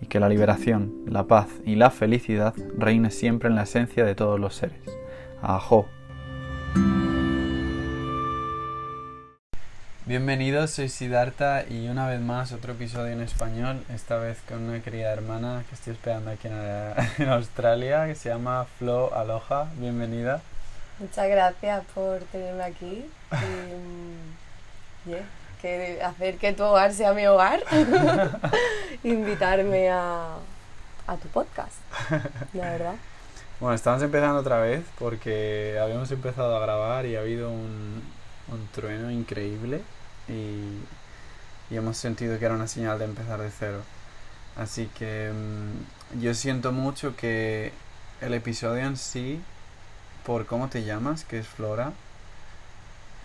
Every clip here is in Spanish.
y que la liberación, la paz y la felicidad reine siempre en la esencia de todos los seres. Ajo. Bienvenidos, soy Siddhartha y una vez más otro episodio en español, esta vez con una querida hermana que estoy esperando aquí en, en Australia, que se llama Flo Aloha. Bienvenida. Muchas gracias por tenerme aquí y yeah, que hacer que tu hogar sea mi hogar, invitarme a, a tu podcast, la verdad. Bueno, estamos empezando otra vez porque habíamos empezado a grabar y ha habido un, un trueno increíble y, y, hemos sentido que era una señal de empezar de cero. Así que um, yo siento mucho que el episodio en sí, por cómo te llamas, que es Flora,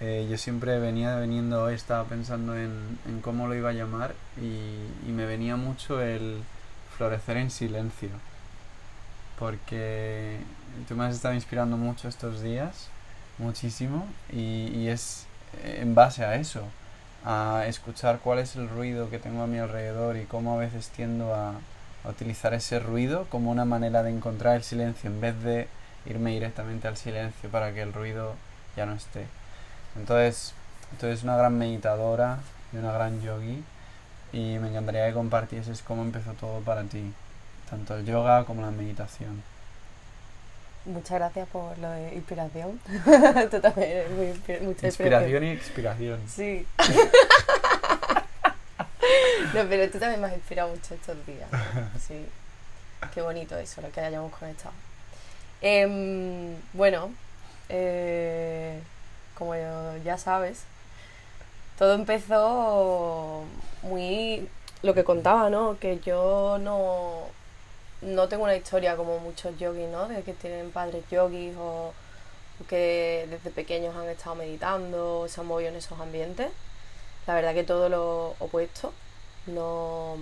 eh, yo siempre venía veniendo hoy, estaba pensando en, en cómo lo iba a llamar y, me venía mucho el florecer en silencio. Porque tú me has estado inspirando mucho estos días, muchísimo, y, es en base a eso, a escuchar cuál es el ruido que tengo a mi alrededor y cómo a veces tiendo a utilizar ese ruido como una manera de encontrar el silencio en vez de irme directamente al silencio para que el ruido ya no esté. Entonces, tú eres una gran meditadora y una gran yogi y me encantaría que compartieses cómo empezó todo para ti, tanto el yoga como la meditación. Muchas gracias por lo de inspiración. tú también eres muy mucha inspiración. y expiración. Sí. no, pero tú también me has inspirado mucho estos días. Sí. Qué bonito eso, lo que hayamos conectado. Eh, bueno, eh, como ya sabes, todo empezó muy lo que contaba, ¿no? Que yo no, no tengo una historia como muchos yogis, ¿no? De que tienen padres yogis o que desde pequeños han estado meditando, se han movido en esos ambientes. La verdad que todo lo opuesto. No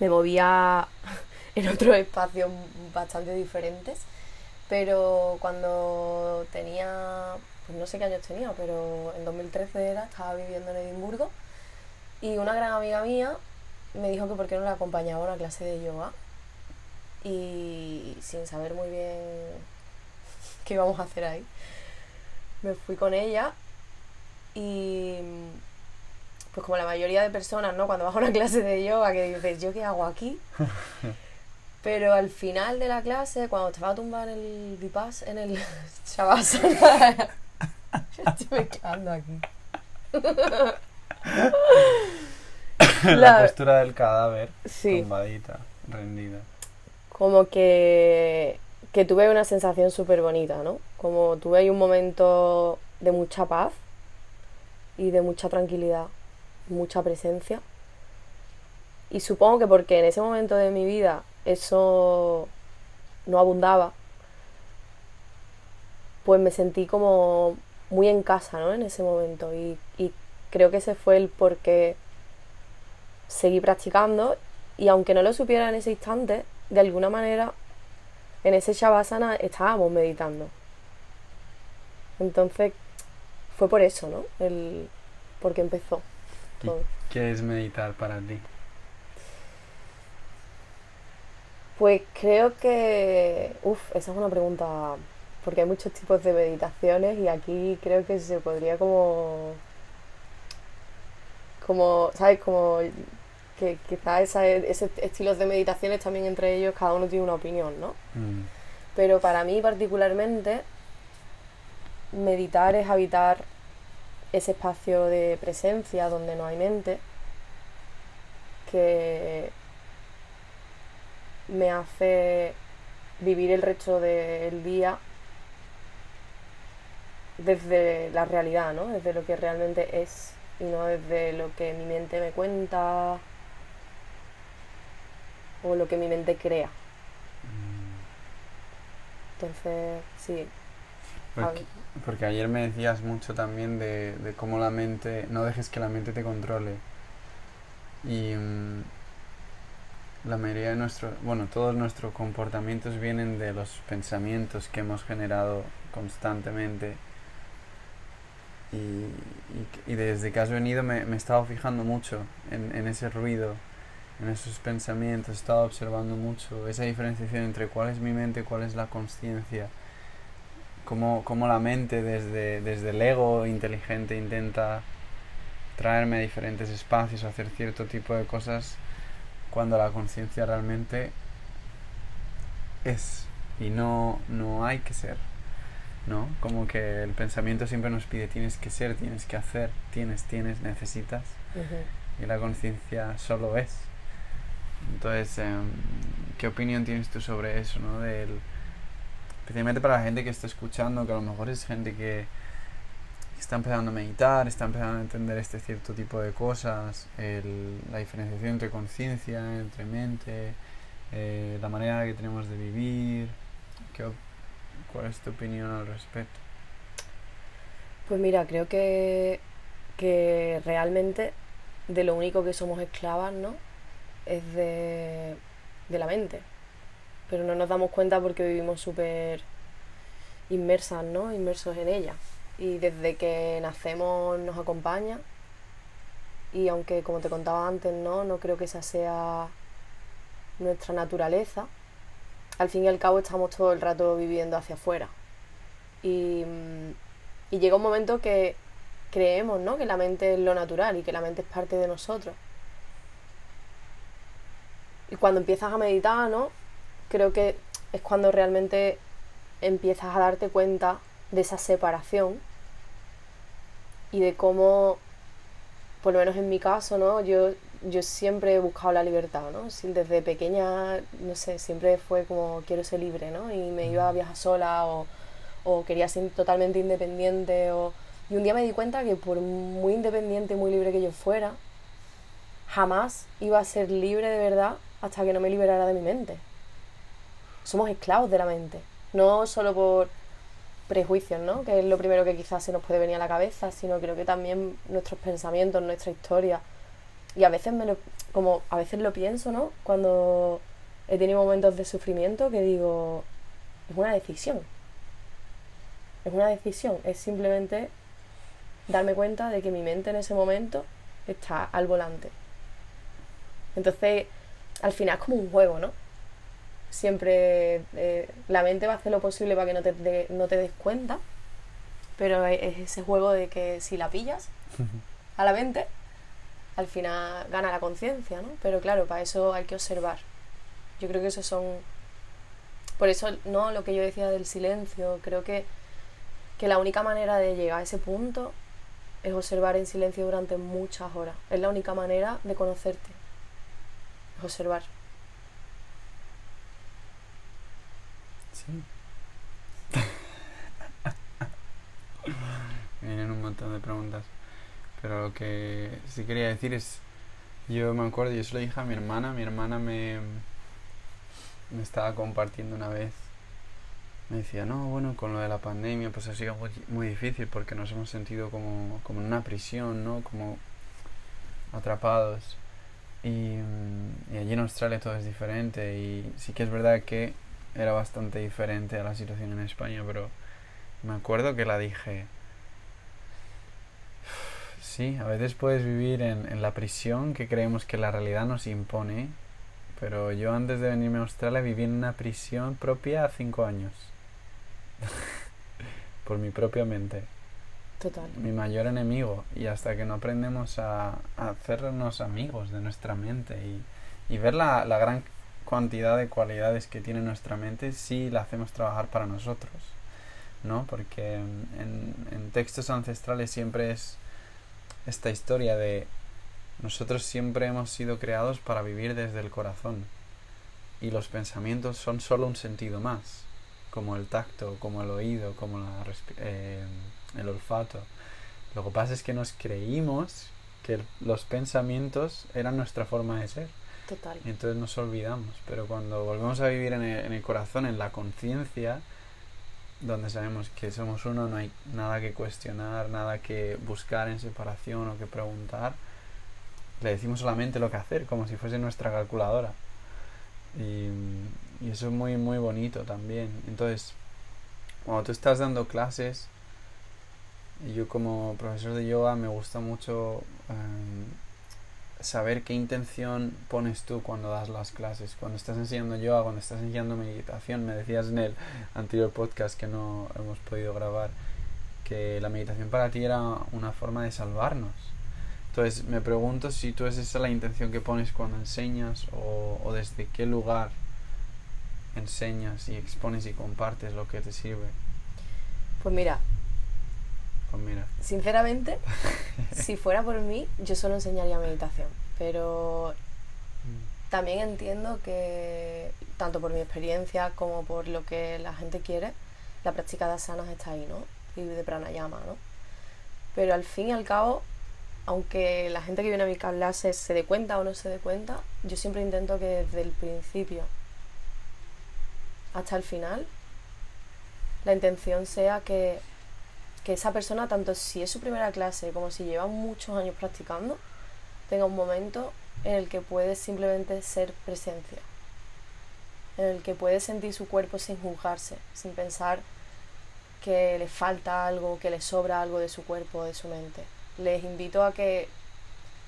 me movía en otros espacios bastante diferentes. Pero cuando tenía pues no sé qué años tenía, pero en 2013 era, estaba viviendo en Edimburgo y una gran amiga mía me dijo que por qué no la acompañaba a una clase de yoga y sin saber muy bien qué íbamos a hacer ahí, me fui con ella y pues como la mayoría de personas, ¿no? Cuando vas a una clase de yoga que dices, ¿yo qué hago aquí? Pero al final de la clase, cuando estaba tumbada en el Vipas, en el Shavasana, estoy mezclando aquí. la, La- postura del cadáver, Sí. tumbadita, rendida. como que, que tuve una sensación súper bonita, ¿no? Como tuve ahí un momento de mucha paz y de mucha tranquilidad, mucha presencia. Y supongo que porque en ese momento de mi vida eso no abundaba, pues me sentí como muy en casa, ¿no? En ese momento. Y, y creo que ese fue el por qué seguí practicando y aunque no lo supiera en ese instante, de alguna manera en ese Shavasana estábamos meditando. Entonces fue por eso, ¿no? El, porque empezó ¿Y todo. qué es meditar para ti? Pues creo que, uf, esa es una pregunta, porque hay muchos tipos de meditaciones y aquí creo que se podría como, como, ¿sabes? Como que quizás esa, ese estilos de meditaciones también entre ellos cada uno tiene una opinión, ¿no? Mm, Pero para mí particularmente, meditar es habitar ese espacio de presencia donde no hay mente, que me hace vivir el resto del día desde la realidad, ¿no? Desde lo que realmente es y no desde lo que mi mente me cuenta o lo que mi mente crea. Entonces, sí. Porque, porque ayer me decías mucho también de, de cómo la mente, no dejes que la mente te controle. Y mm, la mayoría de nuestros, bueno, todos nuestros comportamientos vienen de los pensamientos que hemos generado constantemente. Y, desde que has venido me, he estado fijando mucho en, en ese ruido, en esos pensamientos, he estado observando mucho esa diferenciación entre cuál es mi mente, cuál es la conciencia cómo, cómo la mente desde, desde el ego inteligente intenta traerme a diferentes espacios, hacer cierto tipo de cosas, cuando la conciencia realmente es y no, no hay que ser. ¿No? Como que el pensamiento siempre nos pide tienes que ser, tienes que hacer, tienes, tienes, necesitas y la conciencia solo es. Entonces, em, ¿qué opinión tienes tú sobre eso, no? Del, especialmente para la gente que está escuchando, que a lo mejor es gente que está empezando a meditar, está empezando a entender este cierto tipo de cosas, el- la diferenciación entre conciencia, entre mente, eh, la manera que tenemos de vivir. ¿Qué ¿Cuál es tu opinión al respecto? Pues mira, creo que, que realmente de lo único que somos esclavas, ¿no? Es de, de la mente. Pero no nos damos cuenta porque vivimos súper inmersas, ¿no? Inmersos en ella. Y desde que nacemos nos acompaña. Y aunque, como te contaba antes, ¿no? No creo que esa sea nuestra naturaleza. Al fin y al cabo estamos todo el rato viviendo hacia afuera. Y, llega un momento que creemos, ¿no? Que la mente es lo natural y que la mente es parte de nosotros. Y cuando empiezas a meditar, ¿no? Creo que es cuando realmente empiezas a darte cuenta de esa separación y de cómo, por lo menos en mi caso, ¿no? Yo, yo siempre he buscado la libertad, ¿no? Desde pequeña, no sé, siempre fue como quiero ser libre, ¿no? Y me iba a viajar sola o, o quería ser totalmente independiente o... Y un día me di cuenta que por muy independiente y muy libre que yo fuera, jamás iba a ser libre de verdad hasta que no me liberara de mi mente. Somos esclavos de la mente, no solo por prejuicios, ¿no? Que es lo primero que quizás se nos puede venir a la cabeza, sino creo que también nuestros pensamientos, nuestra historia. Y a veces me lo, como a veces lo pienso, ¿no? Cuando he tenido momentos de sufrimiento que digo, es una decisión. Es una decisión, es simplemente darme cuenta de que mi mente en ese momento está al volante. Entonces, al final es como un juego, ¿no? Siempre eh, la mente va a hacer lo posible para que no te, de- no te des cuenta, pero es es ese juego de que si la pillas a la mente, al final gana la conciencia, ¿no? Pero claro, para eso hay que observar. Yo creo que eso son... Por eso, no, lo que yo decía del silencio, creo que, que la única manera de llegar a ese punto es observar en silencio durante muchas horas. Es la única manera de conocerte. Es observar. Sí. Vienen un montón de preguntas. Pero lo que sí quería decir es, yo me acuerdo, yo se lo dije a mi hermana, mi hermana me, me estaba compartiendo una vez, me decía, no, bueno, con lo de la pandemia pues ha sido muy, difícil porque nos hemos sentido como, como en una prisión, ¿no? Como atrapados. Y allí en Australia todo es diferente y sí que es verdad que era bastante diferente a la situación en España, pero me acuerdo que la dije, Sí, a veces puedes vivir en, en, la prisión que creemos que la realidad nos impone, pero yo antes de venirme a Australia viví en una prisión propia a cinco años, por mi propia mente. Total. Mi mayor enemigo, y hasta que no aprendemos a, a hacernos amigos de nuestra mente y, y ver la, la gran cantidad de cualidades que tiene nuestra mente, sí la hacemos trabajar para nosotros, ¿no? Porque en, en textos ancestrales siempre es esta historia de nosotros siempre hemos sido creados para vivir desde el corazón y los pensamientos son solo un sentido más, como el tacto, como el oído, como la eh, el olfato. Lo que pasa es que nos creímos que los pensamientos eran nuestra forma de ser. Total. Y entonces nos olvidamos. Pero cuando volvemos a vivir en el, en el corazón, en la conciencia, donde sabemos que somos uno, no hay nada que cuestionar, nada que buscar en separación o que preguntar. Le decimos solamente lo que hacer, como si fuese nuestra calculadora. Y, eso es muy, muy bonito también. Entonces, cuando tú estás dando clases, yo como profesor de yoga me gusta mucho um, saber qué intención pones tú cuando das las clases. Cuando estás enseñando yoga, cuando estás enseñando meditación, me decías en el anterior podcast que no hemos podido grabar, que la meditación para ti era una forma de salvarnos. Entonces me pregunto si tú es esa la intención que pones cuando enseñas o, o desde qué lugar enseñas y expones y compartes lo que te sirve. Pues mira, Pues mira. sinceramente, si fuera por mí, yo solo enseñaría meditación. Pero también entiendo que, tanto por mi experiencia como por lo que la gente quiere, la práctica de asanas está ahí, ¿no? Y de pranayama, ¿no? Pero al fin y al cabo, aunque la gente que viene a mi clase se dé cuenta o no se dé cuenta, yo siempre intento que desde el principio hasta el final, la intención sea que, que esa persona, tanto si es su primera clase como si lleva muchos años practicando, tenga un momento en el que puede simplemente ser presencia, en el que puede sentir su cuerpo sin juzgarse, sin pensar que le falta algo, que le sobra algo de su cuerpo de su mente. Les invito a que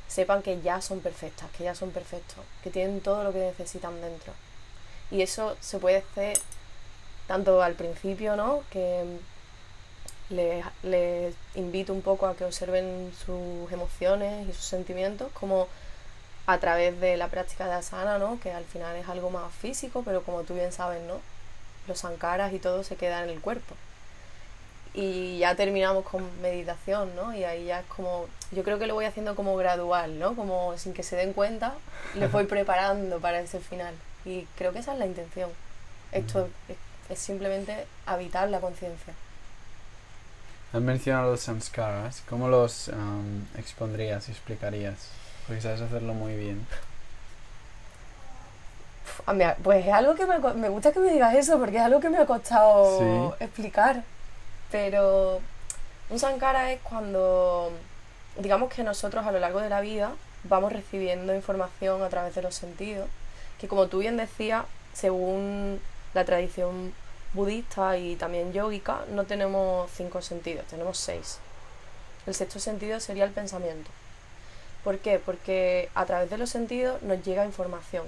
sepan que ya son perfectas, que ya son perfectos, que tienen todo lo que necesitan dentro. Y eso se puede hacer tanto al principio, ¿no? Que les, les invito un poco a que observen sus emociones y sus sentimientos, como a través de la práctica de asana, ¿no? Que al final es algo más físico, pero como tú bien sabes, ¿no? Los sankaras y todo se queda en el cuerpo. Y ya terminamos con meditación, ¿no? Y ahí ya es como, yo creo que lo voy haciendo como gradual, ¿no? Como sin que se den cuenta, les voy preparando para ese final. Y creo que esa es la intención. Esto es, es simplemente habitar la conciencia. Has mencionado los samskaras. ¿Cómo los um, expondrías y explicarías? Porque sabes hacerlo muy bien. A mí, pues es algo que me, me gusta que me digas eso, porque es algo que me ha costado Sí. explicar. Pero un sankara es cuando, digamos que nosotros a lo largo de la vida vamos recibiendo información a través de los sentidos, que como tú bien decías, según la tradición budista y también yógica, no tenemos cinco sentidos, tenemos seis. El sexto sentido sería el pensamiento. ¿Por qué? Porque a través de los sentidos nos llega información,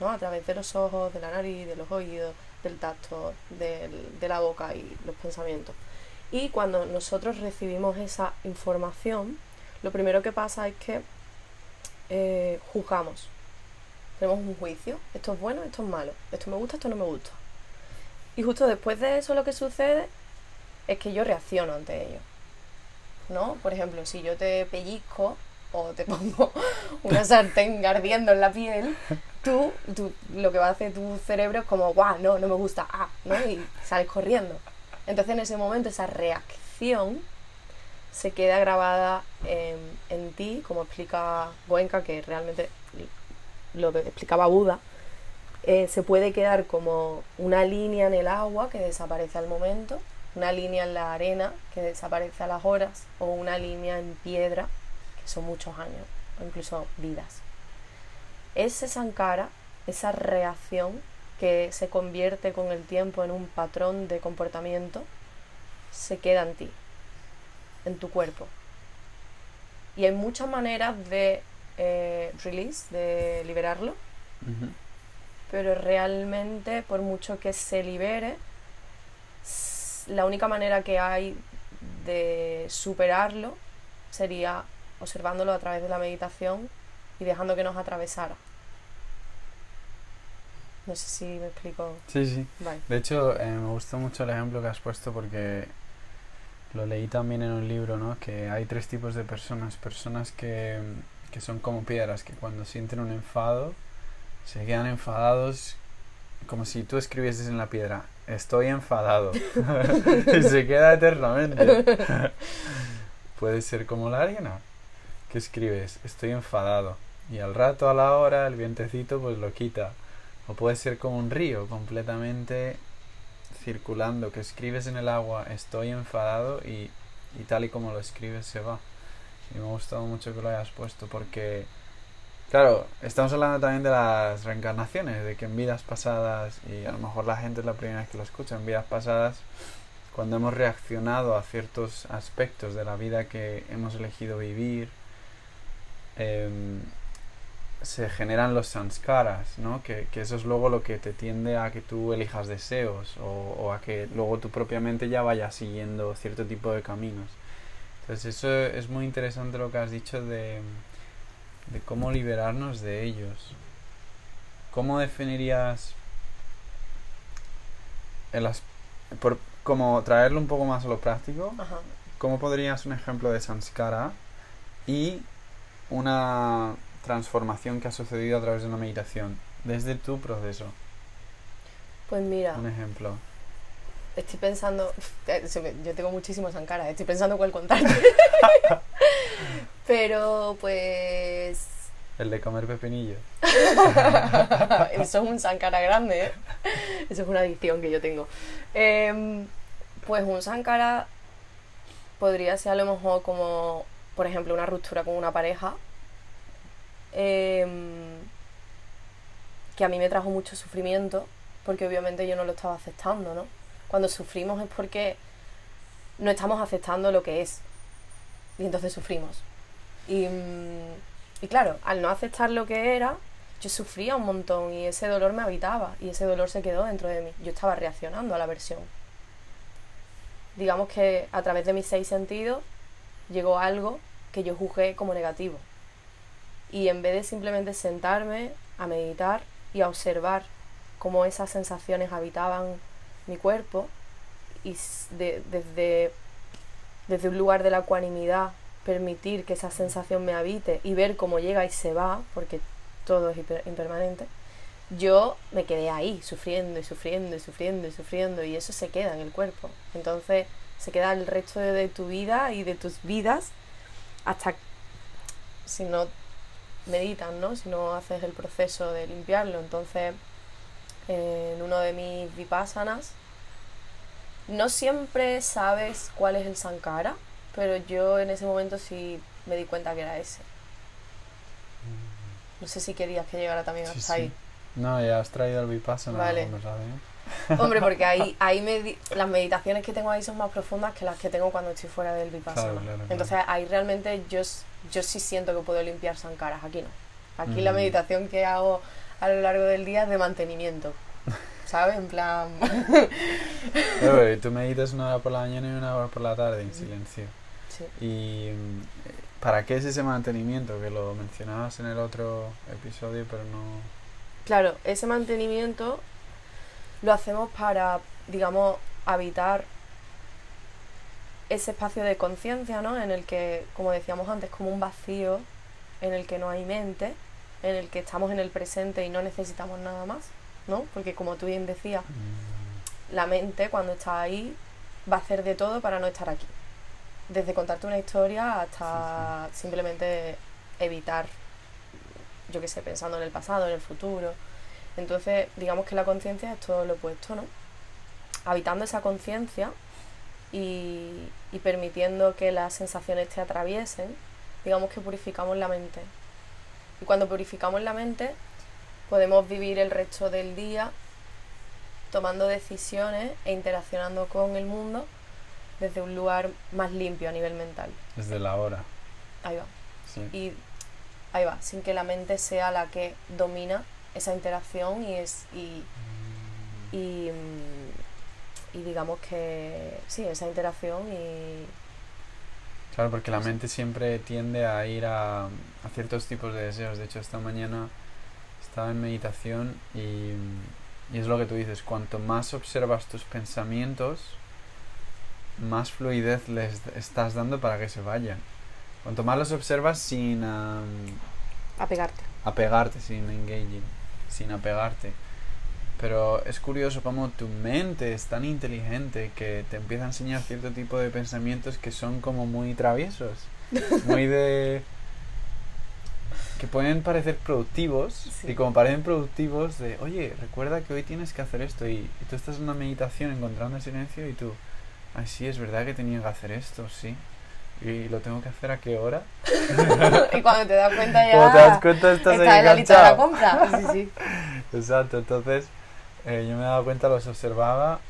¿no? A través de los ojos, de la nariz, de los oídos, del tacto, del- de la boca y los pensamientos. Y cuando nosotros recibimos esa información, lo primero que pasa es que eh, juzgamos. tenemos un juicio. Esto es bueno, esto es malo. Esto me gusta, esto no me gusta. Y justo después de eso lo que sucede es que yo reacciono ante ello. ¿No? Por ejemplo, si yo te pellizco o te pongo una sartén ardiendo en la piel, tú, tú, lo que va a hacer tu cerebro es como, guau, no, no me gusta, ah, ¿no? Y sales corriendo. Entonces en ese momento esa reacción se queda grabada en, en ti, como explica Goenka, que realmente lo explicaba Buda, eh, se puede quedar como una línea en el agua que desaparece al momento, una línea en la arena que desaparece a las horas, o una línea en piedra, que son muchos años, o incluso vidas. Ese sankara, esa reacción que se convierte con el tiempo en un patrón de comportamiento, se queda en ti, en tu cuerpo. Y hay muchas maneras de eh, release, de liberarlo. Pero realmente por mucho que se libere, la única manera que hay de superarlo sería observándolo a través de la meditación y dejando que nos atravesara. No sé si me explico. Sí, sí. De hecho, eh, me gustó mucho el ejemplo que has puesto porque lo leí también en un libro, ¿no? Que hay tres tipos de personas. Personas que, que son como piedras, que cuando sienten un enfado, se quedan enfadados como si tú escribieses en la piedra, estoy enfadado. y se queda eternamente. Puede ser como la arena, que escribes, estoy enfadado. Y al rato, a la hora, el vientecito pues lo quita. O puede ser como un río completamente circulando, que escribes en el agua, estoy enfadado y, y tal y como lo escribes se va. Y me ha gustado mucho que lo hayas puesto porque, claro, estamos hablando también de las reencarnaciones, de que en vidas pasadas, y a lo mejor la gente es la primera vez que lo escucha, en vidas pasadas, cuando hemos reaccionado a ciertos aspectos de la vida que hemos elegido vivir, em, se generan los sanskaras, ¿no? Que, que eso es luego lo que te tiende a que tú elijas deseos o, o a que luego tú propiamente ya vayas siguiendo cierto tipo de caminos. Entonces eso es muy interesante lo que has dicho de, de cómo liberarnos de ellos. ¿Cómo definirías el por como traerlo un poco más a lo práctico? Ajá. ¿Cómo podrías un ejemplo de sanskara y una transformación que ha sucedido a través de una meditación desde tu proceso? Pues mira, Un ejemplo. Estoy pensando. eh, Yo tengo muchísimos sankaras, estoy pensando cuál contarte. Pero pues. El de comer pepinillo. Eso es un sankara grande, ¿eh? Eso es una adicción que yo tengo. Em, pues un sankara podría ser a lo mejor como, por ejemplo, una ruptura con una pareja. em, que a mí me trajo mucho sufrimiento, porque obviamente yo no lo estaba aceptando, ¿no? Cuando sufrimos es porque no estamos aceptando lo que es. Y entonces sufrimos. Y, mm, y claro, al no aceptar lo que era, yo sufría un montón y ese dolor me habitaba y ese dolor se quedó dentro de mí. Yo estaba reaccionando a la versión. Digamos que a través de mis seis sentidos llegó algo que yo juzgué como negativo. Y en vez de simplemente sentarme a meditar y a observar cómo esas sensaciones habitaban mi cuerpo y de- desde, desde un lugar de la ecuanimidad permitir que esa sensación me habite y ver cómo llega y se va, porque todo es impermanente, yo me quedé ahí, sufriendo y sufriendo y sufriendo y sufriendo, y eso se queda en el cuerpo. Entonces se queda el resto de, tu vida y de tus vidas hasta si no meditan, ¿no? Si no haces el proceso de limpiarlo. Entonces, en uno de mis vipassanas, no siempre sabes cuál es el sankara, pero yo en ese momento sí me di cuenta que era ese. No sé si querías que llegara también Sí, hasta sí. ahí. No, ya has traído el vipassana Vale. conversación. Hombre, porque ahí, ahí las meditaciones que tengo ahí son más profundas que las que tengo cuando estoy fuera del vipassana. Claro, claro, claro. Entonces ahí realmente yo, yo sí siento que puedo limpiar sankaras, aquí no. Aquí la Mm. meditación que hago a lo largo del día de mantenimiento. ¿Sabes? En plan... Pero, y tú meditas una hora por la mañana y una hora por la tarde en silencio. sí. ¿Y mm, para qué es ese mantenimiento? Que lo mencionabas en el otro episodio, pero no... Claro, ese mantenimiento lo hacemos para, digamos, habitar ese espacio de conciencia, ¿no? En el que, como decíamos antes, como un vacío, en el que no hay mente, en el que estamos en el presente y no necesitamos nada más, ¿no? Porque como tú bien decías, Mm, la mente cuando está ahí va a hacer de todo para no estar aquí. Desde contarte una historia hasta simplemente evitar, yo qué sé, pensando en el pasado, en el futuro. Entonces, digamos que la conciencia es todo lo opuesto, ¿no? Habitando esa conciencia y, y permitiendo que las sensaciones te atraviesen, digamos que purificamos la mente. Y cuando purificamos la mente, podemos vivir el resto del día tomando decisiones e interaccionando con el mundo desde un lugar más limpio a nivel mental. Desde la hora. Ahí va. Sí. Y ahí va, sin que la mente sea la que domina esa interacción y es y, y, y digamos que sí, esa interacción y Claro, porque la mente siempre tiende a ir a, a ciertos tipos de deseos. De hecho, esta mañana estaba en meditación y, y es lo que tú dices, cuanto más observas tus pensamientos, más fluidez les estás dando para que se vayan. Cuanto más los observas sin apegarte. apegarte, sin engaging, sin apegarte. Pero es curioso cómo tu mente es tan inteligente que te empieza a enseñar cierto tipo de pensamientos que son como muy traviesos, muy de... que pueden parecer productivos Sí. y como parecen productivos de, oye, recuerda que hoy tienes que hacer esto y, y tú estás en una meditación encontrando silencio y tú, ay sí, es verdad que tenía que hacer esto, sí. Y lo tengo que hacer a qué hora. y cuando te das cuenta ya Como te das cuenta estás ahí estás en la lista de la compra. Sí, sí. Exacto, entonces eh, yo me he dado cuenta, los observaba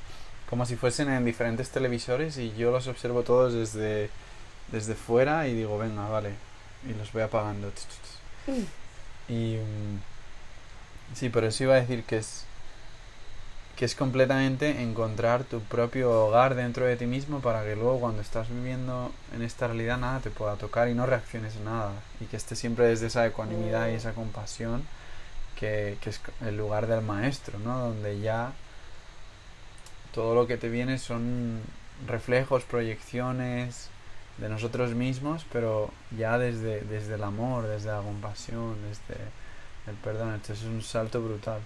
como si fuesen en diferentes televisores y yo los observo todos desde, desde fuera y digo, venga, vale, y los voy apagando. Tch. Y mm, sí, por eso iba a decir que es que es completamente encontrar tu propio hogar dentro de ti mismo para que luego cuando estás viviendo en esta realidad nada te pueda tocar y no reacciones a nada y que estés siempre desde esa ecuanimidad y esa compasión que, que es el lugar del maestro, ¿no? Donde ya todo lo que te viene son reflejos, proyecciones de nosotros mismos, pero ya desde, desde el amor, desde la compasión, desde el perdón. Entonces es un salto brutal.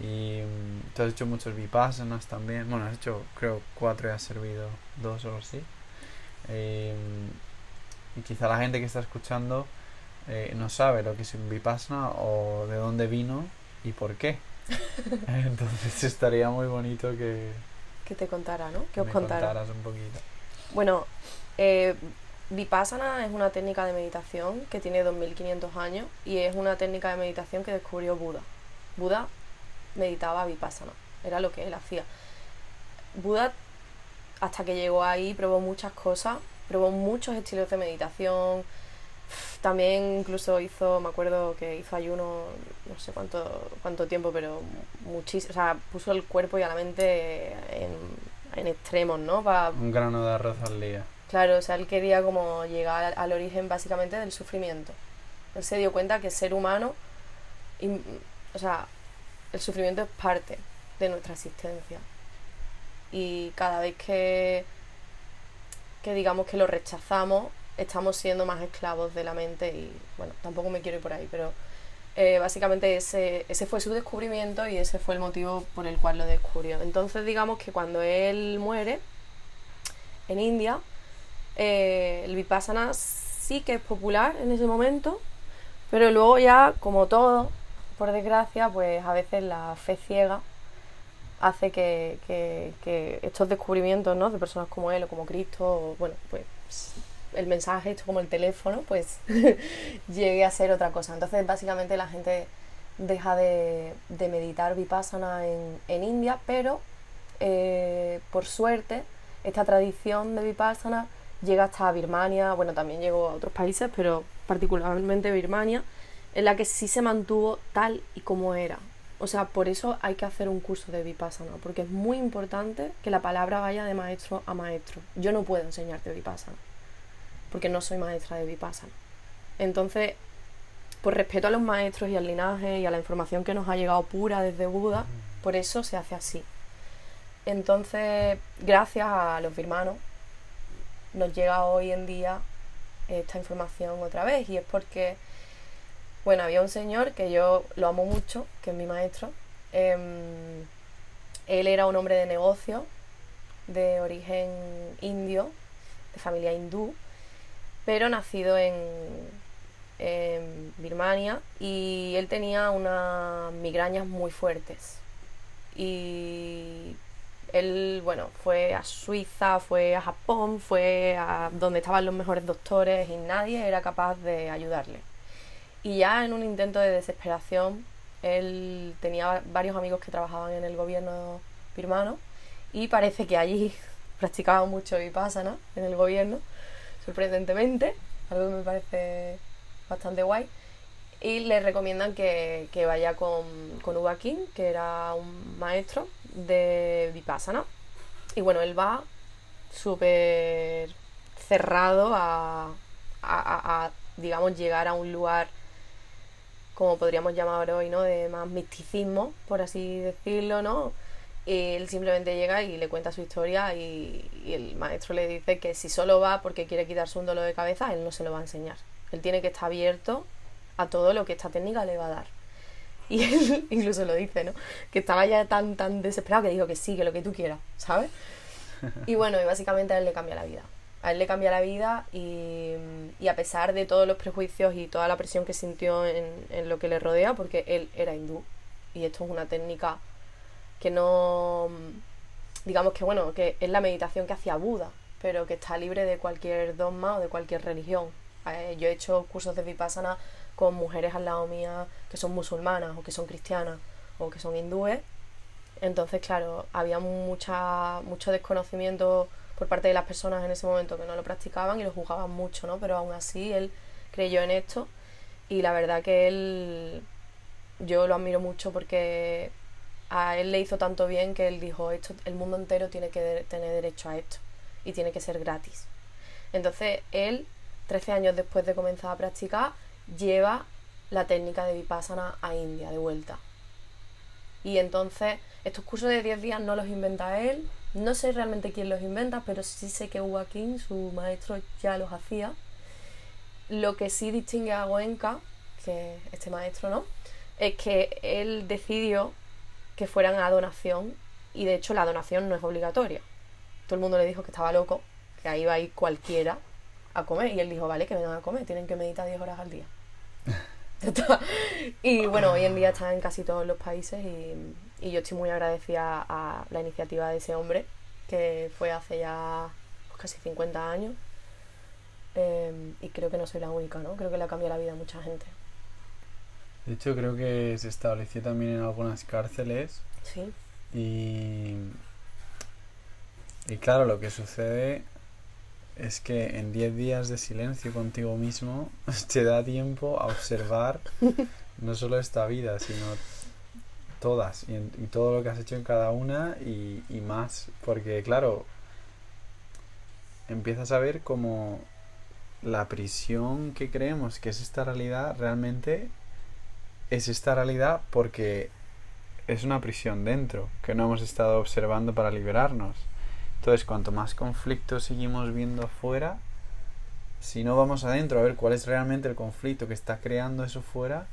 Y mm, tú has hecho muchos vipassanas también. Bueno, has hecho creo cuatro y has servido dos o así. Eh, y quizá la gente que está escuchando eh, no sabe lo que es un vipassana o de dónde vino y por qué. Entonces estaría muy bonito que, Que te contara, ¿no? Que os me contara. contaras un poquito. Bueno, eh, Vipassana es una técnica de meditación que tiene 2500 años y es una técnica de meditación que descubrió Buda. Buda meditaba Vipassana, era lo que él hacía. Buda, hasta que llegó ahí, probó muchas cosas, probó muchos estilos de meditación. También incluso hizo, me acuerdo que hizo ayuno, no sé cuánto, cuánto tiempo, pero muchísimo, o sea, puso el cuerpo y a la mente en, en extremos, ¿no? Pa- Un grano de arroz al día. Claro, o sea, él quería como llegar al, al origen básicamente del sufrimiento. Él se dio cuenta que ser humano, y- o sea, el sufrimiento es parte de nuestra existencia. Y cada vez que, que digamos que lo rechazamos, estamos siendo más esclavos de la mente y, bueno, tampoco me quiero ir por ahí, pero eh, básicamente ese, ese fue su descubrimiento y ese fue el motivo por el cual lo descubrió. Entonces digamos que cuando él muere en India, eh, el vipassana sí que es popular en ese momento, pero luego ya, como todo, por desgracia, pues a veces la fe ciega hace que, que- que estos descubrimientos ¿no? de personas como él o como Cristo, bueno, pues el mensaje, esto como el teléfono, pues llegue a ser otra cosa. Entonces, básicamente la gente deja de, meditar vipassana en, en India, pero eh, por suerte esta tradición de vipassana llega hasta Birmania, bueno, también llegó a otros países, pero particularmente Birmania, en la que sí se mantuvo tal y como era. O sea, por eso hay que hacer un curso de vipassana, porque es muy importante que la palabra vaya de maestro a maestro. Yo no puedo enseñarte vipassana, porque no soy maestra de vipassana. Entonces, por respeto a los maestros y al linaje y a la información que nos ha llegado pura desde Buda, por eso se hace así. Entonces, gracias a los birmanos, nos llega hoy en día esta información otra vez y es porque, bueno, había un señor que yo lo amo mucho, que es mi maestro. Em, él era un hombre de negocio de origen indio, de familia hindú, pero nacido en, Birmania y él tenía unas migrañas muy fuertes. Y él, bueno, fue a Suiza, fue a Japón, fue a donde estaban los mejores doctores y nadie era capaz de ayudarle. Y ya en un intento de desesperación, él tenía varios amigos que trabajaban en el gobierno birmano y parece que allí practicaban mucho vipassana en el gobierno, sorprendentemente, algo que me parece bastante guay. Y le recomiendan que, que vaya con, con Uba King, que era un maestro de Vipassana. Y bueno, él va súper cerrado a, a, digamos, llegar a un lugar, como podríamos llamar hoy, ¿no? De más misticismo, por así decirlo, ¿no? Él simplemente llega y le cuenta su historia y, y, el maestro le dice que si solo va porque quiere quitarse un dolor de cabeza, él no se lo va a enseñar. Él tiene que estar abierto a todo lo que esta técnica le va a dar. Y él incluso lo dice, ¿no? Que estaba ya tan, tan desesperado que dijo que sí, que lo que tú quieras, ¿sabes? Y bueno, y básicamente a él le cambia la vida. A él le cambia la vida y, y a pesar de todos los prejuicios y toda la presión que sintió en, en, lo que le rodea, porque él era hindú y esto es una técnica que no, digamos que bueno, que es la meditación que hacía Buda, pero que está libre de cualquier dogma o de cualquier religión. Eh, yo he hecho cursos de vipassana con mujeres al lado mía que son musulmanas o que son cristianas o que son hindúes. Entonces, claro, había mucha, mucho desconocimiento por parte de las personas en ese momento que no lo practicaban y lo juzgaban mucho, ¿no? Pero aún así él creyó en esto y la verdad que él, yo lo admiro mucho porque a él le hizo tanto bien que él dijo, esto, el mundo entero tiene que tener derecho a esto y tiene que ser gratis. Entonces él, 13 años después de comenzar a practicar, lleva la técnica de Vipassana a India de vuelta. Y entonces estos cursos de 10 días no los inventa él, no sé realmente quién los inventa, pero sí sé que King, su maestro, ya los hacía. Lo que sí distingue a Goenka, que este maestro no, es que él decidió que fueran a donación y de hecho la donación no es obligatoria. Todo el mundo le dijo que estaba loco, que ahí va a ir cualquiera a comer y él dijo, vale, que vengan a comer, tienen que meditar 10 horas al día. y bueno, hoy en día está en casi todos los países y, y, yo estoy muy agradecida a la iniciativa de ese hombre, que fue hace ya pues, casi 50 años. Eh, y creo que no soy la única, ¿no? Creo que le ha cambiado la vida a mucha gente. De hecho, creo que se estableció también en algunas cárceles. Sí. Y, y claro, lo que sucede es que en 10 días de silencio contigo mismo te da tiempo a observar no solo esta vida, sino todas y, en, y todo lo que has hecho en cada una y, y, más. Porque claro, empiezas a ver como la prisión que creemos que es esta realidad realmente es esta realidad porque es una prisión dentro que no hemos estado observando para liberarnos. Entonces, cuanto más conflictos seguimos viendo afuera, si no vamos adentro a ver cuál es realmente el conflicto que está creando eso fuera,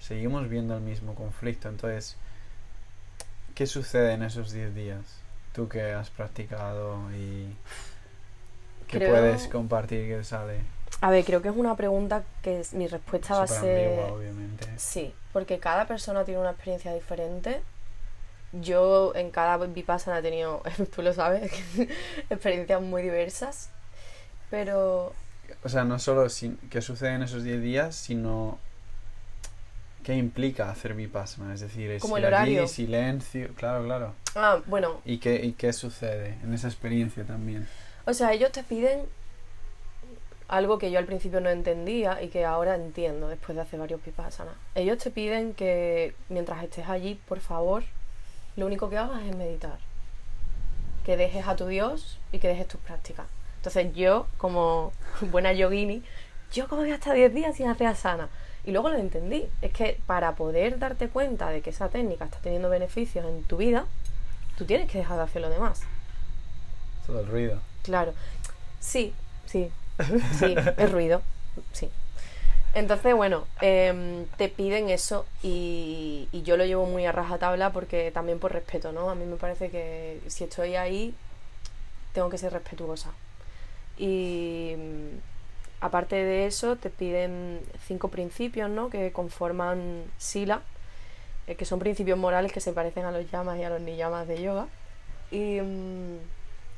seguimos viendo el mismo conflicto. Entonces, ¿qué sucede en esos 10 días? Tú que has practicado y que Creo... puedes compartir que sale. A ver, creo que es una pregunta que mi respuesta va a ser... Obviamente. Sí, porque cada persona tiene una experiencia diferente. Yo en cada vipassana he tenido, tú lo sabes, experiencias muy diversas. Pero... O sea, no solo sin, qué sucede en esos 10 días, sino qué implica hacer vipassana. Es decir, es Como el horario. allí, silencio, claro, claro. Ah, bueno, ¿Y qué, ¿Y qué sucede en esa experiencia también? o sea, ellos te piden algo que yo al principio no entendía y que ahora entiendo después de hacer varios vipassana. Ellos te piden que mientras estés allí, por favor, lo único que hagas es meditar. Que dejes a tu Dios y que dejes tus prácticas. Entonces yo, como buena yogini, yo como voy hasta 10 días sin hacer asana. Y luego lo entendí. Es que para poder darte cuenta de que esa técnica está teniendo beneficios en tu vida, tú tienes que dejar de hacer lo demás. Todo el ruido. Claro. Sí, sí, sí, es ruido. Sí. Entonces, bueno, em, te piden eso y, yo lo llevo muy a rajatabla porque también por respeto, ¿no? A mí me parece que si estoy ahí, tengo que ser respetuosa. Y mm, aparte de eso, te piden cinco principios, ¿no? Que conforman Sila, eh, que son principios morales que se parecen a los llamas y a los niyamas de yoga. Y, mm,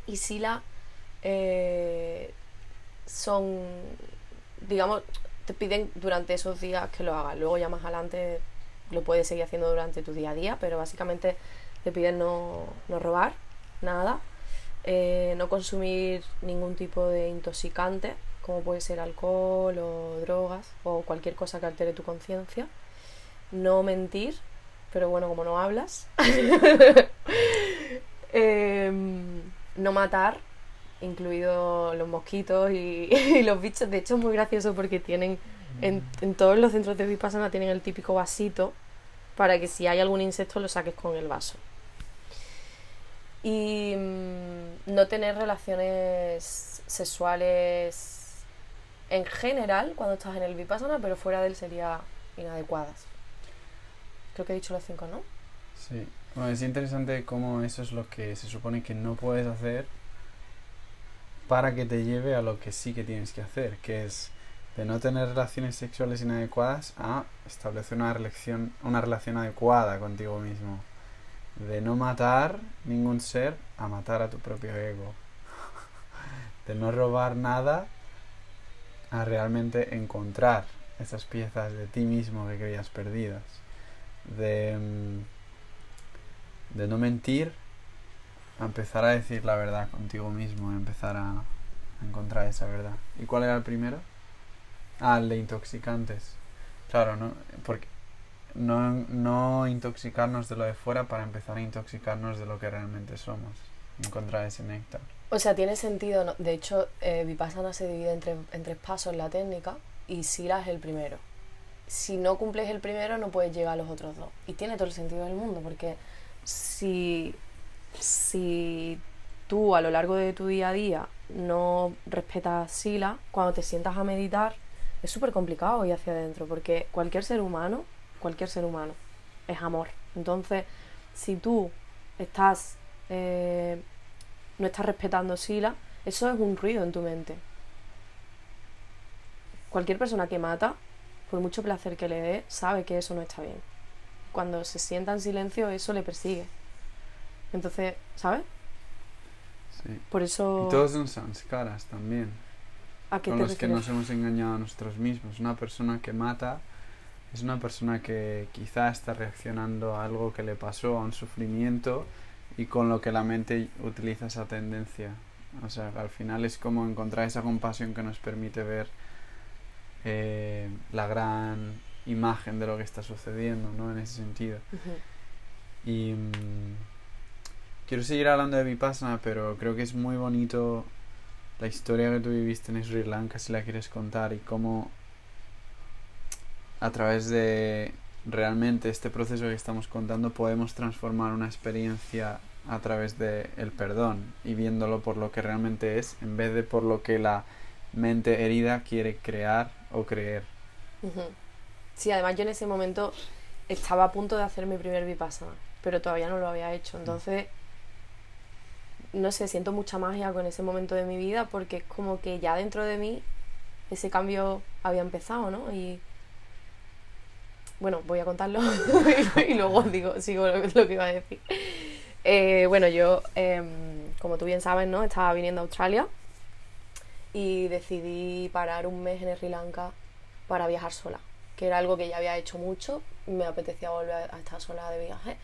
y Sila eh, son, digamos, te piden durante esos días que lo hagas. Luego ya más adelante lo puedes seguir haciendo durante tu día a día, pero básicamente te piden no, no robar nada, eh, no consumir ningún tipo de intoxicante, como puede ser alcohol o drogas o cualquier cosa que altere tu conciencia, no mentir, pero bueno, como no hablas, Em, no matar, incluido los mosquitos y, y los bichos. De hecho, es muy gracioso porque tienen en, en todos los centros de Vipassana tienen el típico vasito para que si hay algún insecto lo saques con el vaso. Y mm, no tener relaciones sexuales en general cuando estás en el Vipassana, pero fuera de él sería inadecuadas. Creo que he dicho los cinco, ¿no? Sí. Bueno, es interesante cómo eso es lo que se supone que no puedes hacer para que te lleve a lo que sí que tienes que hacer, que es de no tener relaciones sexuales inadecuadas a establecer una relación, una relación adecuada contigo mismo. De no matar ningún ser a matar a tu propio ego. De no robar nada a realmente encontrar esas piezas de ti mismo que creías perdidas. De, mm, de no mentir empezar a decir la verdad contigo mismo, empezar a, encontrar esa verdad. ¿Y cuál era el primero? Ah, el de intoxicantes. Claro, ¿no? Porque no, no intoxicarnos de lo de fuera para empezar a intoxicarnos de lo que realmente somos. Encontrar ese néctar. O sea, tiene sentido. ¿no? De hecho, eh, Vipassana se divide en, tres- en tres pasos la técnica y Sila es el primero. Si no cumples el primero, no puedes llegar a los otros dos. Y tiene todo el sentido del mundo, porque si, si tú a lo largo de tu día a día no respetas Sila, cuando te sientas a meditar, es súper complicado ir hacia adentro, porque cualquier ser humano, cualquier ser humano, es amor. Entonces, si tú estás eh, no estás respetando Sila, eso es un ruido en tu mente. Cualquier persona que mata, por mucho placer que le dé, sabe que eso no está bien. Cuando se sienta en silencio, eso le persigue. Entonces, ¿sabes? Sí. Por eso... Y todos son sanskaras también. ¿A qué con te los que nos hemos engañado a nosotros mismos. Una persona que mata es una persona que quizá está reaccionando a algo que le pasó, a un sufrimiento, y con lo que la mente utiliza esa tendencia. O sea, al final es como encontrar esa compasión que nos permite ver eh, la gran imagen de lo que está sucediendo, ¿no? En ese sentido. Y mm, quiero seguir hablando de Vipassana, pero creo que es muy bonito la historia que tú viviste en Sri Lanka, si la quieres contar, y cómo a través de realmente este proceso que estamos contando podemos transformar una experiencia a través del el perdón y viéndolo por lo que realmente es, en vez de por lo que la mente herida quiere crear o creer. Sí, además yo en ese momento estaba a punto de hacer mi primer Vipassana, pero todavía no lo había hecho. Entonces, no sé, siento mucha magia con ese momento de mi vida porque es como que ya dentro de mí ese cambio había empezado, ¿no? Y bueno, voy a contarlo y luego digo, sigo lo, que iba a decir. Eh, bueno, yo, em, como tú bien sabes, ¿no? Estaba viniendo a Australia y decidí parar un mes en Sri Lanka para viajar sola, que era algo que ya había hecho mucho, me apetecía volver a estar sola de viaje.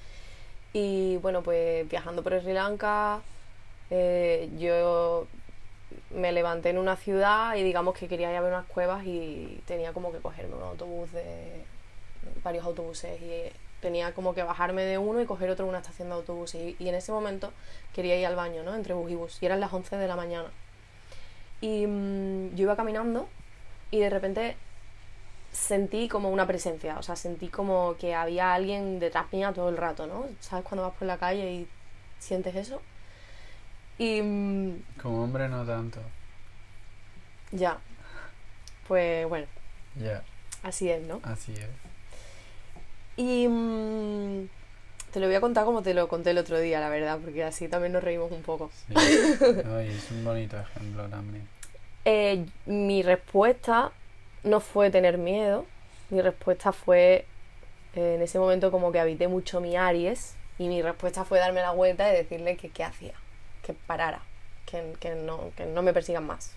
Y bueno, pues viajando por Sri Lanka, eh, yo me levanté en una ciudad y digamos que quería ir a ver unas cuevas y tenía como que cogerme un autobús de varios autobuses y tenía como que bajarme de uno y coger otro en una estación de autobuses y, y en ese momento quería ir al baño, ¿no? Entre bus y bus y eran las 11 de la mañana y mm, yo iba caminando y de repente sentí como una presencia, o sea, sentí como que había alguien detrás mía todo el rato, ¿no? ¿Sabes cuando vas por la calle y sientes eso? Y... Como hombre no tanto. ya. Pues bueno, Ya, así es, ¿no? así es. Y mm, te lo voy a contar como te lo conté el otro día, la verdad, porque así también nos reímos un poco. Sí. No, y es un bonito ejemplo también. Eh, mi respuesta no fue tener miedo, mi respuesta fue, eh, en ese momento como que habité mucho mi Aries, y mi respuesta fue darme la vuelta y decirle que qué hacía, que parara, que, que no, que no me persigan más.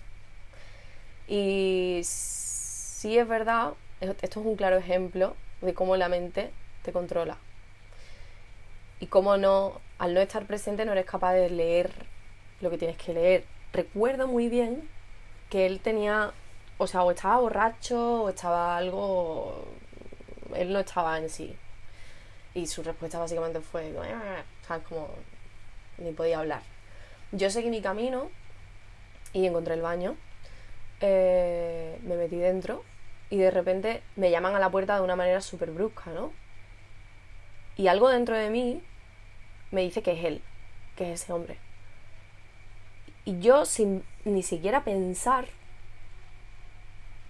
Y sí es verdad, esto es un claro ejemplo de cómo la mente te controla. Y cómo no, al no estar presente no eres capaz de leer lo que tienes que leer. Recuerdo muy bien que él tenía, o sea, o estaba borracho o estaba algo, él no estaba en sí. Y su respuesta básicamente fue, ¿sabes? Como ni podía hablar. Yo seguí mi camino y encontré el baño, eh, me metí dentro y de repente me llaman a la puerta de una manera súper brusca, ¿no? Y algo dentro de mí me dice que es él, que es ese hombre. Y yo, sin ni siquiera pensar,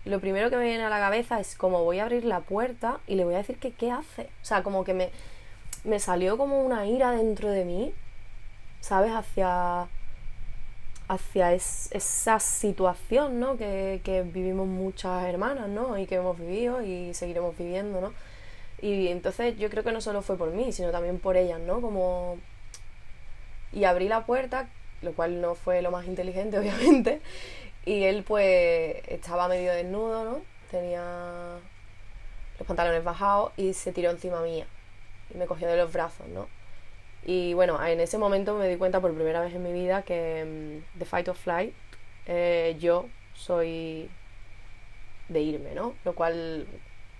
lo primero que me viene a la cabeza es como voy a abrir la puerta y le voy a decir que qué hace. O sea, como que me, me salió como una ira dentro de mí, ¿sabes? Hacia, hacia es- esa situación, ¿no? Que, que vivimos muchas hermanas, ¿no? Y que hemos vivido y seguiremos viviendo, ¿no? Y entonces yo creo que no solo fue por mí, sino también por ellas, ¿no? Como... Y abrí la puerta, lo cual no fue lo más inteligente, obviamente. Y él pues estaba medio desnudo, ¿no? Tenía los pantalones bajados y se tiró encima mía. Y me cogió de los brazos, ¿no? Y bueno, en ese momento me di cuenta por primera vez en mi vida que mm, The Fight or Flight, eh, yo soy de irme, ¿no? Lo cual,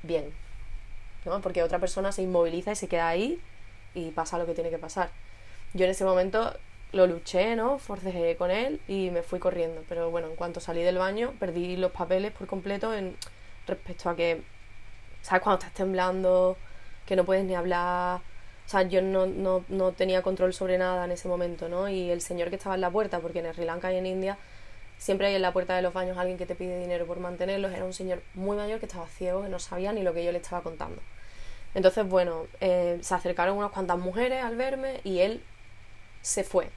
bien, ¿no? Porque otra persona se inmoviliza y se queda ahí y pasa lo que tiene que pasar. Yo en ese momento lo luché, ¿no? Forcejé con él y me fui corriendo. Pero bueno, en cuanto salí del baño, perdí los papeles por completo en respecto a que, ¿sabes? Cuando estás temblando, que no puedes ni hablar. O sea, yo no, no, no tenía control sobre nada en ese momento, ¿no? Y el señor que estaba en la puerta, porque en Sri Lanka y en India siempre hay en la puerta de los baños alguien que te pide dinero por mantenerlos, era un señor muy mayor que estaba ciego, que no sabía ni lo que yo le estaba contando. Entonces, bueno, eh, se acercaron unas cuantas mujeres al verme y él se fue.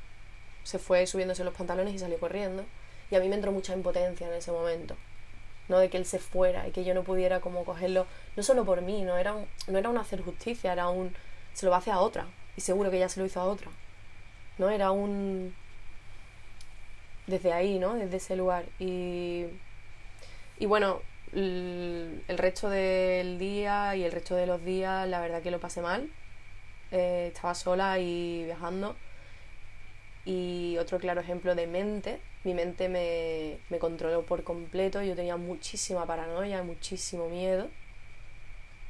Se fue subiéndose los pantalones y salió corriendo. Y a mí me entró mucha impotencia en ese momento. ¿no? De que él se fuera y que yo no pudiera como cogerlo, no solo por mí, no era un, no era un hacer justicia, era un se lo va a hacer a otra. Y seguro que ya se lo hizo a otra. ¿No? Era un desde ahí, ¿no? Desde ese lugar. Y, y bueno, el resto del día y el resto de los días, la verdad que lo pasé mal. Eh, estaba sola y viajando. Y otro claro ejemplo de mente, mi mente me, me controló por completo, yo tenía muchísima paranoia, muchísimo miedo.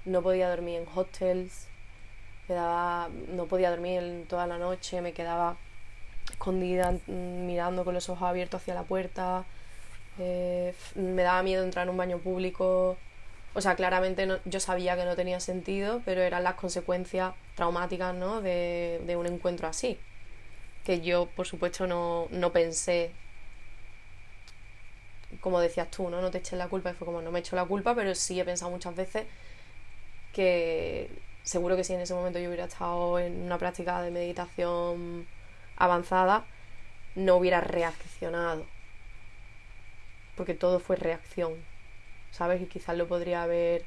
No podía dormir en hostels, me daba, no podía dormir toda la noche, me quedaba escondida mm, mirando con los ojos abiertos hacia la puerta. eh, me daba miedo entrar en un baño público. O sea, claramente no- yo sabía que no tenía sentido, pero eran las consecuencias traumáticas ¿no? de, de un encuentro así. Que yo, por supuesto, no, no pensé, como decías tú, ¿no? No te eches la culpa. Y fue como, no me echo la culpa, pero sí he pensado muchas veces que seguro que si en ese momento yo hubiera estado en una práctica de meditación avanzada, no hubiera reaccionado. Porque todo fue reacción, ¿sabes? Y quizás lo podría haber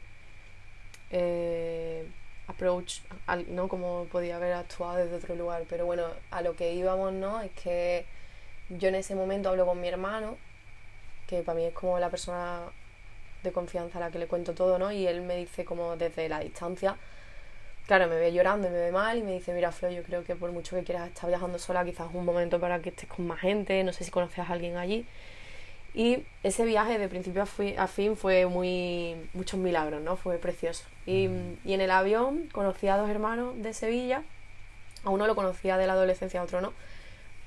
eh, approach, al- ¿no? Como podía haber actuado desde otro lugar. Pero bueno, a lo que íbamos, ¿no? Es que yo en ese momento hablo con mi hermano, que para mí es como la persona de confianza a la que le cuento todo, ¿no? Y él me dice como desde la distancia, claro, me ve llorando y me ve mal y me dice, mira, Flo, yo creo que por mucho que quieras estar viajando sola, quizás es un momento para que estés con más gente, no sé si conoces a alguien allí. Y ese viaje de principio a, fi- a fin fue muy muchos milagros, ¿no? Fue precioso. Y, y en el avión conocí a dos hermanos de Sevilla, a uno lo conocía de la adolescencia, a otro no,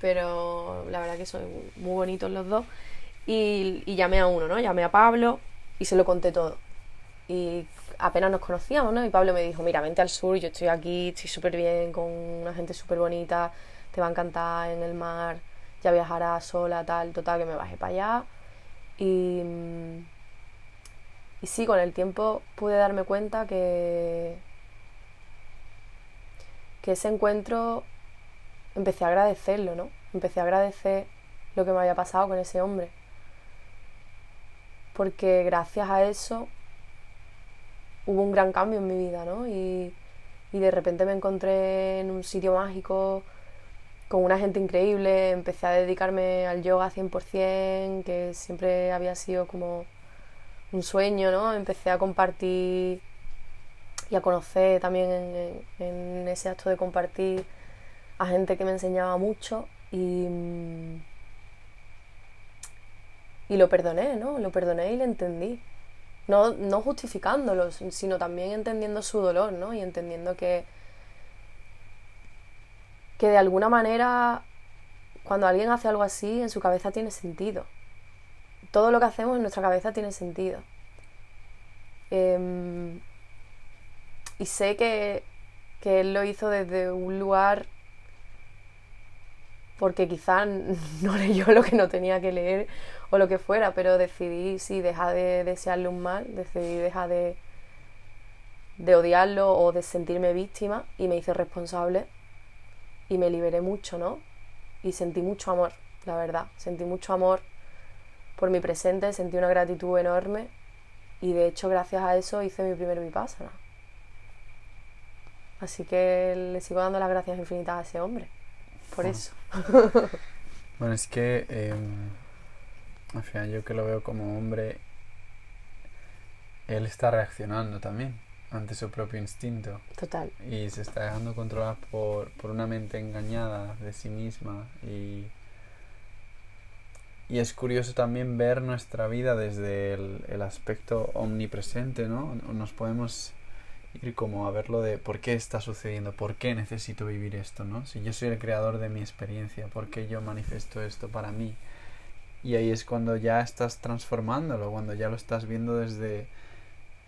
pero la verdad que son muy bonitos los dos. Y, y llamé a uno, ¿no? Llamé a Pablo y se lo conté todo. y apenas nos conocíamos, ¿no? Y Pablo me dijo, mira, vente al sur, yo estoy aquí, estoy súper bien, con una gente súper bonita, te va a encantar en el mar, ya viajarás sola, tal, total, que me bajé para allá. Y, y sí, con el tiempo pude darme cuenta que, que ese encuentro empecé a agradecerlo, ¿no? Empecé a agradecer lo que me había pasado con ese hombre. Porque gracias a eso hubo un gran cambio en mi vida, ¿no? Y, y de repente me encontré en un sitio mágico con una gente increíble, empecé a dedicarme al yoga 100%, que siempre había sido como un sueño, ¿no? Empecé a compartir y a conocer también en, ese acto de compartir a gente que me enseñaba mucho y, y lo perdoné, ¿no? Lo perdoné y le entendí. No, no justificándolo, sino también entendiendo su dolor, ¿no? Y entendiendo que, que de alguna manera cuando alguien hace algo así en su cabeza tiene sentido. Todo lo que hacemos en nuestra cabeza tiene sentido. Em, y sé que, que él lo hizo desde un lugar porque quizás no leyó lo que no tenía que leer o lo que fuera, pero decidí, sí, dejar de desearle un mal, decidí dejar de, de odiarlo o de sentirme víctima y me hice responsable y me liberé mucho, ¿no? Y sentí mucho amor, la verdad, sentí mucho amor por mi presente, sentí una gratitud enorme y de hecho gracias a eso hice mi primer vipassana. Así que le sigo dando las gracias infinitas a ese hombre por eso. bueno, es que em, al final yo que lo veo como hombre, él está reaccionando también ante su propio instinto. Total. Y se está dejando controlar por, por una mente engañada de sí misma. Y, y es curioso también ver nuestra vida desde el, el aspecto omnipresente, ¿no? Nos podemos ir como a verlo de por qué está sucediendo, por qué necesito vivir esto, ¿no? Si yo soy el creador de mi experiencia, ¿por qué yo manifiesto esto para mí? Y ahí es cuando ya estás transformándolo, cuando ya lo estás viendo desde...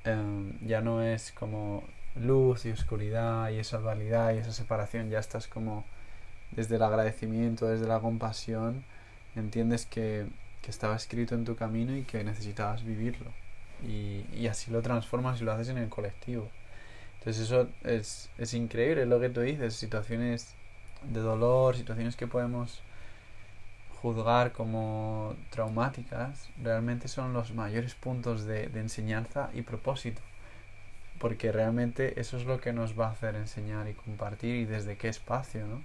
Em, ya no es como luz y oscuridad y esa dualidad y esa separación, ya estás como desde el agradecimiento, desde la compasión, entiendes que, que estaba escrito en tu camino y que necesitabas vivirlo. Y, y así lo transformas y lo haces en el colectivo. Entonces eso es, es increíble lo que tú dices, situaciones de dolor, situaciones que podemos juzgar como traumáticas, realmente son los mayores puntos de, de, enseñanza y propósito. Porque realmente eso es lo que nos va a hacer enseñar y compartir y desde qué espacio, ¿no?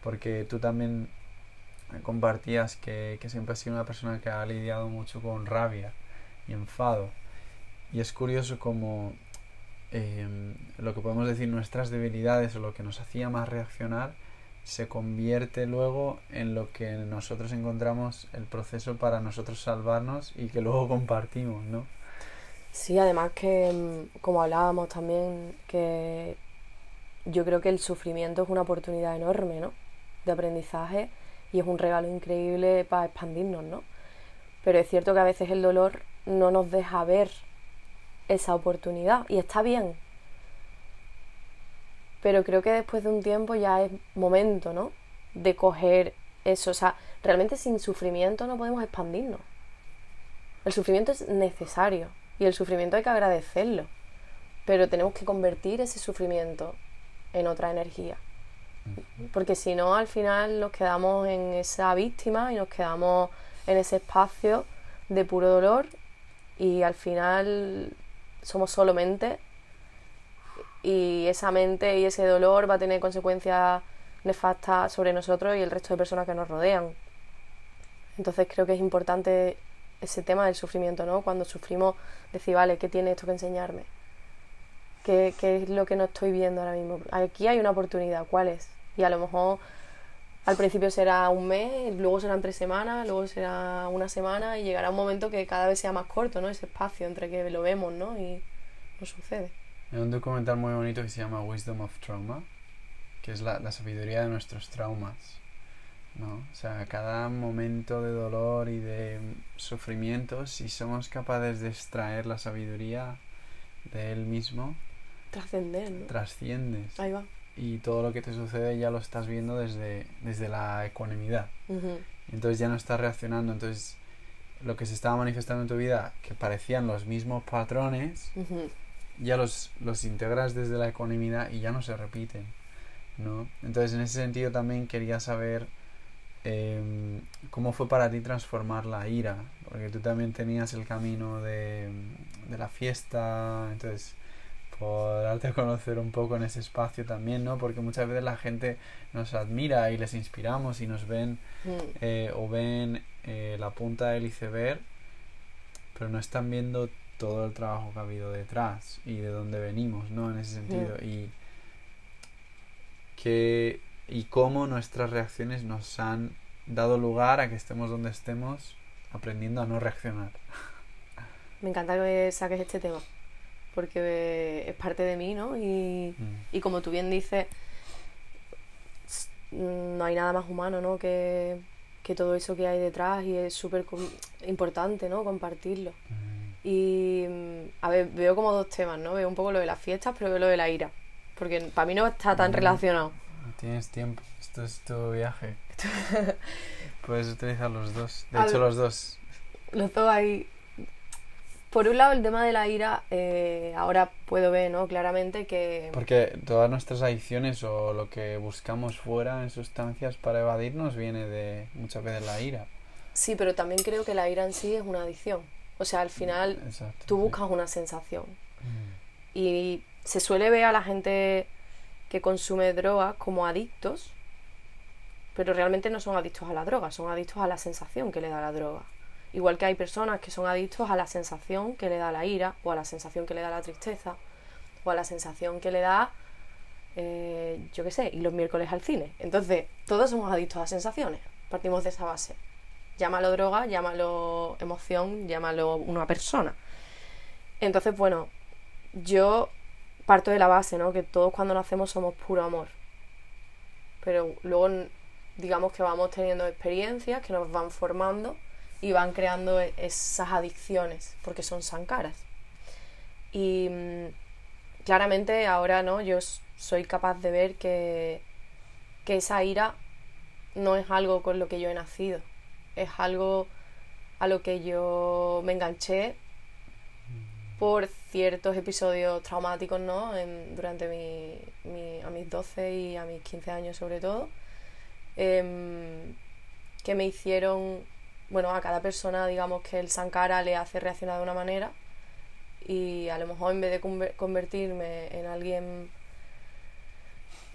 Porque tú también compartías que, que siempre has sido una persona que ha lidiado mucho con rabia y enfado. Y es curioso como eh, lo que podemos decir nuestras debilidades o lo que nos hacía más reaccionar se convierte luego en lo que nosotros encontramos el proceso para nosotros salvarnos y que luego compartimos, ¿no? Sí, además que, mm, como hablábamos también, que yo creo que el sufrimiento es una oportunidad enorme, ¿no? De aprendizaje y es un regalo increíble para expandirnos, ¿no? Pero es cierto que a veces el dolor no nos deja ver esa oportunidad y está bien. Pero creo que después de un tiempo ya es momento, ¿no? De coger eso. O sea, realmente sin sufrimiento no podemos expandirnos. El sufrimiento es necesario y el sufrimiento hay que agradecerlo. Pero tenemos que convertir ese sufrimiento en otra energía. Porque si no, al final nos quedamos en esa víctima y nos quedamos en ese espacio de puro dolor y al final somos solo mente y esa mente y ese dolor va a tener consecuencias nefastas sobre nosotros y el resto de personas que nos rodean. Entonces creo que es importante ese tema del sufrimiento, ¿no? Cuando sufrimos, decir, vale, ¿qué tiene esto que enseñarme? ¿Qué, ¿Qué es lo que no estoy viendo ahora mismo? Aquí hay una oportunidad, ¿cuál es? Y a lo mejor al principio será un mes, luego serán tres semanas, luego será una semana y llegará un momento que cada vez sea más corto, ¿no? Ese espacio entre que lo vemos, ¿no? Y nos sucede. Hay un documental muy bonito que se llama Wisdom of Trauma, que es la, la sabiduría de nuestros traumas, ¿no? O sea, cada momento de dolor y de sufrimiento, si somos capaces de extraer la sabiduría, de él mismo, Trascender, ¿no? trasciendes. Ahí va. Y todo lo que te sucede ya lo estás viendo desde, desde la ecuanimidad. Entonces ya no estás reaccionando. Entonces lo que se estaba manifestando en tu vida, que parecían los mismos patrones, ya los, los integras desde la ecuanimidad y ya no se repiten. ¿no? Entonces en ese sentido también quería saber em, cómo fue para ti transformar la ira, porque tú también tenías el camino de, de la fiesta, entonces por darte a conocer un poco en ese espacio también, ¿no? Porque muchas veces la gente nos admira y les inspiramos y nos ven Mm. eh, o ven eh, la punta del iceberg, pero no están viendo todo el trabajo que ha habido detrás y de dónde venimos, ¿no? En ese sentido. Y, que, y cómo nuestras reacciones nos han dado lugar a que estemos donde estemos aprendiendo a no reaccionar. Me encanta que saques este tema, porque es parte de mí, ¿no? Y, Mm. y como tú bien dices, no hay nada más humano, ¿no? Que, que todo eso que hay detrás y es súper importante, ¿no? Compartirlo. Mm. Y, mm, a ver, veo como dos temas, ¿no? Veo un poco lo de las fiestas, pero veo lo de la ira. Porque para mí no está tan relacionado. Tienes tiempo, esto es tu viaje. Puedes utilizar los dos. De hecho, los dos. Los dos ahí. Por un lado, el tema de la ira, eh, ahora puedo ver, ¿no? Claramente que. Porque todas nuestras adicciones o lo que buscamos fuera en sustancias para evadirnos viene de muchas veces la ira. Sí, pero también creo que la ira en sí es una adicción. O sea, al final Exacto. tú sí. buscas una sensación. Mm. Y se suele ver a la gente que consume drogas como adictos, pero realmente no son adictos a la droga, son adictos a la sensación que le da la droga. Igual que hay personas que son adictos a la sensación que le da la ira, o a la sensación que le da la tristeza, o a la sensación que le da, eh, yo qué sé, y los miércoles al cine. Entonces, todos somos adictos a sensaciones, partimos de esa base. Llámalo droga, llámalo emoción, llámalo una persona. Entonces, bueno, yo parto de la base, ¿no? Que todos cuando nacemos somos puro amor. Pero luego, digamos que vamos teniendo experiencias que nos van formando y van creando e- esas adicciones, porque son sankaras. Y mm, claramente ahora, ¿no? Yo soy capaz de ver que, que esa ira no es algo con lo que yo he nacido. Es algo a lo que yo me enganché por ciertos episodios traumáticos, ¿no? En- durante mi, mi- a mis 12 y a mis 15 años sobre todo, em, que me hicieron, bueno, a cada persona, digamos que el Sankara le hace reaccionar de una manera y a lo mejor en vez de conver- convertirme en alguien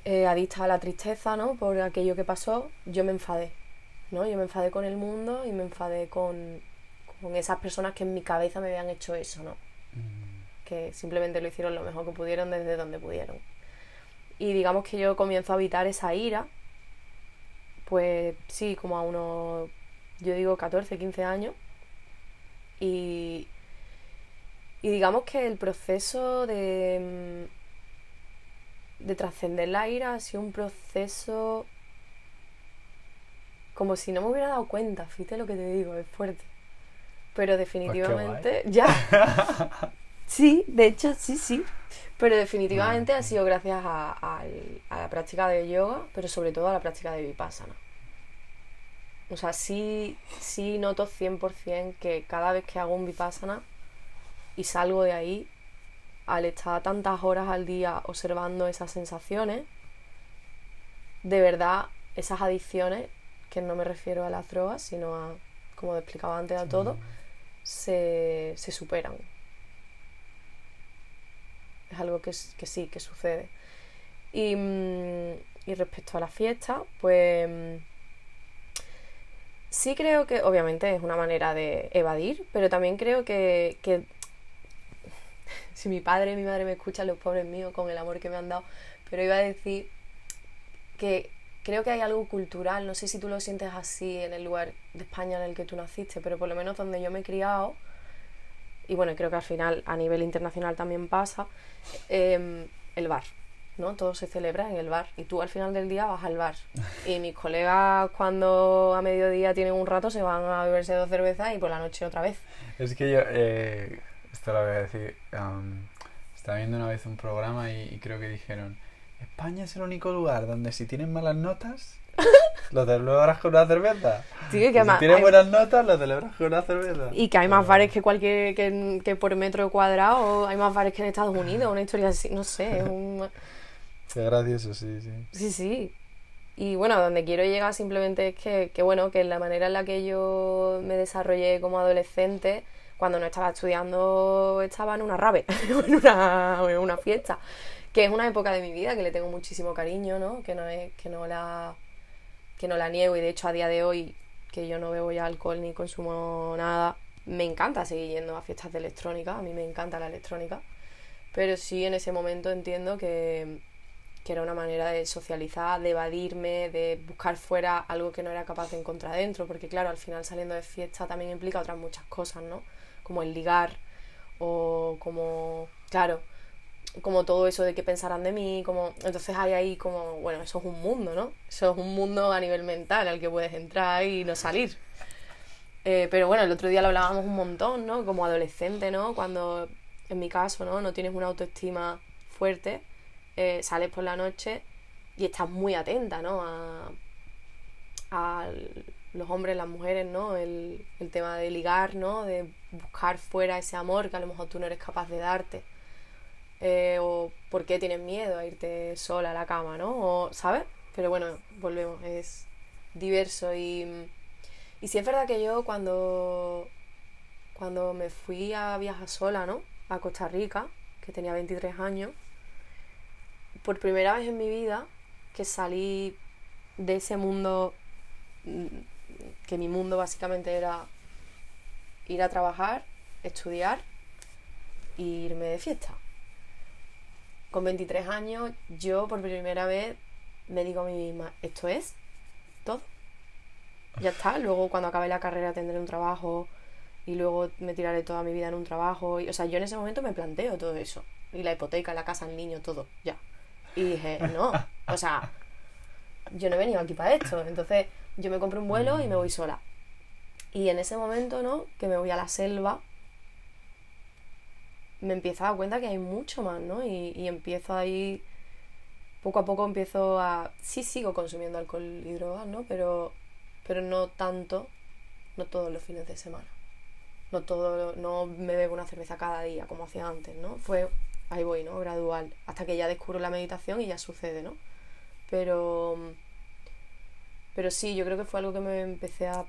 eh, adicta a la tristeza, ¿no? Por aquello que pasó, yo me enfadé, ¿no? Yo me enfadé con el mundo y me enfadé con, con esas personas que en mi cabeza me habían hecho eso, ¿no? Mm. que simplemente lo hicieron lo mejor que pudieron desde donde pudieron. Y digamos que yo comienzo a evitar esa ira, pues sí, como a unos, yo digo 14, 15 años. Y, y digamos que el proceso de, mm, de trascender la ira ha sido un proceso como si no me hubiera dado cuenta, fíjate lo que te digo, es fuerte. Pero definitivamente, ya. Sí, de hecho, sí, sí. Pero definitivamente ha sido gracias a, a la práctica de yoga, pero sobre todo a la práctica de vipassana. O sea, sí, sí noto 100% que cada vez que hago un vipassana y salgo de ahí, al estar tantas horas al día observando esas sensaciones, de verdad, esas adicciones, que no me refiero a las drogas, sino a, como explicaba antes, a todo, se, se superan. Es algo que, que sí, que sucede. Y, mm, y respecto a la fiesta, pues sí creo que obviamente es una manera de evadir, pero también creo que, que si mi padre y mi madre me escuchan, los pobres míos, con el amor que me han dado, pero iba a decir que creo que hay algo cultural, no sé si tú lo sientes así en el lugar de España en el que tú naciste, pero por lo menos donde yo me he criado, y bueno, creo que al final a nivel internacional también pasa, em, el bar, ¿no? Todo se celebra en el bar y tú al final del día vas al bar. Y mis colegas cuando a mediodía tienen un rato se van a beberse dos cervezas y por la noche otra vez. Es que yo, eh, esto lo voy a decir, am, Estaba viendo una vez un programa y, creo que dijeron, España es el único lugar donde si tienen malas notas, lo celebras con una cerveza. Sí, que si tienes buenas notas, lo celebras con una cerveza. Y que hay más bares que cualquier que, que, por metro cuadrado, hay más bares que en Estados Unidos, una historia así, no sé. Un... Qué gracioso, sí, sí. Sí, sí. Y bueno, donde quiero llegar simplemente es que, que, bueno, que la manera en la que yo me desarrollé como adolescente, cuando no estaba estudiando, estaba en una rave, en, una, en una fiesta, que es una época de mi vida que le tengo muchísimo cariño, ¿no? Que no es, que no la que no la niego y de hecho a día de hoy que yo no bebo ya alcohol ni consumo nada, me encanta seguir yendo a fiestas de electrónica, a mí me encanta la electrónica, pero sí en ese momento entiendo que que era una manera de socializar, de evadirme, de buscar fuera algo que no era capaz de encontrar dentro, porque claro, al final saliendo de fiesta también implica otras muchas cosas, ¿no? Como el ligar o como, claro, como todo eso de que pensarán de mí, como entonces hay ahí como, bueno, eso es un mundo, ¿no? Eso es un mundo a nivel mental al que puedes entrar y no salir. Eh, pero bueno, el otro día lo hablábamos un montón, ¿no? Como adolescente, ¿no? Cuando, en mi caso, ¿no? No tienes una autoestima fuerte, eh, sales por la noche y estás muy atenta, ¿no? A, los hombres, las mujeres, ¿no? El, tema de ligar, ¿no? De buscar fuera ese amor que a lo mejor tú no eres capaz de darte. Eh, o por qué tienes miedo a irte sola a la cama, ¿no? O, ¿sabes? Pero bueno, volvemos, es diverso y, y sí es verdad que yo cuando, cuando me fui a viajar sola, ¿no? A Costa Rica, que tenía 23 años, por primera vez en mi vida que salí de ese mundo, que mi mundo básicamente era ir a trabajar, estudiar e irme de fiesta. Con 23 años yo por primera vez me digo a mí misma, esto es todo. Ya está, luego cuando acabe la carrera tendré un trabajo y luego me tiraré toda mi vida en un trabajo. Y, o sea, yo en ese momento me planteo todo eso. Y la hipoteca, la casa, el niño, todo, ya. Y dije, no, o sea, yo no he venido aquí para esto. Entonces yo me compro un vuelo y me voy sola. Y en ese momento, ¿no? Que me voy a la selva, me empiezo a dar cuenta que hay mucho más, ¿no? Y, y empiezo ahí, poco a poco empiezo a... Sí sigo consumiendo alcohol y drogas, ¿no? Pero, pero no tanto, no todos los fines de semana. No todo, no me bebo una cerveza cada día como hacía antes, ¿no? Fue ahí voy, ¿no? Gradual, hasta que ya descubro la meditación y ya sucede, ¿no? Pero, pero sí, yo creo que fue algo que me empecé a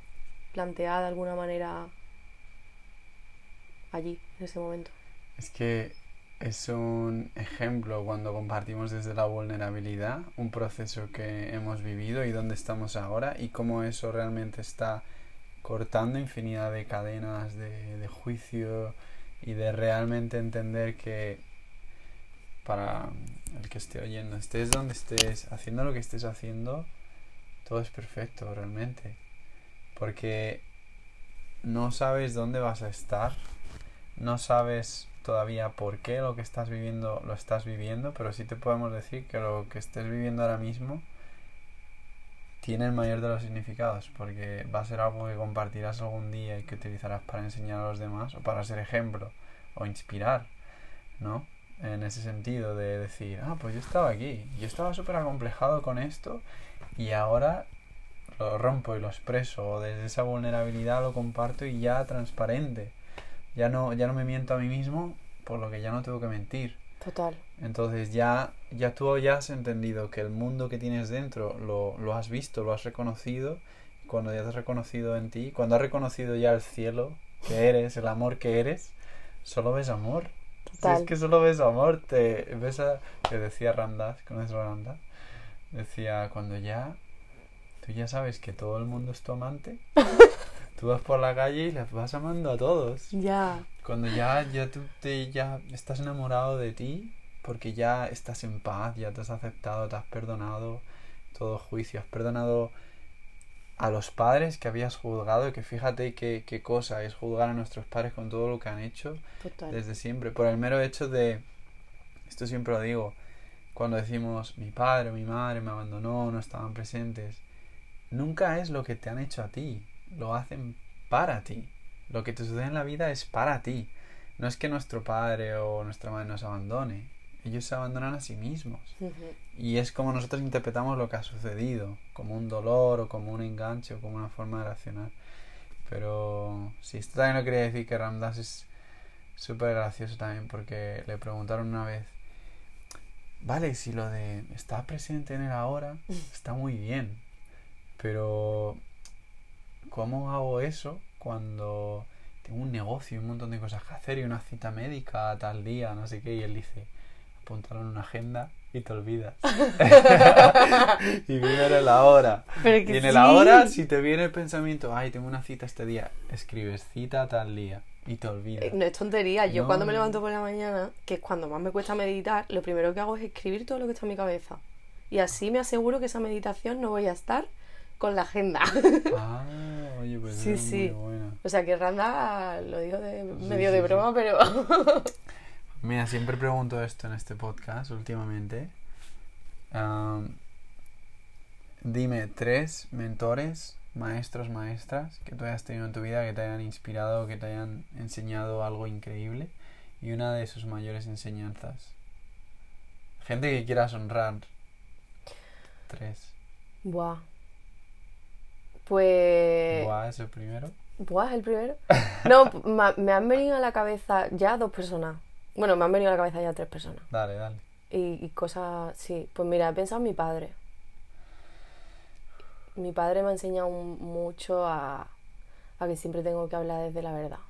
plantear de alguna manera allí, en ese momento. Es que es un ejemplo cuando compartimos desde la vulnerabilidad un proceso que hemos vivido y dónde estamos ahora y cómo eso realmente está cortando infinidad de cadenas de, de juicio y de realmente entender que para el que esté oyendo, estés donde estés, haciendo lo que estés haciendo, todo es perfecto realmente. Porque no sabes dónde vas a estar, no sabes todavía por qué lo que estás viviendo lo estás viviendo, pero sí te podemos decir que lo que estés viviendo ahora mismo tiene el mayor de los significados, porque va a ser algo que compartirás algún día y que utilizarás para enseñar a los demás o para ser ejemplo o inspirar, ¿no? En ese sentido de decir, ah, pues yo estaba aquí, yo estaba súper acomplejado con esto y ahora lo rompo y lo expreso, o desde esa vulnerabilidad lo comparto y ya transparente. Ya no, ya no me miento a mí mismo, por lo que ya no tengo que mentir. Total. Entonces ya, ya tú ya has entendido que el mundo que tienes dentro lo, lo has visto, lo has reconocido. Cuando ya te has reconocido en ti, cuando has reconocido ya el cielo que eres, el amor que eres, solo ves amor si es que solo ves amor, te ves a, que decía Randas, ¿conoces Randas? Decía, cuando ya, tú ya sabes que todo el mundo es tu amante, tú vas por la calle y les vas amando a todos. Ya. Cuando ya, ya tú te, ya estás enamorado de ti, porque ya estás en paz, ya te has aceptado, te has perdonado todo juicio, has perdonado a los padres que habías juzgado, que fíjate qué, qué cosa es juzgar a nuestros padres con todo lo que han hecho desde siempre, por el mero hecho de, esto siempre lo digo, cuando decimos mi padre o mi madre me abandonó, no estaban presentes, nunca es lo que te han hecho a ti, lo hacen para ti, lo que te sucede en la vida es para ti. no es que nuestro padre o nuestra madre nos abandone, ellos se abandonan a sí mismos. Ujú. Y es como nosotros interpretamos lo que ha sucedido, como un dolor o como un enganche o como una forma de reaccionar. Pero sí, esto también lo quería decir que Ramdas es súper gracioso también porque le preguntaron una vez, vale, si lo de estar presente en el ahora está muy bien, pero ¿cómo hago eso cuando tengo un negocio y un montón de cosas que hacer y una cita médica a tal día, no sé qué? Y él dice, apúntalo en una agenda y te olvidas. y vive el ahora. Y en el sí. ahora, si te viene el pensamiento, ay, tengo una cita este día, escribes cita tal día y te olvidas. Eh, No es tontería. Yo No. cuando me levanto por la mañana, que es cuando más me cuesta meditar, lo primero que hago es escribir todo lo que está en mi cabeza. Y así me aseguro que esa meditación no voy a estar con la agenda. Ah, oye, pues Sí, es sí. muy buena. o sea que Randa lo digo de Sí, medio sí, de broma, pero Mira, siempre pregunto esto en este podcast últimamente. Am, dime tres mentores, maestros, maestras que tú hayas tenido en tu vida que te hayan inspirado, que te hayan enseñado algo increíble y una de sus mayores enseñanzas. Gente que quieras honrar. Tres. Buah. Pues. Buah, es el primero. Buah, es el primero. No, me han venido a la cabeza ya dos personas. Bueno, me han venido a la cabeza ya tres personas. Dale, dale. Y, y cosas, sí. Pues mira, he pensado en mi padre. Mi padre me ha enseñado mucho a, a que siempre tengo que hablar desde la verdad.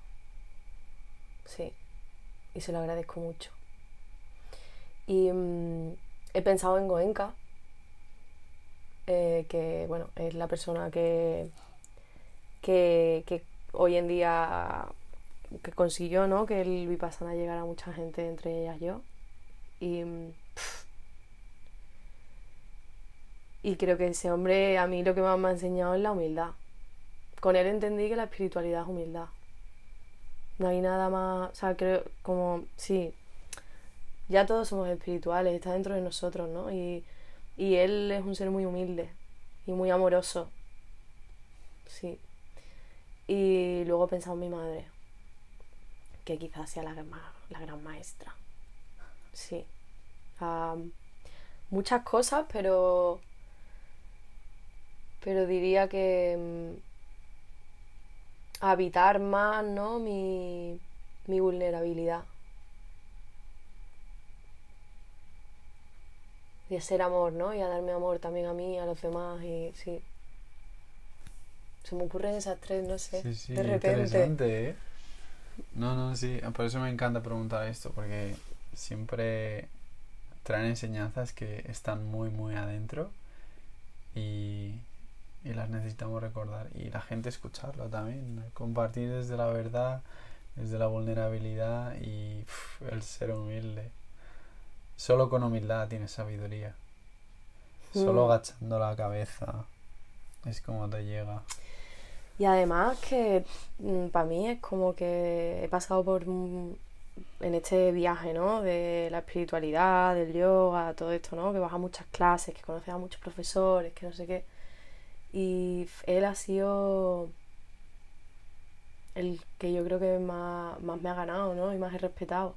Sí. Y se lo agradezco mucho. Y mm, he pensado en Goenka, eh, que bueno, es la persona que, que, que hoy en día que consiguió ¿no? que el Vipassana llegara a mucha gente, entre ellas yo. Y, mm, y creo que ese hombre a mí lo que más me ha enseñado es la humildad. Con él entendí que la espiritualidad es humildad. No hay nada más, o sea, creo como, sí, ya todos somos espirituales, está dentro de nosotros, ¿no? Y, y él es un ser muy humilde y muy amoroso. Sí. Y luego he pensado en mi madre, que quizás sea la, la gran maestra. Sí. Am, muchas cosas, pero. Pero diría que. mm, habitar más, ¿no? Mi, mi vulnerabilidad. Y a ser amor, ¿no? Y a darme amor también a mí, a los demás, y sí. Se me ocurren esas tres, no sé. Sí, sí, de repente. interesante, ¿eh? No, no, sí, por eso me encanta preguntar esto, porque siempre traen enseñanzas que están muy, muy adentro y, y las necesitamos recordar. Y la gente escucharlo también, compartir desde la verdad, desde la vulnerabilidad y el ser humilde. Solo con humildad tienes sabiduría. Solo Mm. agachando la cabeza es como te llega. Y además que para mí es como que he pasado por un- en este viaje, ¿no? De la espiritualidad, del yoga, todo esto, ¿no? Que vas a muchas clases, que conoces a muchos profesores, que no sé qué. Y él ha sido el que yo creo que más, más me ha ganado, ¿no? Y más he respetado.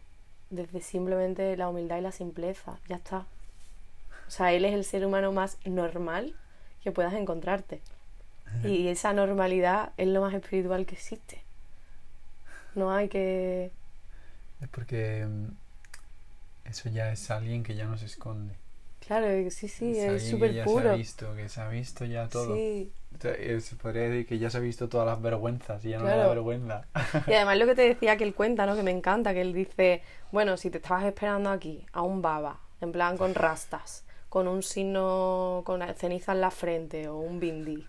Desde simplemente la humildad y la simpleza, ya está. O sea, él es el ser humano más normal que puedas encontrarte. Y esa normalidad es lo más espiritual que existe. No hay que... Es porque mm, eso ya es alguien que ya no se esconde. Claro, sí, sí, es alguien que súper ya se puro. ha visto, que se ha visto ya todo. Sí. Eh, Se podría decir que ya se ha visto todas las vergüenzas y ya no da vergüenza. Y además lo que te decía que él cuenta, ¿no? Que me encanta, que él dice, bueno, si te estabas esperando aquí a un baba, en plan con rastas, con un signo con ceniza en la frente o un bindi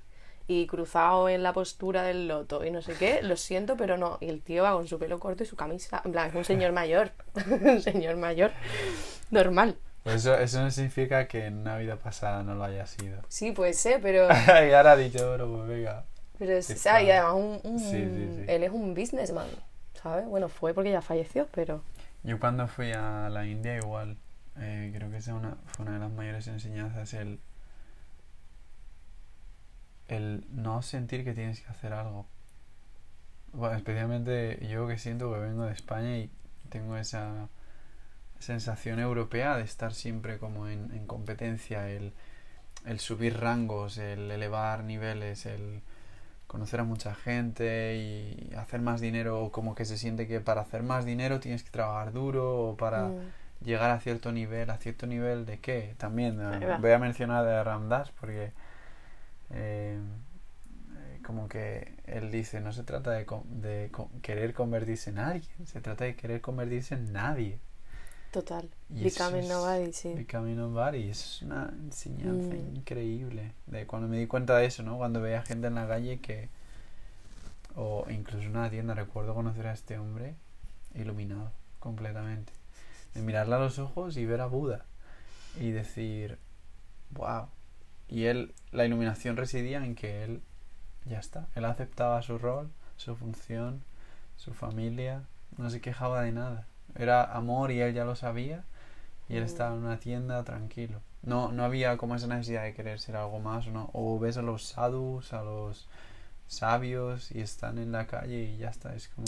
y cruzado en la postura del loto y no sé qué, lo siento, pero no. Y el tío va con su pelo corto y su camisa, en plan, es un señor mayor, un señor mayor, normal. Pues eso, eso no significa que en una vida pasada no lo haya sido. Sí, puede ser, pero... y ahora ha dicho, bueno, pues venga. Pero es, sea, y además un, un- Sí, sí, sí. él es un businessman, ¿sabes? Bueno, fue porque ya falleció, pero... Yo cuando fui a la India igual, eh, creo que esa una, fue una de las mayores enseñanzas, el, el no sentir que tienes que hacer algo. Bueno, especialmente yo que siento que vengo de España y tengo esa sensación europea de estar siempre como en, en competencia, el, el subir rangos, el elevar niveles, el conocer a mucha gente y hacer más dinero, como que se siente que para hacer más dinero tienes que trabajar duro o para Mm. llegar a cierto nivel, a cierto nivel de qué, también eh, voy a mencionar de Ramdas porque eh, como que él dice, no se trata de, querer convertirse en alguien, se trata de querer convertirse en nadie. Total. Y Becoming nobody, sí. Becoming Nobody es una enseñanza Mm. increíble. De cuando me di cuenta de eso, ¿no? Cuando veía gente en la calle que. O incluso en una tienda, recuerdo conocer a este hombre iluminado completamente. De mirarle a los ojos y ver a Buda. Y decir, wow. Y él, la iluminación residía en que él, ya está. Él aceptaba su rol, su función, su familia. No se quejaba de nada. Era amor y él ya lo sabía y él Mm. estaba en una tienda tranquilo. No, no había como esa necesidad de querer ser algo más, ¿no? O ves a los sadhus, a los sabios y están en la calle y ya está, es como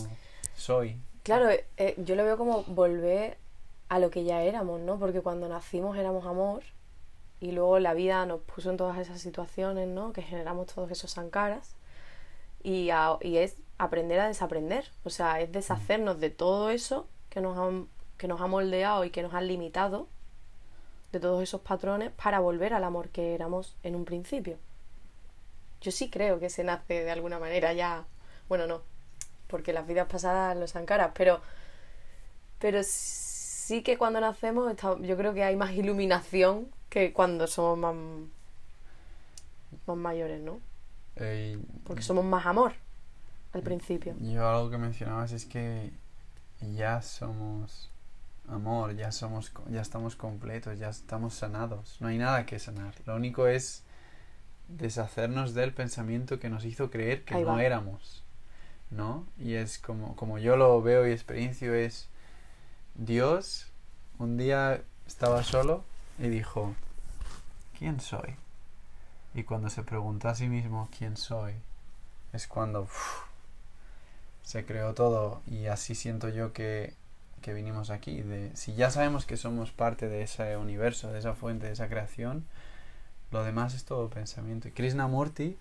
soy. Claro, eh, eh, yo lo veo como volver a lo que ya éramos, ¿no? Porque cuando nacimos éramos amor y luego la vida nos puso en todas esas situaciones, ¿no? Que generamos todos esos sankaras y, y es aprender a desaprender, o sea, es deshacernos de todo eso que nos han, que nos ha moldeado y que nos han limitado, de todos esos patrones para volver al amor que éramos en un principio. Yo sí creo que se nace de alguna manera ya, bueno, no, porque las vidas pasadas los sankaras, pero pero sí que cuando nacemos yo creo que hay más iluminación que cuando somos más más mayores, ¿no? Eh, Porque somos más amor al principio. Yo algo que mencionabas es que ya somos amor, ya somos ya estamos completos, ya estamos sanados. No hay nada que sanar. Lo único es deshacernos del pensamiento que nos hizo creer que no éramos. ¿No? Y es como, como yo lo veo y experiencio es Dios un día estaba solo y dijo, ¿quién soy? Y cuando se preguntó a sí mismo quién soy, es cuando se creó todo y así siento yo que, que vinimos aquí. De, si ya sabemos que somos parte de ese universo, de esa fuente, de esa creación, lo demás es todo pensamiento. Y Krishnamurti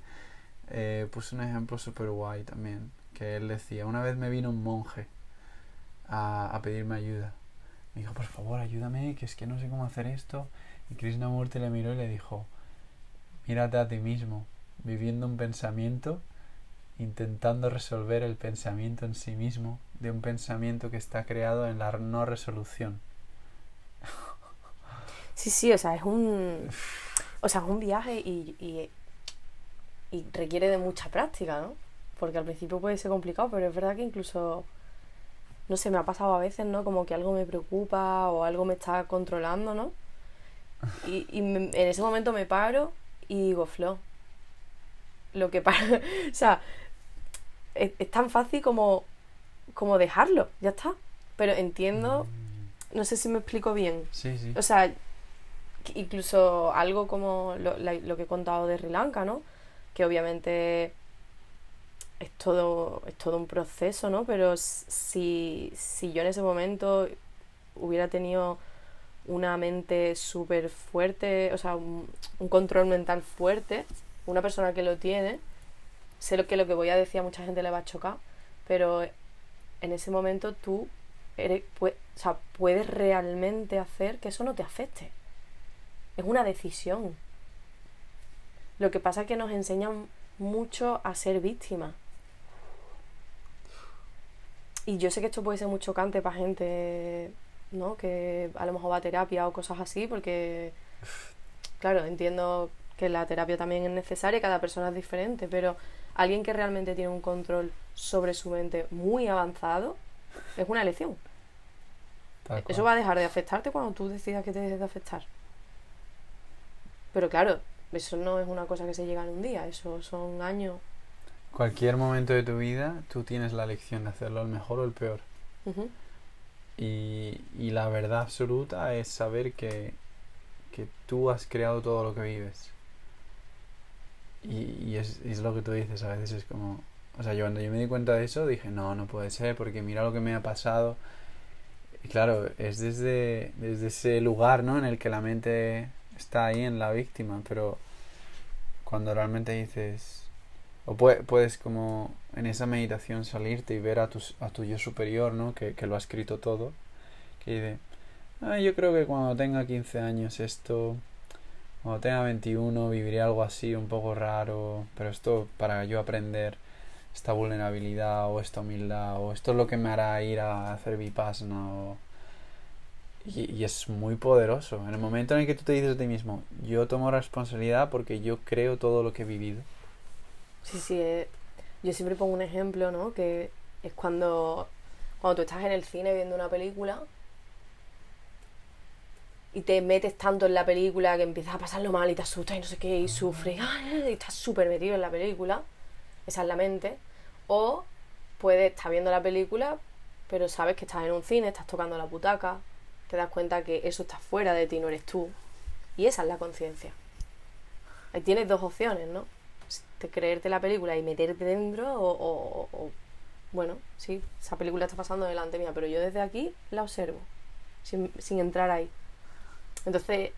eh, puso un ejemplo súper guay también, que él decía, una vez me vino un monje a, a pedirme ayuda. Me dijo, por favor, ayúdame, que es que no sé cómo hacer esto. Y Krishnamurti le miró y le dijo, mírate a ti mismo, viviendo un pensamiento, intentando resolver el pensamiento en sí mismo, de un pensamiento que está creado en la no resolución. Sí, sí, o sea, es un o sea, es un viaje y, y, y requiere de mucha práctica, ¿no? Porque al principio puede ser complicado, pero es verdad que incluso no sé, me ha pasado a veces, ¿no? Como que algo me preocupa o algo me está controlando, ¿no? Y, y me- en ese momento me paro y digo, Flo, lo que pasa, o sea, es, es tan fácil como, como dejarlo, ya está. Pero entiendo, no sé si me explico bien. Sí, sí. O sea, incluso algo como lo, la- lo que he contado de Sri Lanka, ¿no? Que obviamente es todo, es todo un proceso, ¿no? Pero si, si yo en ese momento hubiera tenido una mente súper fuerte, o sea, un, control mental fuerte, una persona que lo tiene, sé lo que lo que voy a decir a mucha gente le va a chocar, pero en ese momento tú eres, pue- o sea, puedes realmente hacer que eso no te afecte. Es una decisión. Lo que pasa es que nos enseñan mucho a ser víctimas. Y yo sé que esto puede ser muy chocante para gente, ¿no? Que a lo mejor va a terapia o cosas así, porque, claro, entiendo que la terapia también es necesaria, cada persona es diferente, pero alguien que realmente tiene un control sobre su mente muy avanzado, es una elección. Eso va a dejar de afectarte cuando tú decidas que te dejes de afectar. Pero claro, eso no es una cosa que se llega en un día, eso son años. Cualquier momento de tu vida, tú tienes la elección de hacerlo el mejor o el peor. Y, y la verdad absoluta es saber que, que tú has creado todo lo que vives. Y, es, es lo que tú dices, a veces es como, O sea, yo cuando yo me di cuenta de eso dije, no, no puede ser, porque mira lo que me ha pasado. Y claro, es desde, desde ese lugar, ¿no? En el que la mente está ahí en la víctima, pero cuando realmente dices, o puedes como en esa meditación salirte y ver a tu, a tu yo superior, ¿no? Que, que lo ha escrito todo, que dice, ah, yo creo que cuando tenga 15 años esto, cuando tenga 21 viviré algo así, un poco raro, pero esto para yo aprender esta vulnerabilidad o esta humildad o esto es lo que me hará ir a hacer vipassana o... Y, y, es muy poderoso. En el momento en el que tú te dices a ti mismo, yo tomo responsabilidad porque yo creo todo lo que he vivido. Sí, sí, eh, yo siempre pongo un ejemplo, ¿no? Que es cuando, cuando tú estás en el cine viendo una película y te metes tanto en la película que empiezas a pasarlo mal y te asustas y no sé qué y sufres y estás súper metido en la película, esa es la mente, o puedes estar viendo la película pero sabes que estás en un cine, estás tocando la butaca, te das cuenta que eso está fuera de ti, no eres tú. Y esa es la conciencia. Ahí tienes dos opciones, ¿no? De creerte la película y meterte dentro o, o, bueno, sí, esa película está pasando delante mía, pero yo desde aquí la observo, sin, sin entrar ahí. Entonces,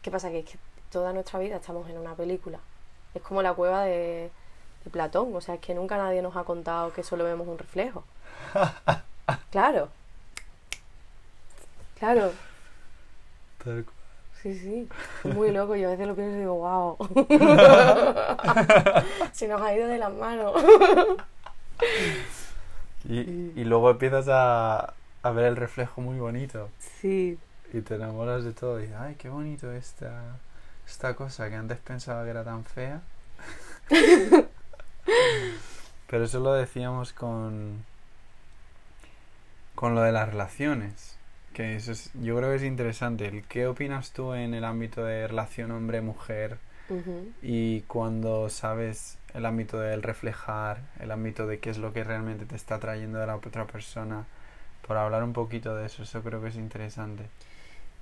¿qué pasa? Que es que toda nuestra vida estamos en una película. Es como la cueva de, de Platón, o sea, es que nunca nadie nos ha contado que solo vemos un reflejo. claro. Claro. Tal. Sí, sí. Muy loco. Yo a veces lo pienso y digo, wow. Se nos ha ido de las manos. y, y luego empiezas a, a ver el reflejo muy bonito. Sí y te enamoras de todo y dices, ay, qué bonito esta, esta cosa que antes pensaba que era tan fea. Pero eso lo decíamos con, con lo de las relaciones. Que eso es, yo creo que es interesante. ¿Qué opinas tú en el ámbito de relación hombre-mujer? Y cuando sabes el ámbito del reflejar, el ámbito de qué es lo que realmente te está trayendo de la otra persona, por hablar un poquito de eso, eso creo que es interesante.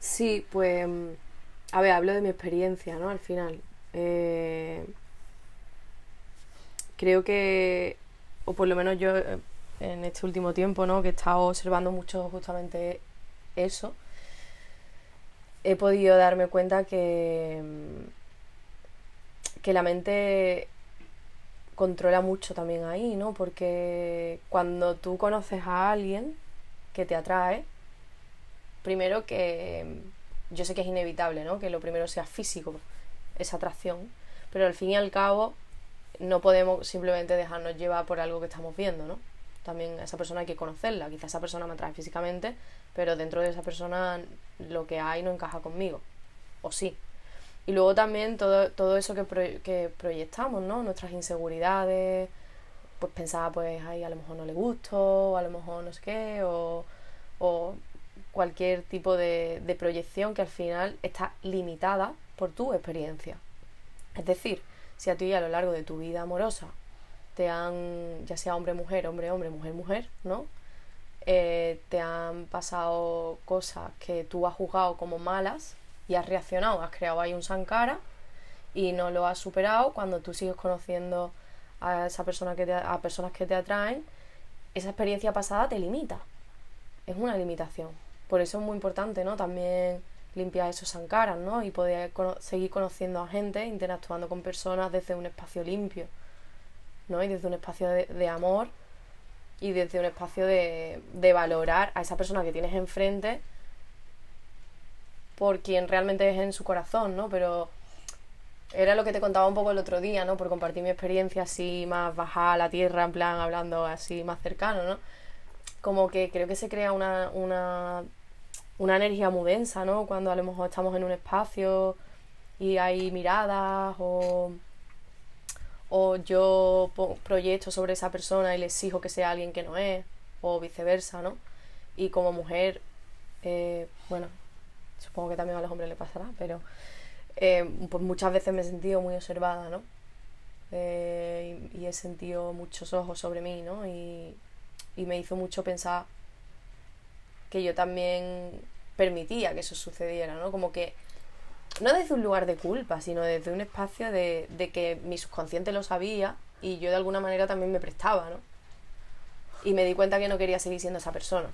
Sí, pues, a ver, hablo de mi experiencia, ¿no? Al final. Eh, creo que, o por lo menos yo eh, en este último tiempo, ¿no? Que he estado observando mucho justamente eso, he podido darme cuenta que, que la mente controla mucho también ahí, ¿no? Porque cuando tú conoces a alguien que te atrae, primero que yo sé que es inevitable, ¿no? Que lo primero sea físico, esa atracción, pero al fin y al cabo no podemos simplemente dejarnos llevar por algo que estamos viendo, ¿no? También esa persona hay que conocerla, quizá esa persona me atrae físicamente, pero dentro de esa persona lo que hay no encaja conmigo, o sí. Y luego también todo, todo eso que, proyectamos, ¿no? Nuestras inseguridades, pues pensaba, pues, ahí a lo mejor no le gusto, o a lo mejor no sé qué, o, o cualquier tipo de, proyección que al final está limitada por tu experiencia. Es decir, si a ti a lo largo de tu vida amorosa te han, ya sea hombre-mujer, hombre-hombre, mujer-mujer, ¿no? Eh, te han pasado cosas que tú has juzgado como malas y has reaccionado, has creado ahí un sankara y no lo has superado cuando tú sigues conociendo a esa persona que a personas que te atraen, esa experiencia pasada te limita. Es una limitación. Por eso es muy importante, ¿no? También limpiar esos sankaras, ¿no? Y poder seguir conociendo a gente, interactuando con personas desde un espacio limpio, ¿no? Y desde un espacio de, amor y desde un espacio de, de, valorar a esa persona que tienes enfrente por quien realmente es en su corazón, ¿no? Pero era lo que te contaba un poco el otro día, ¿no? Por compartir mi experiencia así más baja a la tierra, en plan hablando así más cercano, ¿no? Como que creo que se crea una, una una energía muy densa, ¿no? Cuando a lo mejor estamos en un espacio y hay miradas o, o yo proyecto sobre esa persona y le exijo que sea alguien que no es o viceversa, ¿no? Y como mujer, eh, bueno, supongo que también a los hombres le pasará, pero eh, pues muchas veces me he sentido muy observada, ¿no? Eh, y, he sentido muchos ojos sobre mí, ¿no? Y, y me hizo mucho pensar que yo también permitía que eso sucediera, ¿no? Como que no desde un lugar de culpa, sino desde un espacio de, de que mi subconsciente lo sabía y yo de alguna manera también me prestaba, ¿no? Y me di cuenta que no quería seguir siendo esa persona.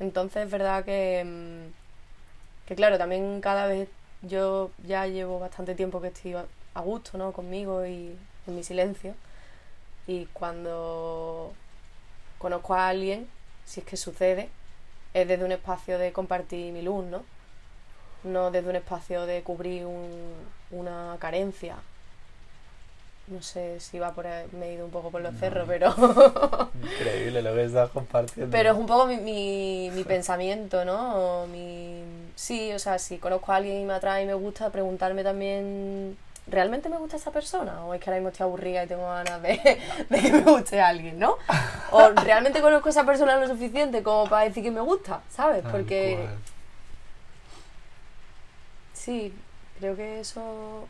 Entonces es verdad que, mm, que claro, también cada vez yo ya llevo bastante tiempo que estoy a gusto, ¿no? Conmigo y en mi silencio. Y cuando conozco a alguien, si es que sucede, es desde un espacio de compartir mi luz, ¿no? No desde un espacio de cubrir un, una carencia. No sé si va por ahí, me he ido un poco por los cerros, pero... Increíble lo que estás compartiendo. Pero es un poco mi, mi, mi pensamiento, ¿no? Mi... Sí, o sea, si conozco a alguien y me atrae y me gusta, preguntarme también ¿realmente me gusta esa persona? ¿O es que ahora mismo estoy aburrida y tengo ganas de, que me guste alguien, ¿no? ¿O realmente conozco a esa persona lo suficiente como para decir que me gusta, ¿sabes? Porque... Sí, creo que eso...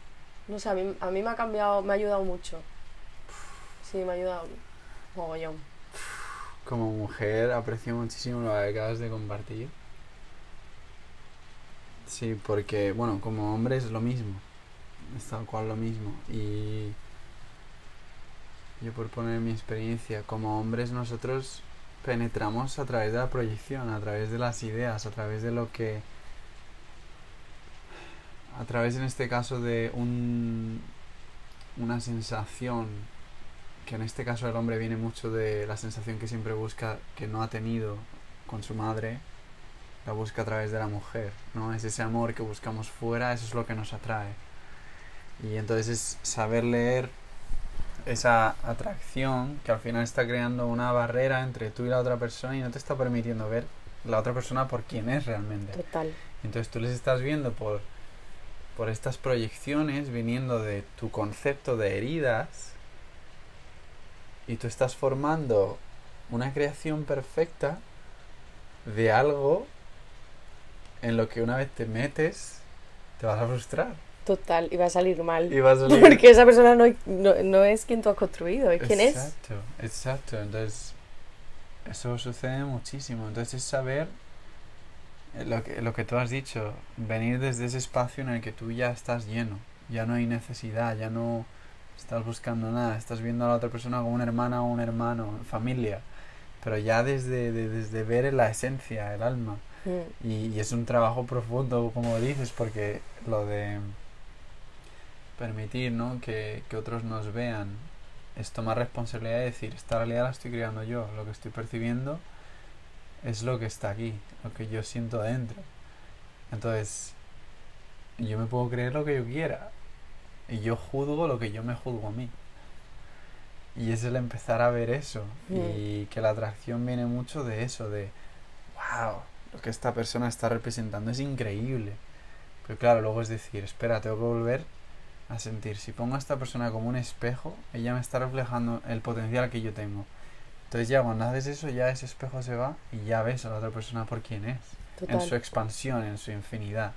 No sé, a mí, a mí me ha cambiado, me ha ayudado mucho. Sí, me ha ayudado mogollón. Como mujer aprecio muchísimo lo que acabas de compartir. Sí, porque, bueno, como hombre es lo mismo es tal cual lo mismo. Y yo por poner mi experiencia, como hombres nosotros penetramos a través de la proyección, a través de las ideas, a través de lo que... A través en este caso de un, una sensación, que en este caso el hombre viene mucho de la sensación que siempre busca, que no ha tenido con su madre, la busca a través de la mujer, ¿no? Es ese amor que buscamos fuera, eso es lo que nos atrae. Y entonces es saber leer esa atracción que al final está creando una barrera entre tú y la otra persona y no te está permitiendo ver la otra persona por quién es realmente. Total. Entonces tú les estás viendo por, por estas proyecciones viniendo de tu concepto de heridas y tú estás formando una creación perfecta de algo en lo que una vez te metes te vas a frustrar. Total, y va a salir mal. Y va a salir... Porque esa persona no, no, es quien tú has construido, es quien es. Exacto, exacto. Entonces, eso sucede muchísimo. Entonces, es saber lo que, lo que tú has dicho, venir desde ese espacio en el que tú ya estás lleno, ya no hay necesidad, ya no estás buscando nada, estás viendo a la otra persona como una hermana o un hermano, familia, pero ya desde, desde ver la esencia, el alma. Mm. Y, y, es un trabajo profundo, como dices, porque lo de permitir ¿no? que, que otros nos vean es tomar responsabilidad y decir, esta realidad la estoy creando yo, lo que estoy percibiendo es lo que está aquí, lo que yo siento dentro. Entonces, yo me puedo creer lo que yo quiera y yo juzgo lo que yo me juzgo a mí. Y es el empezar a ver eso y que la atracción viene mucho de eso, de, wow, lo que esta persona está representando es increíble. Pero claro, luego es decir, espera, tengo que volver a sentir, si pongo a esta persona como un espejo, ella me está reflejando el potencial que yo tengo. Entonces ya cuando haces eso, ya ese espejo se va y ya ves a la otra persona por quién es, en su expansión, en su infinidad.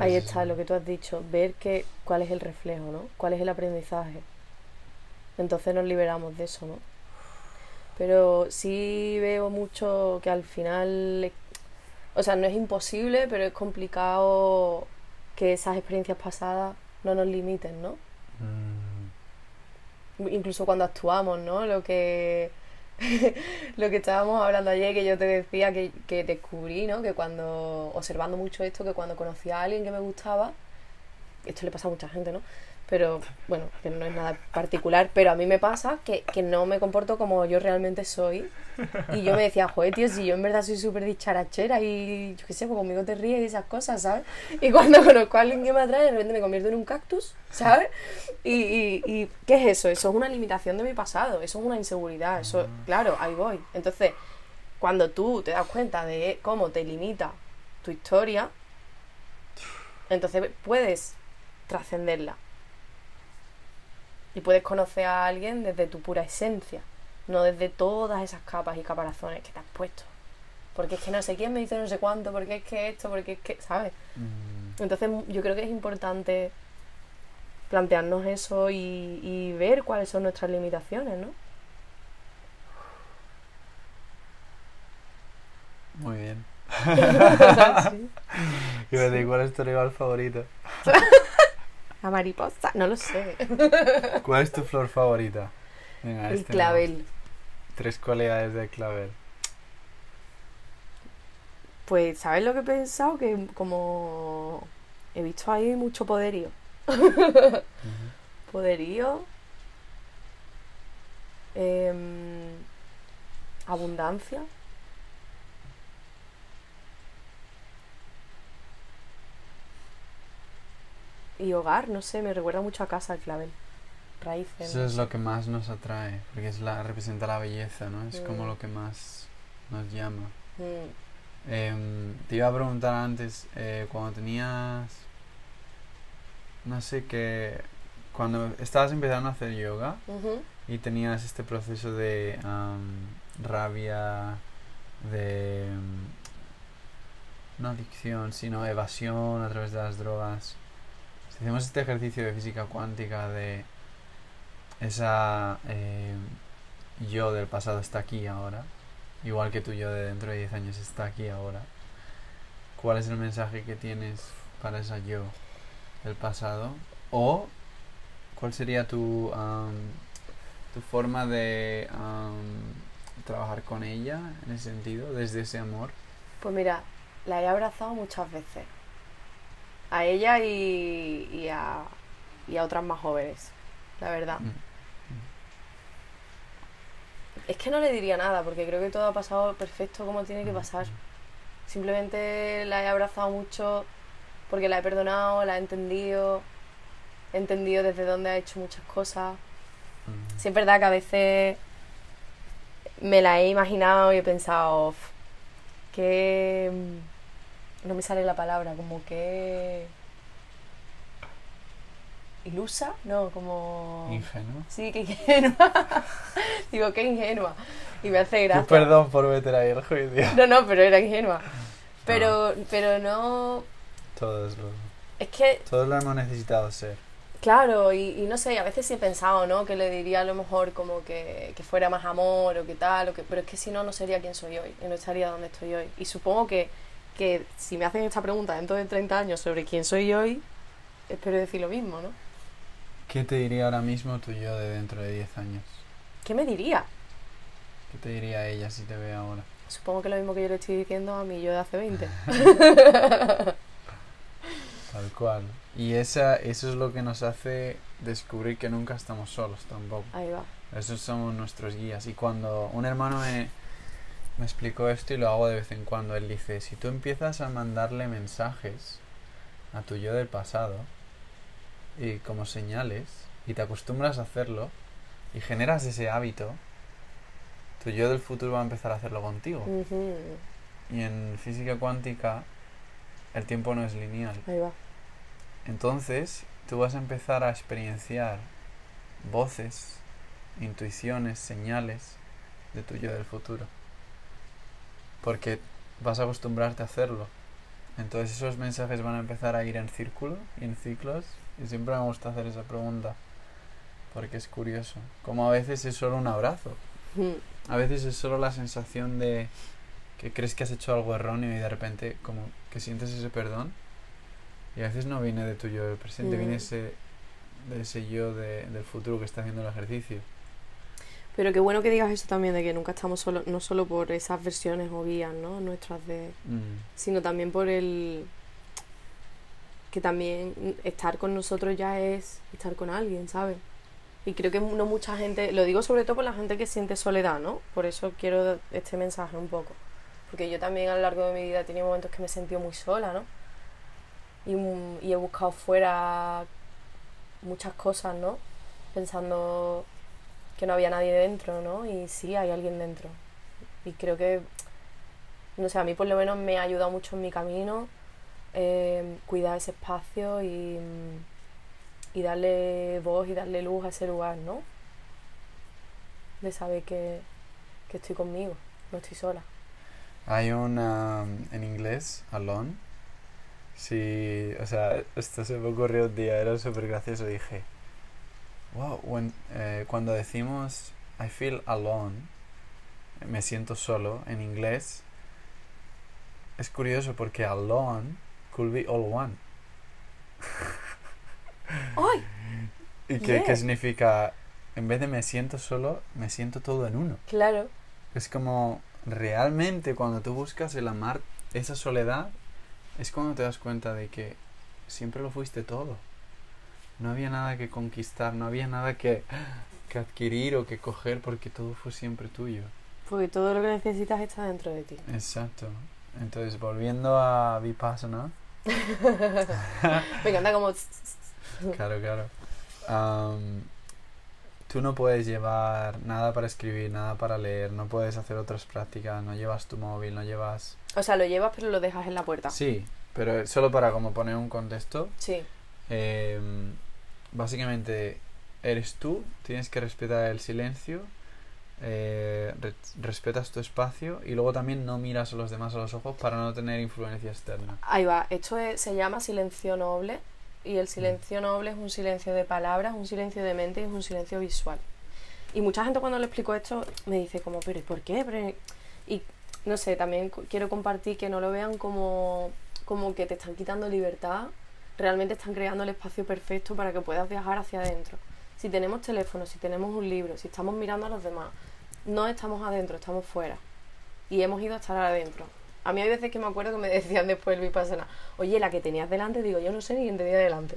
Ahí está lo que tú has dicho, ver que, cuál es el reflejo, ¿no? Cuál es el aprendizaje. Entonces nos liberamos de eso, ¿no? Pero sí veo mucho que al final, o sea, no es imposible, pero es complicado que esas experiencias pasadas no nos limiten, ¿no? Mm. Incluso cuando actuamos, ¿no? Lo que lo que estábamos hablando ayer, que yo te decía que, que descubrí, ¿no? Que cuando, observando mucho esto, que cuando conocí a alguien que me gustaba, esto le pasa a mucha gente, ¿no? Pero bueno, que no es nada particular, pero a mí me pasa que, que no me comporto como yo realmente soy. Y yo me decía, joder, tío, si yo en verdad soy súper dicharachera y yo qué sé, pues conmigo te ríes y esas cosas, ¿sabes? Y cuando conozco a alguien que me atrae, de repente me convierto en un cactus, ¿sabes? Y, y, y ¿qué es eso? Eso es una limitación de mi pasado, eso es una inseguridad, eso, ah. claro, ahí voy. Entonces, cuando tú te das cuenta de cómo te limita tu historia, entonces puedes trascenderla y puedes conocer a alguien desde tu pura esencia, no desde todas esas capas y caparazones que te has puesto. Porque es que no sé quién me dice no sé cuánto, porque es que esto, porque es que, ¿sabes? Mm. Entonces yo creo que es importante plantearnos eso y, ver cuáles son nuestras limitaciones, ¿no? Muy bien. ¿Cuál es tu rival favorito? La mariposa, no lo sé. ¿Cuál es tu flor favorita? Venga, El este clavel. no. Tres cualidades del clavel. Pues, ¿sabes lo que he pensado? Que como he visto ahí mucho poderío. Poderío. em, abundancia. Y hogar, no sé, me recuerda mucho a casa el clavel. Raíces. Eso es lo que más nos atrae, porque es la, representa la belleza, ¿no? Es como Mm. lo que más nos llama. Mm, Em, te iba a preguntar antes, eh, cuando tenías, no sé qué, cuando estabas empezando a hacer yoga y tenías este proceso de am, rabia, de em, no adicción, sino evasión a través de las drogas. Si hacemos este ejercicio de física cuántica de esa em, yo del pasado está aquí ahora, igual que tu yo de dentro de 10 años está aquí ahora. ¿Cuál es el mensaje que tienes para esa yo del pasado? O cuál sería tu, am, tu forma de am, trabajar con ella en ese sentido, desde ese amor. Pues mira, la he abrazado muchas veces. A ella y, y, a, y a otras más jóvenes, la verdad. Mm. Es que no le diría nada, porque creo que todo ha pasado perfecto como tiene que Mm, pasar. Simplemente la he abrazado mucho porque la he perdonado, la he entendido, he entendido desde dónde ha hecho muchas cosas. Mm. Sí es verdad que a veces me la he imaginado y he pensado "Uf, que no me sale la palabra, como que ilusa, no, como Ingenuo. sí, que ingenua. Digo, qué ingenua. Y me hace Yo gracia. perdón por meter ahí el juicio. No, no, pero era ingenua. Pero, pero no. Todos lo, Es que todos lo hemos necesitado ser. Claro, y, y no sé, a veces sí he pensado, ¿no? Que le diría a lo mejor como que, que fuera más amor o que tal, o que, pero es que si no, no sería quien soy hoy, y no estaría donde estoy hoy. Y supongo que, que si me hacen esta pregunta dentro de 30 años sobre quién soy hoy, espero decir lo mismo, ¿no? ¿Qué te diría ahora mismo tu yo de dentro de 10 años? ¿Qué me diría? ¿Qué te diría ella si te ve ahora? Supongo que lo mismo que yo le estoy diciendo a mi yo de hace 20. Tal cual. Y esa, eso es lo que nos hace descubrir que nunca estamos solos tampoco. Ahí va. Esos somos nuestros guías. Y cuando un hermano me, me explicó esto y lo hago de vez en cuando, él dice, si tú empiezas a mandarle mensajes a tu yo del pasado y como señales y te acostumbras a hacerlo y generas ese hábito, tu yo del futuro va a empezar a hacerlo contigo. Y en física cuántica el tiempo no es lineal. Ahí va. Entonces, tú vas a empezar a experienciar voces, intuiciones, señales de tu yo del futuro. Porque vas a acostumbrarte a hacerlo. Entonces esos mensajes van a empezar a ir en círculo y en ciclos. Y siempre me gusta hacer esa pregunta. Porque es curioso. Como a veces es solo un abrazo. Ujú, A veces es solo la sensación de que crees que has hecho algo erróneo y de repente como que sientes ese perdón. Y a veces no viene de tu yo del presente, Mm. viene ese, de ese yo de- del futuro que está haciendo el ejercicio. Pero qué bueno que digas eso también, de que nunca estamos solos, no solo por esas versiones o guías, ¿no? Nuestras de, Mm, sino también por el que también estar con nosotros ya es estar con alguien, ¿sabes? Y creo que no mucha gente, lo digo sobre todo por la gente que siente soledad, ¿no? Por eso quiero este mensaje un poco. Porque yo también a lo largo de mi vida he tenido momentos que me he sentido muy sola, ¿no? Y, y he buscado fuera muchas cosas, ¿no? Pensando que no había nadie dentro, ¿no? Y sí, hay alguien dentro. Y creo que, no sé, a mí por lo menos me ha ayudado mucho en mi camino eh, cuidar ese espacio y, y darle voz y darle luz a ese lugar, ¿no? De saber que, que estoy conmigo, no estoy sola. Hay un, um, en inglés, alone. Sí, o sea, esto se me ocurrió un día, era súper gracioso. Dije, wow, when- eh, cuando decimos I feel alone, me siento solo, en inglés, es curioso porque alone could be all one. ¿Y qué, Yeah. qué significa? En vez de me siento solo, me siento todo en uno. Claro. Es como realmente cuando tú buscas el amar esa soledad, es cuando te das cuenta de que siempre lo fuiste todo. No había nada que conquistar, no había nada que, que adquirir o que coger porque todo fue siempre tuyo. Porque todo lo que necesitas está dentro de ti. Exacto. Entonces, volviendo a Vipassana, Me encanta como... claro, claro. tú no puedes llevar nada para escribir, nada para leer, no puedes hacer otras prácticas, no llevas tu móvil, no llevas... O sea, lo llevas pero lo dejas en la puerta. Sí, pero solo para como poner un contexto, Sí. eh, básicamente eres tú, tienes que respetar el silencio, eh, re- respetas tu espacio y luego también no miras a los demás a los ojos para no tener influencia externa. Ahí va. Esto es- se llama silencio noble. Y Mm. el silencio noble es un silencio de palabras, un silencio de mente y es un silencio visual. Y mucha gente cuando le explico esto me dice como, pero ¿y por qué? Pero- Y no sé, también quiero compartir que no lo vean como, como que te están quitando libertad. Realmente están creando el espacio perfecto para que puedas viajar hacia adentro. Si tenemos teléfono, si tenemos un libro, si estamos mirando a los demás, no estamos adentro, estamos fuera. Y hemos ido a estar adentro. A mí hay veces que me acuerdo que me decían después el Vipassana, oye, la que tenías delante, digo, yo no sé ni quién tenía delante.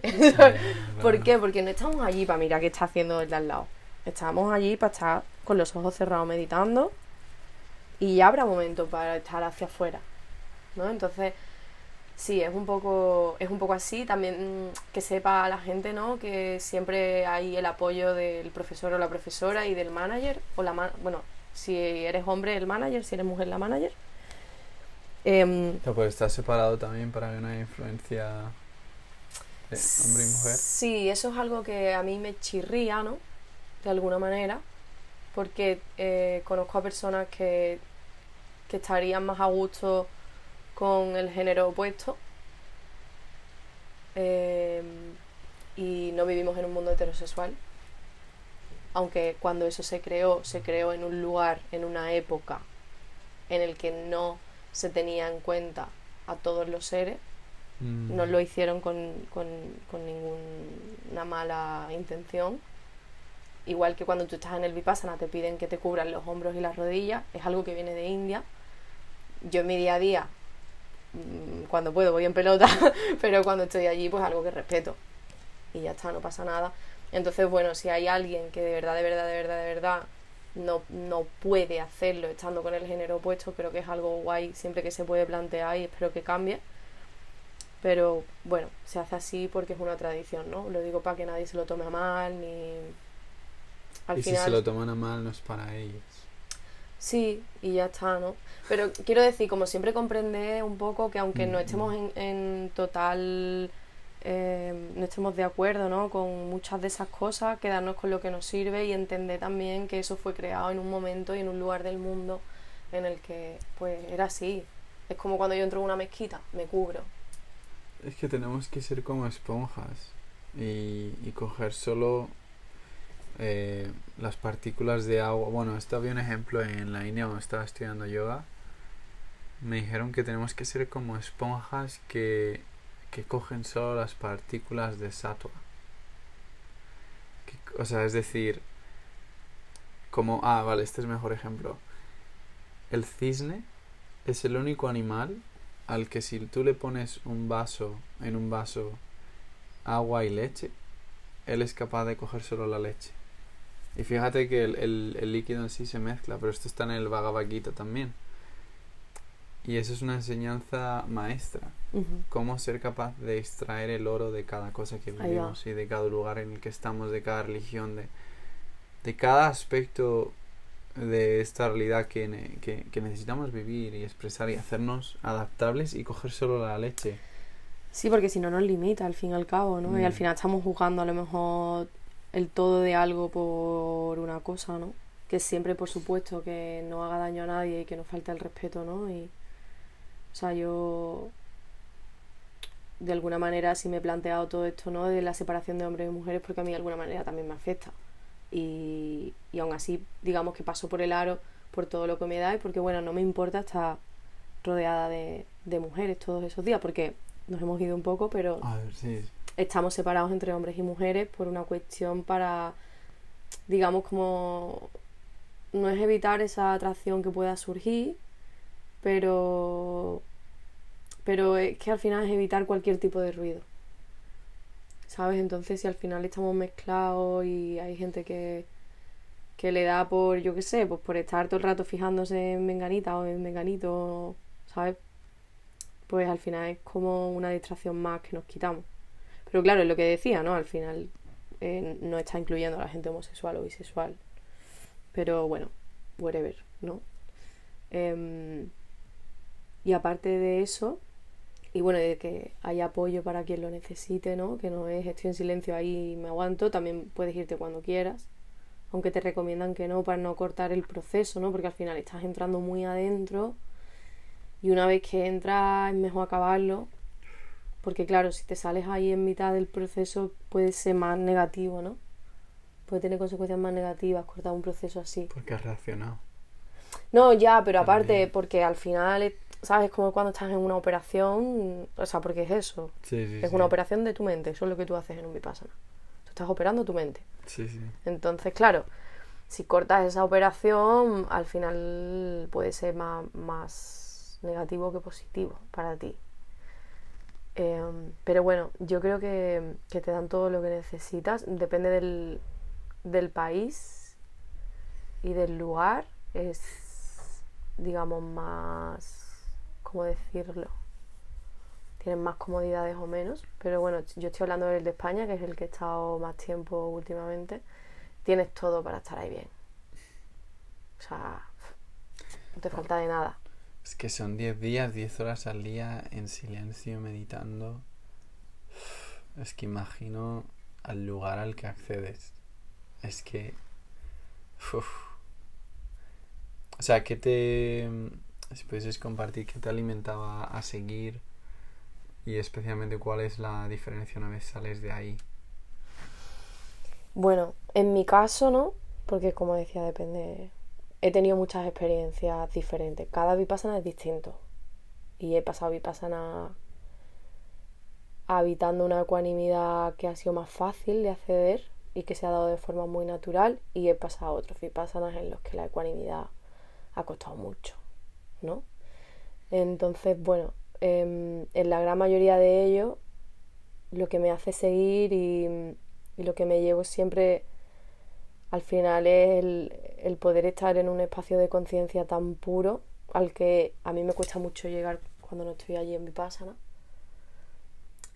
¿Por qué? Porque no estamos allí para mirar qué está haciendo el de al lado. Estamos allí para estar con los ojos cerrados meditando y ya habrá momento para estar hacia afuera. ¿No? Entonces, sí, es un poco, es un poco así. También mm, que sepa la gente, ¿no? Que siempre hay el apoyo del profesor o la profesora y del manager. O la bueno, si eres hombre, el manager, si eres mujer, la manager. Em, No, pues estar separado también para que no haya influencia de hombre y mujer. Sí, eso es algo que a mí me chirría, ¿no? De alguna manera, porque eh, conozco a personas que, que estarían más a gusto con el género opuesto eh, y no vivimos en un mundo heterosexual. Aunque cuando eso se creó, se creó en un lugar, en una época en el que no se tenía en cuenta a todos los seres Mm. no lo hicieron con, con, con ninguna mala intención. Igual que cuando tú estás en el Vipassana te piden que te cubran los hombros y las rodillas, es algo que viene de India. Yo en mi día a día, cuando puedo, voy en pelota, pero cuando estoy allí, pues algo que respeto. Y ya está, no pasa nada. Entonces, bueno, si hay alguien que de verdad, de verdad, de verdad, de verdad no, no puede hacerlo estando con el género opuesto, creo que es algo guay siempre que se puede plantear y espero que cambie. Pero bueno, se hace así porque es una tradición, ¿no? Lo digo para que nadie se lo tome a mal, ni... Al y final... si se lo toman a mal, no es para ellos. Sí, y ya está, ¿no? Pero quiero decir, como siempre comprender un poco que aunque no Mm, estemos en, en total, eh, no estemos de acuerdo, ¿no? Con muchas de esas cosas, quedarnos con lo que nos sirve y entender también que eso fue creado en un momento y en un lugar del mundo en el que, pues, era así. Es como cuando yo entro en una mezquita, me cubro. Es que tenemos que ser como esponjas y, y coger solo eh, las partículas de agua. Bueno, esto había un ejemplo en la India cuando estaba estudiando yoga. Me dijeron que tenemos que ser como esponjas que, que cogen solo las partículas de sattva. O sea, es decir, como... Ah, vale, este es mejor ejemplo. El cisne es el único animal al que si tú le pones un vaso, en un vaso, agua y leche, él es capaz de coger solo la leche. Y fíjate que el, el- el líquido en sí se mezcla, pero esto está en el Bhagavad Gita también. Y eso es una enseñanza maestra. Ujú. Cómo ser capaz de extraer el oro de cada cosa que vivimos y de cada lugar en el que estamos, de cada religión, de, de cada aspecto de esta realidad que, ne- que, que necesitamos vivir y expresar y hacernos adaptables y coger solo la leche. Sí, porque si no nos limita al fin y al cabo, ¿no? Y al Mm. final estamos juzgando a lo mejor el todo de algo por una cosa, ¿no? Que siempre, por supuesto, que no haga daño a nadie y que no falte el respeto, ¿no? Y, o sea, yo de alguna manera sí me he planteado todo esto, ¿no? De la separación de hombres y mujeres porque a mí de alguna manera también me afecta. Y, y aún así, digamos que paso por el aro por todo lo que me da y porque, bueno, no me importa estar rodeada de, de mujeres todos esos días porque nos hemos ido un poco, pero A ver, sí. Estamos separados entre hombres y mujeres por una cuestión para, digamos, como no es evitar esa atracción que pueda surgir, pero pero es que al final es evitar cualquier tipo de ruido. ¿Sabes? Entonces si al final estamos mezclados y hay gente que, que le da por, yo qué sé, pues por estar todo el rato fijándose en menganita o en menganito, ¿sabes? Pues al final es como una distracción más que nos quitamos. Pero claro, es lo que decía, ¿no? Al final eh, no está incluyendo a la gente homosexual o bisexual. Pero bueno, whatever, ¿no? Em, y aparte de eso, y bueno, de que haya apoyo para quien lo necesite, ¿no? Que no es estoy en silencio ahí y me aguanto, también puedes irte cuando quieras, aunque te recomiendan que no para no cortar el proceso, ¿no? Porque al final estás entrando muy adentro y una vez que entras es mejor acabarlo, porque claro, si te sales ahí en mitad del proceso puede ser más negativo, ¿no? Puede tener consecuencias más negativas cortar un proceso así. Porque has reaccionado. No, ya, pero aparte, porque al final ¿sabes? Como cuando estás en una operación, o sea, porque es eso. Sí, sí, es sí. una operación de tu mente, eso es lo que tú haces en un vipassana. Tú estás operando tu mente. Sí, sí. Entonces, claro, si cortas esa operación, al final puede ser más, más negativo que positivo para ti. Em, pero bueno, yo creo que, que te dan todo lo que necesitas. Depende del, del país y del lugar. Es, digamos, más ¿cómo decirlo? Tienen más comodidades o menos, pero bueno, yo estoy hablando del de España, que es el que he estado más tiempo últimamente. Tienes todo para estar ahí bien. O sea, no te falta de nada. Es que son 10 días, 10 horas al día en silencio, meditando. Es que imagino al lugar al que accedes. Es que... O sea, que te si pudieses compartir qué te alimentaba a seguir y especialmente cuál es la diferencia una vez sales de ahí. Bueno, en mi caso no, porque como decía, depende. He tenido muchas experiencias diferentes. Cada vipassana es distinto. Y he pasado vipassana habitando una ecuanimidad que ha sido más fácil de acceder y que se ha dado de forma muy natural. Y he pasado otros vipassanas en los que la ecuanimidad ha costado mucho. ¿no? Entonces, bueno, em, en la gran mayoría de ellos, lo que me hace seguir y, y lo que me llevo siempre al final es el, poder estar en un espacio de conciencia tan puro al que a mí me cuesta mucho llegar cuando no estoy allí en mi ¿no?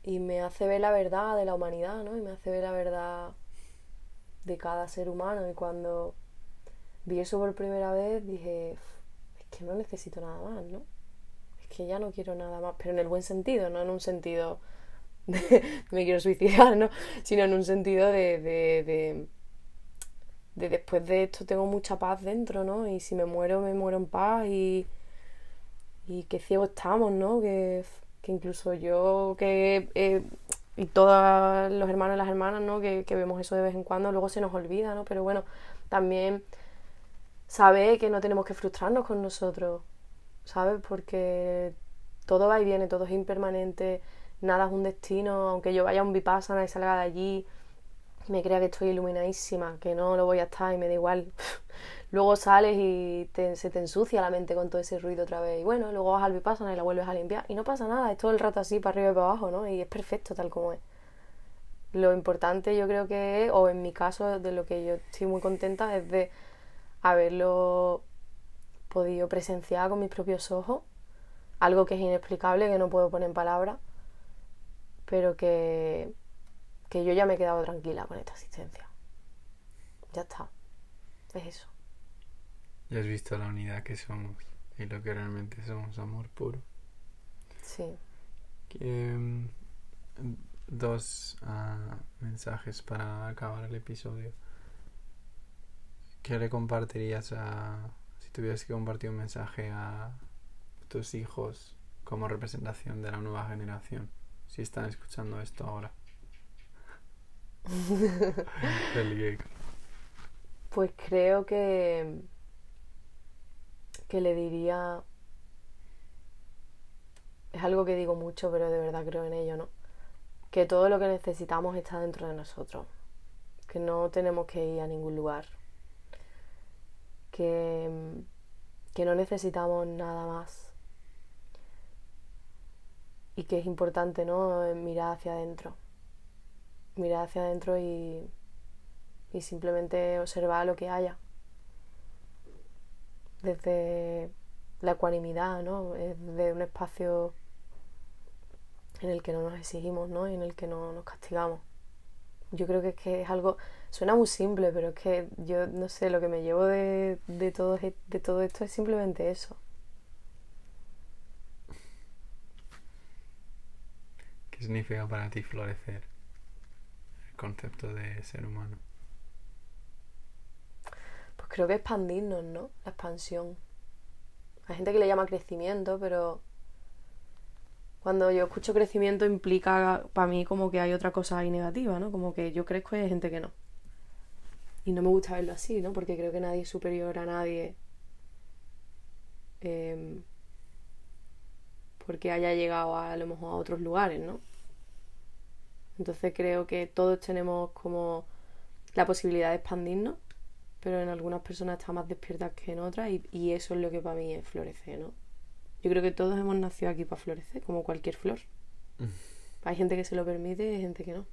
Y me hace ver la verdad de la humanidad, ¿no? Y me hace ver la verdad de cada ser humano. Y cuando vi eso por primera vez dije, que no necesito nada más, ¿no? Es que ya no quiero nada más, pero en el buen sentido, no en un sentido de me quiero suicidar, ¿no? Sino en un sentido de, de después de esto tengo mucha paz dentro, ¿no? Y si me muero, me muero en paz y, y qué ciego estamos, ¿no? Que, que incluso yo que... Eh, y todos los hermanos y las hermanas, ¿no? Que, que vemos eso de vez en cuando, luego se nos olvida, ¿no? Pero bueno, también saber que no tenemos que frustrarnos con nosotros, ¿sabes? Porque todo va y viene, todo es impermanente, nada es un destino, aunque yo vaya a un vipassana y salga de allí, me crea que estoy iluminadísima, que no lo voy a estar y me da igual. luego sales y se te ensucia la mente con todo ese ruido otra vez. Y bueno, luego vas al vipassana y la vuelves a limpiar. Y no pasa nada, es todo el rato así, para arriba y para abajo, ¿no? Y es perfecto tal como es. Lo importante yo creo que es, o en mi caso, de lo que yo estoy muy contenta, es de haberlo podido presenciar con mis propios ojos, algo que es inexplicable, que no puedo poner en palabras, pero que, que yo ya me he quedado tranquila con esta asistencia. Ya está. Es eso. Ya has visto la unidad que somos y lo que realmente somos, amor puro. Sí. Que, dos uh, mensajes para acabar el episodio. ¿Qué le compartirías a, si tuvieras que compartir un mensaje a tus hijos como representación de la nueva generación? Si están escuchando esto ahora. Pues creo que que le diría es algo que digo mucho pero de verdad creo en ello no que todo lo que necesitamos está dentro de nosotros, que no tenemos que ir a ningún lugar, que, que no necesitamos nada más. Y que es importante ¿no? mirar hacia adentro, mirar hacia adentro y, y simplemente observar lo que haya desde la ecuanimidad, ¿no? Desde un espacio en el que no nos exigimos, ¿no? Y en el que no nos castigamos. Yo creo que es que es algo, suena muy simple, pero es que yo no sé, lo que me llevo de, de, todo, de todo esto es simplemente eso. ¿Qué significa para ti florecer? Concepto de ser humano. Pues creo que expandirnos, ¿no? La expansión. Hay gente que le llama crecimiento, pero cuando yo escucho crecimiento implica para mí como que hay otra cosa ahí negativa, ¿no? Como que yo crezco y hay gente que no. Y no me gusta verlo así, ¿no? Porque creo que nadie es superior a nadie. Em, porque haya llegado a, a lo mejor a otros lugares, ¿no? Entonces creo que todos tenemos como la posibilidad de expandirnos, pero en algunas personas está más despiertas que en otras y, y eso es lo que para mí es florecer, ¿no? Yo creo que todos hemos nacido aquí para florecer, como cualquier flor. Mm. Hay gente que se lo permite y hay gente que no.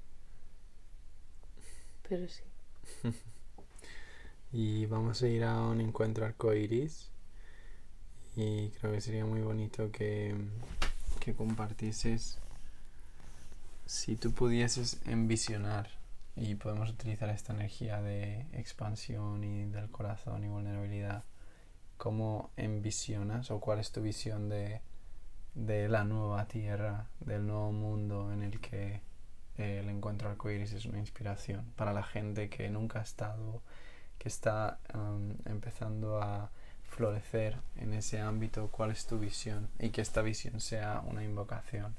Pero sí. y vamos a ir a un encuentro arcoiris. Y creo que sería muy bonito que, que compartieses. Si tú pudieses envisionar, y podemos utilizar esta energía de expansión y del corazón y vulnerabilidad ¿Cómo envisionas o cuál es tu visión de, la nueva tierra, del nuevo mundo en el que eh, el encuentro arcoíris es una inspiración para la gente que nunca ha estado, que está um, empezando a florecer en ese ámbito? ¿Cuál es tu visión? Y que esta visión sea una invocación.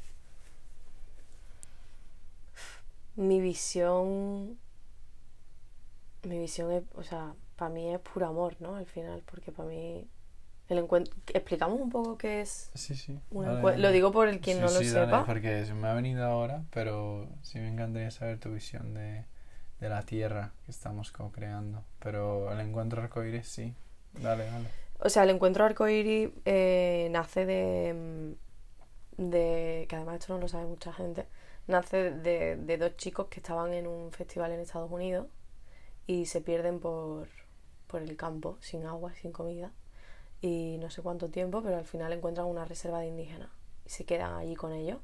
Mi visión. Mi visión es, o sea, para mí es puro amor, ¿no? Al final, porque para mí el encuentro... ¿Explicamos un poco qué es? Sí, sí. Lo digo por el quien no lo sepa. porque se me ha venido ahora, pero sí me encantaría saber tu visión de, de la tierra que estamos co-creando. Pero el encuentro arcoíris sí. Dale, dale. O sea, el encuentro arcoíris eh, nace de, de... que además esto no lo sabe mucha gente. Nace de, de dos chicos que estaban en un festival en Estados Unidos y se pierden por por el campo, sin agua, sin comida, y no sé cuánto tiempo, pero al final encuentran una reserva de indígenas y se quedan allí con ellos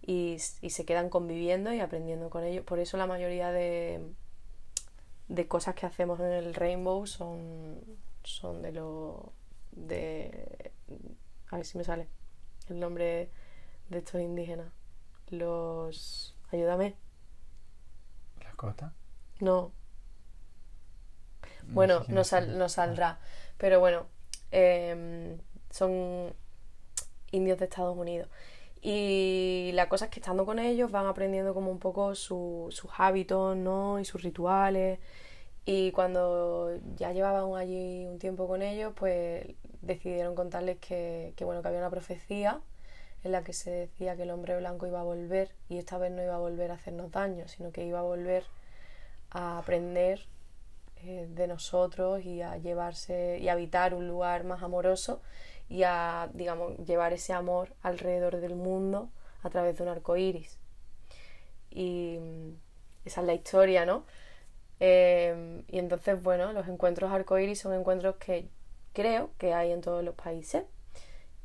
y, se quedan conviviendo y aprendiendo con ellos. Por eso la mayoría de, de cosas que hacemos en el Rainbow son, son de lo... de... a ver si me sale el nombre de estos indígenas. Los... ayúdame. ¿Lakota? No, bueno, no, saldrá. Pero bueno, em, son indios de Estados Unidos. Y la cosa es que estando con ellos van aprendiendo como un poco sus hábitos, ¿no? Y sus rituales. Y cuando ya llevaban allí un tiempo con ellos, pues decidieron contarles que, que, bueno, que había una profecía en la que se decía que el hombre blanco iba a volver y esta vez no iba a volver a hacernos daño, sino que iba a volver a aprender eh, de nosotros y a llevarse y habitar un lugar más amoroso y a, digamos, llevar ese amor alrededor del mundo a través de un arco iris. Y esa es la historia, ¿no? Em, y entonces, bueno, los encuentros arcoíris son encuentros que creo que hay en todos los países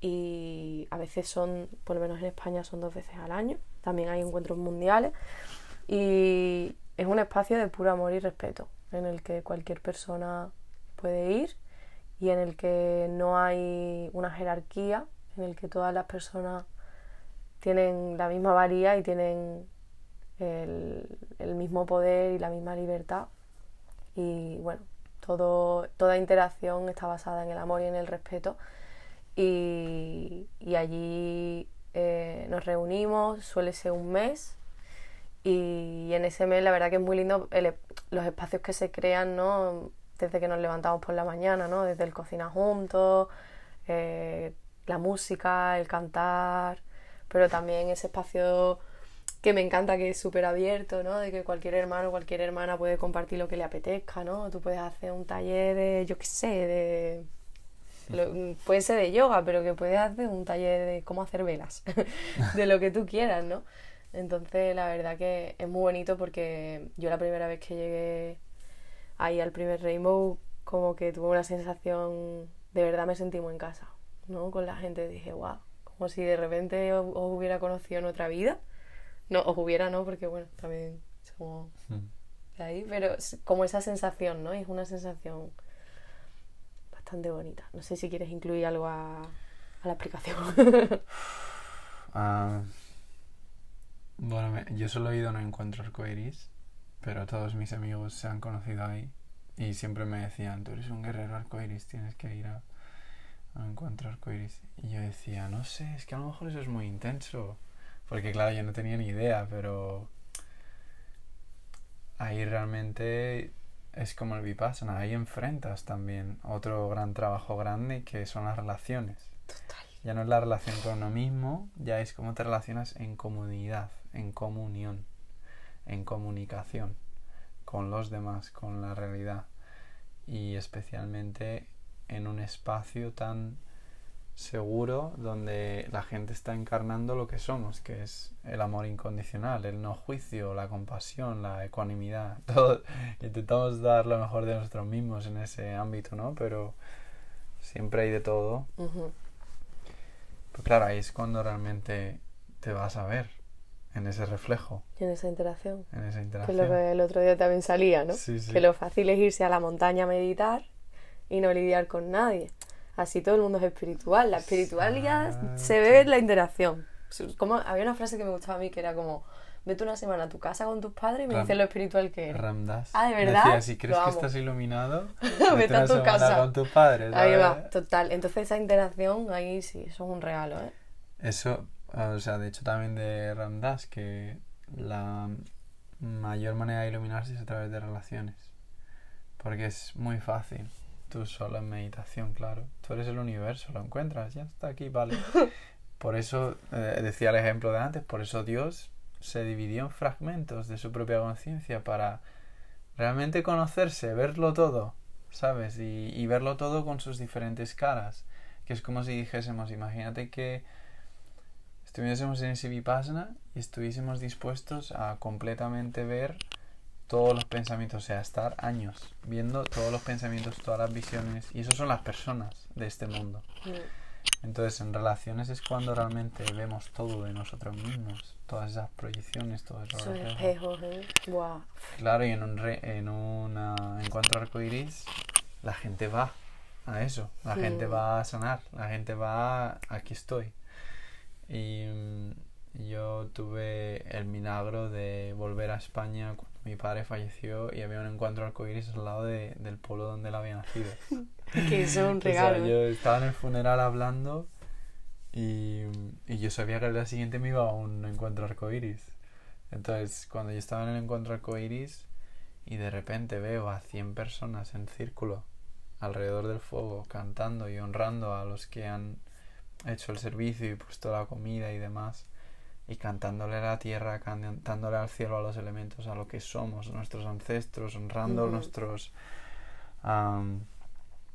y a veces son, por lo menos en España, son dos veces al año. También hay encuentros mundiales y es un espacio de puro amor y respeto en el que cualquier persona puede ir y en el que no hay una jerarquía, en el que todas las personas tienen la misma valía y tienen el, mismo poder y la misma libertad. Y bueno, todo, toda interacción está basada en el amor y en el respeto. Y, allí eh, nos reunimos, suele ser un mes, y en ese mes la verdad que es muy lindo los espacios que se crean, ¿no? Desde que nos levantamos por la mañana, ¿no? Desde el cocina juntos, eh, la música, el cantar, pero también ese espacio que me encanta que es súper abierto, ¿no? De que cualquier hermano cualquier hermana puede compartir lo que le apetezca, ¿no? Tú puedes hacer un taller de, yo qué sé, de... lo- puede ser de yoga, pero que puedes hacer un taller de cómo hacer velas, de lo que tú quieras, ¿no? Entonces, la verdad que es muy bonito porque yo la primera vez que llegué ahí al primer Rainbow, como que tuve una sensación, de verdad me sentí muy en casa, ¿no? Con la gente dije, wow, como si de repente os, os hubiera conocido en otra vida. No, os hubiera, no, porque bueno, también somos de ahí, pero como esa sensación, ¿no? Es una sensación bastante bonita. No sé si quieres incluir algo a, la explicación. Ah, bueno, me- yo solo he ido a un encuentro arcoiris, pero todos mis amigos se han conocido ahí y siempre me decían, tú eres un guerrero arcoiris, tienes que ir a, a un encuentro arcoiris. Y yo decía, no sé, es que a lo mejor eso es muy intenso, porque claro, yo no tenía ni idea, pero ahí realmente es como el Vipassana, ahí enfrentas también otro gran trabajo grande que son las relaciones. Total. Ya no es la relación con uno mismo, ya es cómo te relacionas en comunidad, en comunión, en comunicación con los demás, con la realidad y especialmente en un espacio tan seguro donde la gente está encarnando lo que somos, que es el amor incondicional, el no juicio, la compasión, la ecuanimidad. Todo, intentamos dar lo mejor de nosotros mismos en ese ámbito, ¿no? Pero siempre hay de todo. Pues claro, ahí es cuando realmente te vas a ver en ese reflejo, Y en esa interacción. en esa Que es interacción. lo que el otro día también salía, ¿no? Sí, sí. Que lo fácil es irse a la montaña a meditar y no lidiar con nadie. Así todo el mundo es espiritual. La espiritualidad se ve en la interacción. Como, había una frase que me gustaba a mí que era como, vete una semana a tu casa con tus padres y me Ram- dices lo espiritual que eres. Ramdas. Ah, ¿de verdad? Decía, si crees que estás iluminado, Vete a tu casa. con tus padres. Ahí va, total. Entonces esa interacción, ahí sí, eso es un regalo, ¿eh? Eso, o sea, de hecho también de Ramdas, que la mayor manera de iluminarse es a través de relaciones. Porque es muy fácil. Tú solo en meditación, claro. Tú eres el universo, lo encuentras, ya está aquí, vale. Por eso, eh, decía el ejemplo de antes, por eso Dios se dividió en fragmentos de su propia conciencia para realmente conocerse, verlo todo, ¿sabes? Y, y verlo todo con sus diferentes caras. Que es como si dijésemos, imagínate que estuviésemos en ese vipassana y estuviésemos dispuestos a completamente ver todos los pensamientos, o sea, estar años viendo todos los pensamientos, todas las visiones, y eso son las personas de este mundo. Entonces, en relaciones es cuando realmente vemos todo de nosotros mismos, todas esas proyecciones, todos esos Son espejos, ¿eh? Guau. Claro, y en un, re- en un ah, encuentro arcoiris, la gente va a eso, la Mm. gente va a sanar, la gente va a aquí estoy. Y mm, yo tuve el milagro de volver a España cuando mi padre falleció y había un encuentro arcoiris al lado de- del pueblo donde él había nacido. Que eso es un O sea, regalo. yo estaba en el funeral hablando y, y yo sabía que al día siguiente me iba a un encuentro arcoiris. Entonces, cuando yo estaba en el encuentro arcoiris y de repente veo a 100 personas en círculo alrededor del fuego cantando y honrando a los que han hecho el servicio y puesto la comida y demás y cantándole a la tierra, cantándole al cielo, a los elementos, a lo que somos, nuestros ancestros, honrando nuestros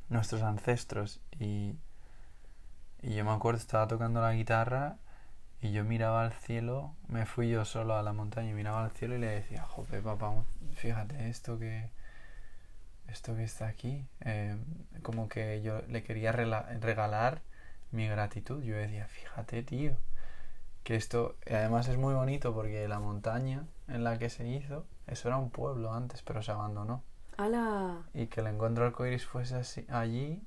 nuestros ancestros. Y, y yo me acuerdo estaba tocando la guitarra y yo miraba al cielo me fui yo solo a la montaña y miraba al cielo y le decía joder papá fíjate esto que esto que está aquí eh, como que yo le quería regalar mi gratitud. Yo decía fíjate tío que esto además es muy bonito porque la montaña en la que se hizo eso era un pueblo antes pero se abandonó. ¡Hala! y que el encuentro arcoiris fuese así, allí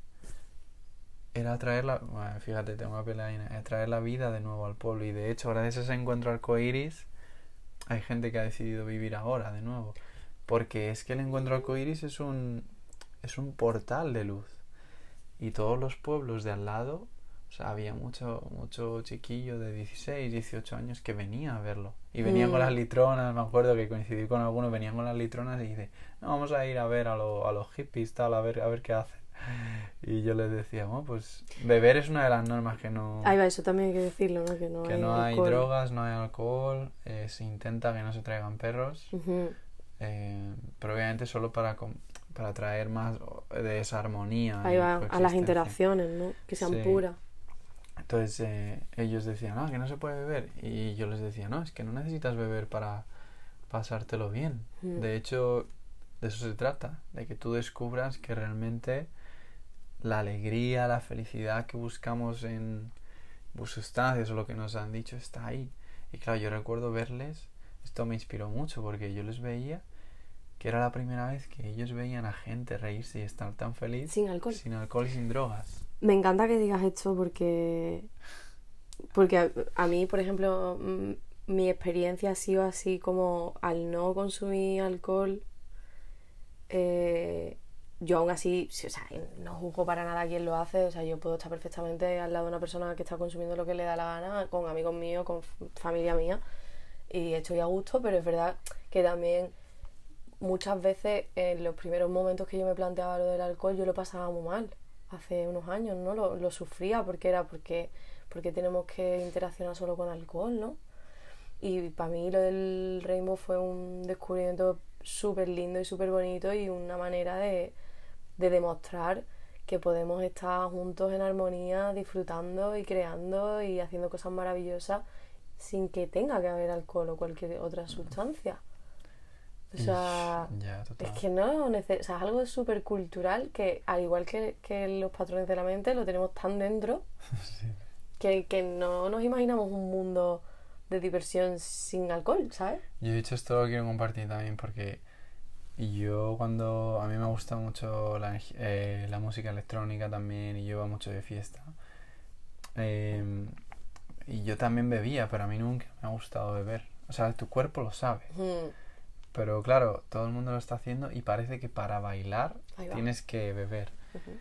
era traer la bueno, fíjate tengo una peleadina era traer la vida de nuevo al pueblo. Y de hecho gracias a ese encuentro arcoiris hay gente que ha decidido vivir ahora de nuevo. Porque es que el encuentro arcoiris es un es un portal de luz. Y todos los pueblos de al lado o sea, había mucho, mucho chiquillo de 16, 18 años que venía a verlo. Y venían con Mm. las litronas, me acuerdo que coincidí con algunos, venían con las litronas y dice, no, vamos a ir a ver a, lo- a los hippies, tal, a ver, a ver qué hacen. y yo les decía, bueno, pues beber es una de las normas que no... Ahí va, eso también hay que decirlo, ¿no? Que no que hay, no hay drogas, no hay alcohol, eh, se intenta que no se traigan perros, eh, pero obviamente solo para, para traer más de esa armonía. Ahí va, a las interacciones, ¿no? Que sean Sí. puras. Entonces eh, ellos decían, no, que no se puede beber. Y yo les decía, no, es que no necesitas beber para pasártelo bien. Mm. De hecho, de eso se trata, de que tú descubras que realmente la alegría, la felicidad que buscamos en sustancias o lo que nos han dicho está ahí. Y claro, yo recuerdo verles, esto me inspiró mucho porque yo les veía que era la primera vez que ellos veían a gente reírse y estar tan feliz Sin alcohol. sin alcohol y sin drogas. Me encanta que digas esto porque. Porque a, mí, por ejemplo, mm, mi experiencia ha sido así como al no consumir alcohol. eh, yo aún así, sí, o sea, no juzgo para nada a quien lo hace. O sea, yo puedo estar perfectamente al lado de una persona que está consumiendo lo que le da la gana, con amigos míos, con familia mía. Y estoy a gusto, pero es verdad que también muchas veces en los primeros momentos que yo me planteaba lo del alcohol, yo lo pasaba muy mal. Hace unos años, ¿no? Lo, lo sufría porque era porque, porque tenemos que interaccionar solo con alcohol, ¿no? Y para mí lo del Rainbow fue un descubrimiento súper lindo y súper bonito y una manera de, de demostrar que podemos estar juntos en armonía, disfrutando y creando y haciendo cosas maravillosas sin que tenga que haber alcohol o cualquier otra sustancia. O sea, ya, es que no o sea, es algo súper cultural que, al igual que, que los patrones de la mente, lo tenemos tan dentro Sí. que, que no nos imaginamos un mundo de diversión sin alcohol, ¿sabes? Yo de hecho esto lo quiero compartir también porque yo cuando a mí me gusta mucho la, eh, la música electrónica también y yo iba mucho de fiesta Em, y yo también bebía pero a mí nunca me ha gustado beber o sea tu cuerpo lo sabe Mm, pero claro todo el mundo lo está haciendo y parece que para bailar tienes que beber ujú.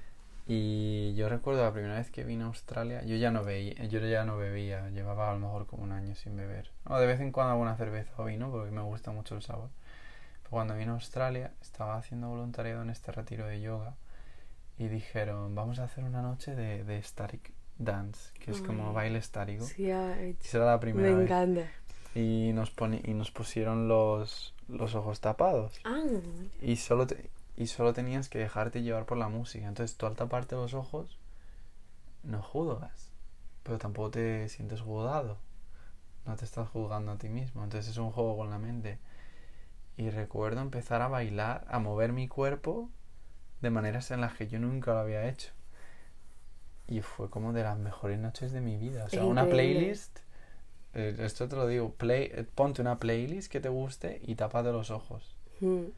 y yo recuerdo la primera vez que vine a Australia, yo ya no veía, yo ya no bebía, llevaba a lo mejor como un año sin beber. O de vez en cuando alguna cerveza o vino porque me gusta mucho el sabor. Pero cuando vine a Australia estaba haciendo voluntariado en este retiro de yoga y dijeron, vamos a hacer una noche de, de static dance, que es como Ay. baile estático. Sí, era la primera me vez. encanta. Y nos, poni- y nos pusieron los, los ojos tapados. Ah, Y solo, te- y solo tenías que dejarte llevar por la música. Entonces tú al taparte los ojos no juzgas, pero tampoco te sientes juzgado. No te estás juzgando a ti mismo. Entonces es un juego con la mente. Y recuerdo empezar a bailar, a mover mi cuerpo de maneras en las que yo nunca lo había hecho. Y fue como de las mejores noches de mi vida. O sea, Es una increíble. playlist. Eh, esto te lo digo, play, eh, ponte una playlist que te guste y tápate los ojos. mm,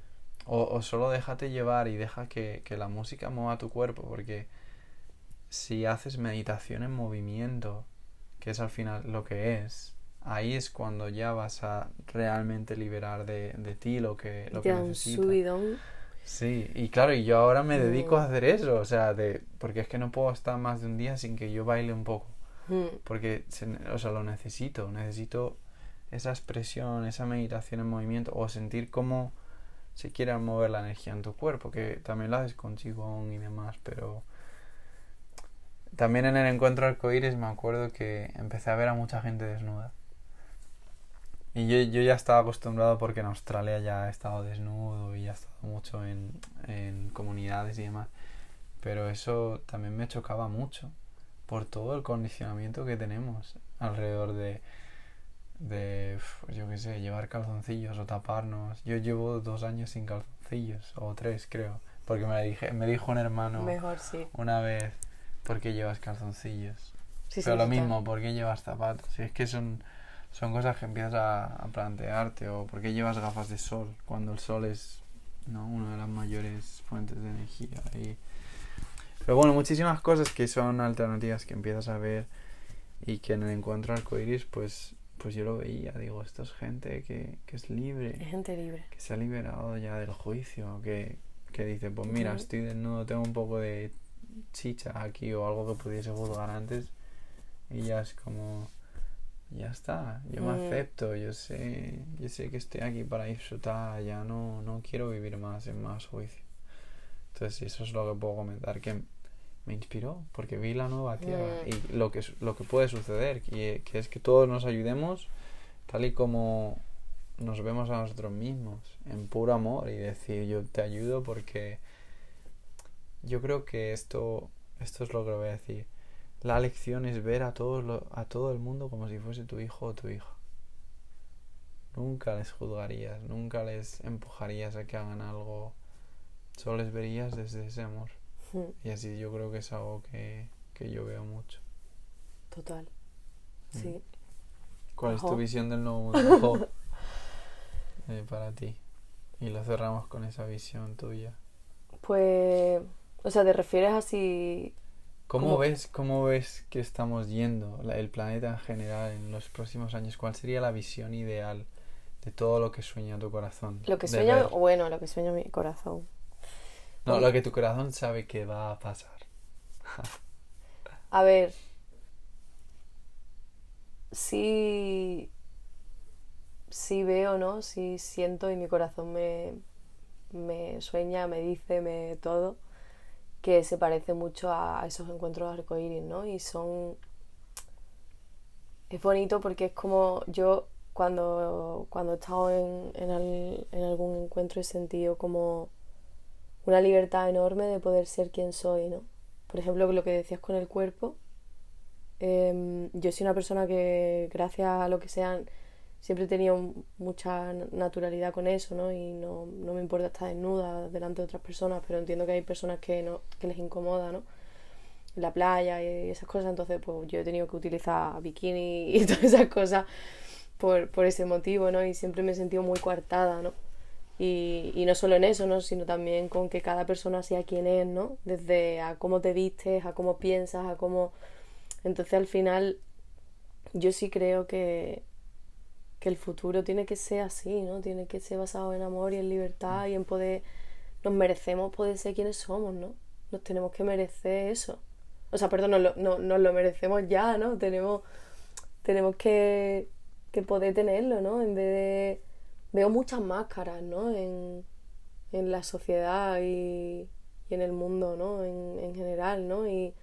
O, o solo déjate llevar y deja que, que la música mueva tu cuerpo, porque si haces meditación en movimiento, que es al final lo que es, ahí es cuando ya vas a realmente liberar de, de ti lo que, lo que necesitas. Sí, y claro, y yo ahora me dedico Mm. a hacer eso, o sea, de, porque es que no puedo estar más de un día sin que yo baile un poco, Mm, porque se o sea, lo necesito, necesito esa expresión, esa meditación en movimiento, o sentir cómo se quiere mover la energía en tu cuerpo, que también lo haces con Qigong y demás, pero también en el encuentro arcoíris me acuerdo que empecé a ver a mucha gente desnuda. Y yo, yo ya estaba acostumbrado porque en Australia ya he estado desnudo y ya he estado mucho en, en comunidades y demás. Pero eso también me chocaba mucho por todo el condicionamiento que tenemos alrededor de, de yo qué sé, llevar calzoncillos o taparnos. Yo llevo dos años sin calzoncillos, o tres creo, porque me, dije, me dijo un hermano Mejor sí. una vez, ¿por qué llevas calzoncillos? Sí, sí, Pero lo mismo, ¿por qué llevas zapatos? Y es que son, son cosas que empiezas a, a plantearte, o ¿por qué llevas gafas de sol? Cuando el sol es ¿no? una de las mayores fuentes de energía. Y... Pero bueno, muchísimas cosas que son alternativas que empiezas a ver y que en el encuentro arcoiris, pues, pues yo lo veía, digo, esto es gente que, que es libre Es gente libre. que se ha liberado ya del juicio, que, que dice, pues mira, estoy desnudo, tengo un poco de chicha aquí o algo que pudiese juzgar antes y ya es como, ya está, yo me Mm. acepto, yo sé, yo sé que estoy aquí para disfrutar, ya no, no quiero vivir más en más juicio. Entonces eso es lo que puedo comentar, que me inspiró, porque vi la nueva tierra Mm. y lo que, lo que puede suceder, que, que es que todos nos ayudemos tal y como nos vemos a nosotros mismos, en puro amor y decir yo te ayudo porque yo creo que esto, esto es lo que voy a decir. La lección es ver a, todos lo- a todo el mundo como si fuese tu hijo o tu hija. Nunca les juzgarías, nunca les empujarías a que hagan algo, solo les verías desde ese amor. Y así yo creo que es algo que, que yo veo mucho. Total. Mm. Sí. ¿Cuál es tu visión del nuevo mundo eh, para ti? Y lo cerramos con esa visión tuya. Pues, o sea, ¿te refieres así? ¿Cómo ¿Cómo? ves, ¿Cómo ves que estamos yendo, la- el planeta en general, en los próximos años? ¿Cuál sería la visión ideal de todo lo que sueña tu corazón? Lo que sueña, bueno, lo que sueña mi corazón. No, lo que tu corazón sabe que va a pasar. A ver, sí, sí veo, ¿no? Sí siento y mi corazón me, me sueña, me dice, me todo, que se parece mucho a esos encuentros arcoíris, ¿no? Y son... Es bonito porque es como yo cuando, cuando he estado en, en, al- en algún encuentro he sentido como una libertad enorme de poder ser quien soy, ¿no? Por ejemplo, lo que decías con el cuerpo. em, yo soy una persona que, gracias a lo que sean, siempre he tenido mucha na- naturalidad con eso, ¿no? Y no, no me importa estar desnuda delante de otras personas, pero entiendo que hay personas que, no, que les incomoda, ¿no? La playa y esas cosas, entonces pues yo he tenido que utilizar bikini y todas esas cosas por, por ese motivo, ¿no? Y siempre me he sentido muy coartada, ¿no? Y, no solo en eso, ¿no? Sino también con que cada persona sea quien es, ¿no? Desde a cómo te vistes, a cómo piensas, a cómo... Entonces al final yo sí creo que, que el futuro tiene que ser así, ¿no? Tiene que ser basado en amor y en libertad y en poder... Nos merecemos poder ser quienes somos, ¿no? Nos tenemos que merecer eso. O sea, perdón, nos lo, no, nos lo merecemos ya, ¿no? Tenemos, tenemos que, que poder tenerlo, ¿no? En vez de veo muchas máscaras, ¿no? En, en la sociedad y, y en el mundo, ¿no? En, en general, ¿no? Y,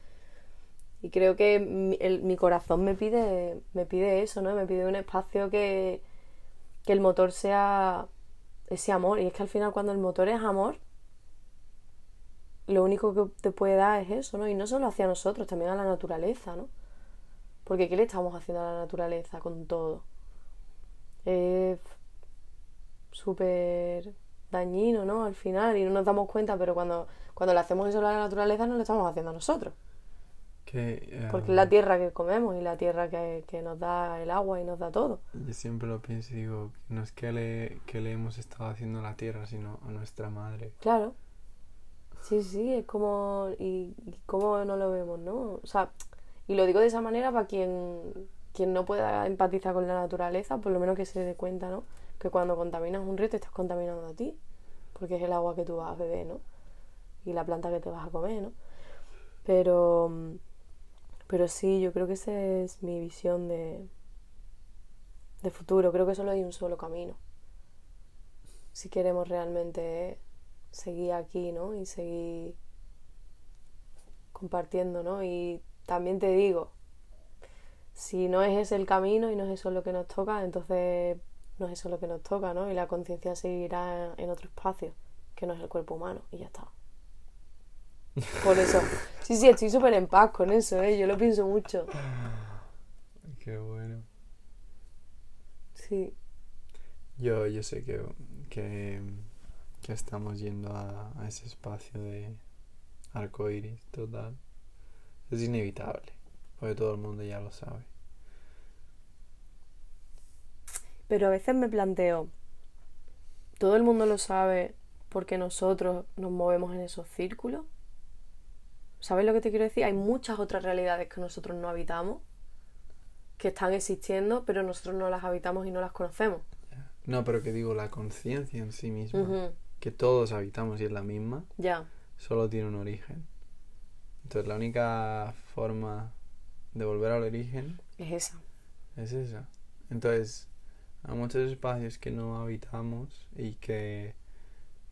y creo que mi, el- mi corazón me pide, me pide eso, ¿no? Me pide un espacio que, que el motor sea ese amor. Y es que al final cuando el motor es amor, lo único que te puede dar es eso, ¿no? Y no solo hacia nosotros, también a la naturaleza, ¿no? Porque ¿qué le estamos haciendo a la naturaleza con todo? Es súper dañino, ¿no? Al final, y no nos damos cuenta, pero cuando, cuando le hacemos eso a la naturaleza, no lo estamos haciendo a nosotros. Que, eh, Porque es la tierra que comemos y la tierra que, que nos da el agua y nos da todo. Yo siempre lo pienso y digo, no es que le, que le hemos estado haciendo a la tierra, sino a nuestra madre. Claro. Sí, sí, es como. Y, y cómo no lo vemos, ¿no? O sea, y lo digo de esa manera para quien, quien no pueda empatizar con la naturaleza, por lo menos que se dé cuenta, ¿no? Que cuando contaminas un río estás contaminando a ti, porque es el agua que tú vas a beber, ¿no? Y la planta que te vas a comer, ¿no? Pero. Pero sí, yo creo que esa es mi visión de, de futuro. Creo que solo hay un solo camino. Si queremos realmente seguir aquí, ¿no? Y seguir compartiendo, ¿no? Y también te digo, si no es ese el camino y no es eso lo que nos toca, entonces no es eso lo que nos toca, ¿no? Y la conciencia seguirá en otro espacio, que no es el cuerpo humano, y ya está. Por eso, sí, sí, estoy súper en paz con eso, ¿eh? Yo lo pienso mucho. Qué bueno. Sí, Yo, yo sé que, que, que estamos yendo a, a ese espacio de arco iris total. Es inevitable, porque todo el mundo ya lo sabe. Pero a veces me planteo, ¿todo el mundo lo sabe porque nosotros nos movemos en esos círculos? ¿Sabes lo que te quiero decir? Hay muchas otras realidades que nosotros no habitamos, que están existiendo, pero nosotros no las habitamos y no las conocemos. No, pero que digo, la conciencia en sí misma, que todos habitamos y es la misma, Ya, solo tiene un origen. Entonces la única forma de volver al origen es esa. es esa. Entonces, hay muchos espacios que no habitamos y que,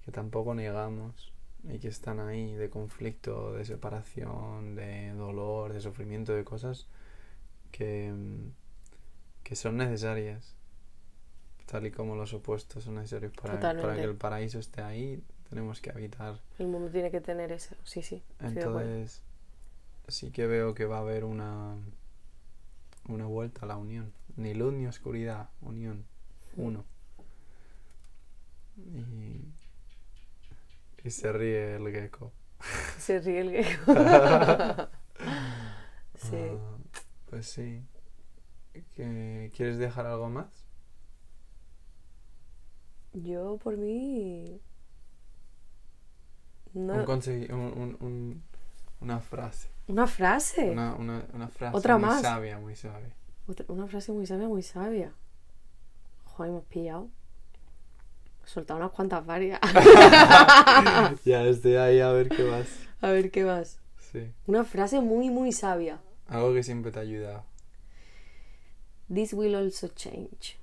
que tampoco negamos y que están ahí de conflicto, de separación, de dolor, de sufrimiento, de cosas que, que son necesarias. Tal y como los opuestos son necesarios para, para que el paraíso esté ahí, tenemos que habitar. El mundo tiene que tener eso, sí, sí. Entonces, sí que veo que va a haber una, una vuelta a la unión. Ni luz ni oscuridad, unión. Uno. Y, y se ríe el gecko. Se ríe el gecko. sí. Ah, pues sí. ¿Qué- ¿Quieres dejar algo más? Yo por mí. Un No. conse- un- un- un- una frase. Una frase. Una, una, una frase ¿Otra muy más? sabia, muy sabia. Otra- una frase muy sabia, muy sabia. Joder, has pillado. Soltado unas cuantas varias. ya estoy ahí a ver qué vas. A ver qué más. Sí. Una frase muy, muy sabia. Algo que siempre te ha ayudado. This will also change.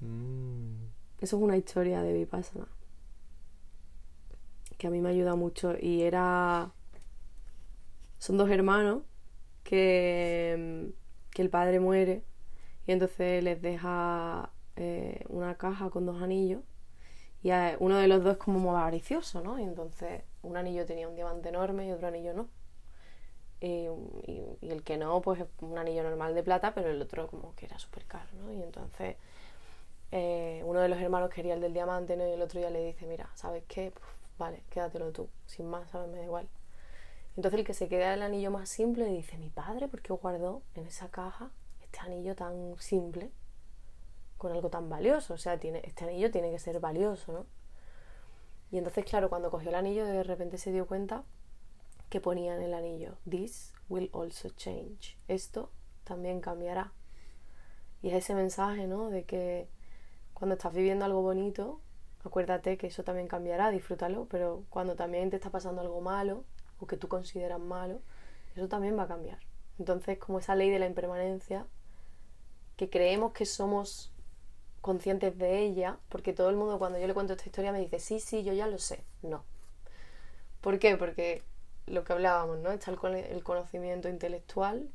Mm. Eso es una historia de Vipassana. Que a mí me ayuda mucho. Y era. Son dos hermanos que, que el padre muere. Y entonces les deja eh, una caja con dos anillos. Y uno de los dos es como muy avaricioso, ¿no? Y entonces un anillo tenía un diamante enorme y otro anillo no. Y el que no, pues es un anillo normal de plata, pero el otro como que era súper caro, ¿no? Y entonces eh, uno de los hermanos quería el del diamante ¿no? y el otro ya le dice, mira, ¿sabes qué? Pues, vale, quédatelo tú, sin más, ¿sabes? Me da igual. Entonces el que se queda el anillo más simple dice, mi padre, ¿por qué guardó en esa caja este anillo tan simple con algo tan valioso? O sea, tiene, este anillo tiene que ser valioso, ¿no? Y entonces, claro, cuando cogió el anillo de repente se dio cuenta que ponía en el anillo, This will also change. Esto también cambiará. Y es ese mensaje, ¿no? De que cuando estás viviendo algo bonito, acuérdate que eso también cambiará, disfrútalo, pero cuando también te está pasando algo malo que tú consideras malo, eso también va a cambiar. Entonces, como esa ley de la impermanencia, que creemos que somos conscientes de ella, porque todo el mundo cuando yo le cuento esta historia me dice, sí, sí, yo ya lo sé. No. ¿Por qué? Porque lo que hablábamos, ¿no? Está el, el conocimiento intelectual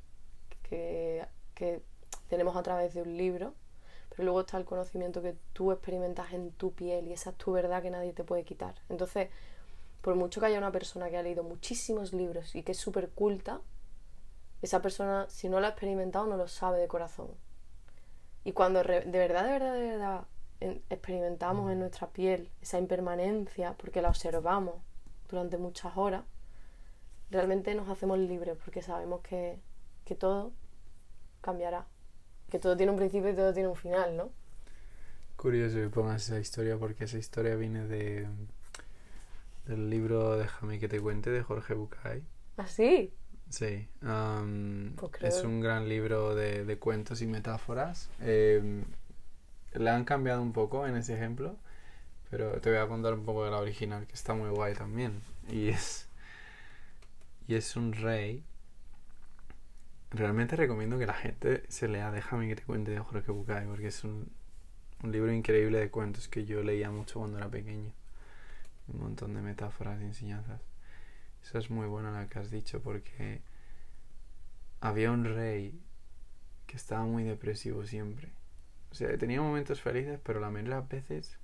que, que tenemos a través de un libro, pero luego está el conocimiento que tú experimentas en tu piel y esa es tu verdad que nadie te puede quitar. Entonces, por mucho que haya una persona que ha leído muchísimos libros y que es súper culta, esa persona, si no lo ha experimentado, no lo sabe de corazón. Y cuando de verdad, de verdad, de verdad en- experimentamos en nuestra piel esa impermanencia, porque la observamos durante muchas horas, realmente nos hacemos libres, porque sabemos que, que todo cambiará. Que todo tiene un principio y todo tiene un final, ¿no? Curioso que pongas esa historia porque esa historia viene de del libro Déjame que te cuente de Jorge Bucay. Así. Sí, Pues creo- es un gran libro de, de cuentos y metáforas. Em, le han cambiado un poco en ese ejemplo, pero te voy a contar un poco de la original, que está muy guay también. Y es, y es un rey. Realmente recomiendo que la gente se lea Déjame que te cuente de Jorge Bucay, porque es un, un libro increíble de cuentos que yo leía mucho cuando era pequeño. Un montón de metáforas y enseñanzas. Eso es muy bueno lo que has dicho porque había un rey que estaba muy depresivo siempre. O sea, tenía momentos felices, pero la mayoría de las veces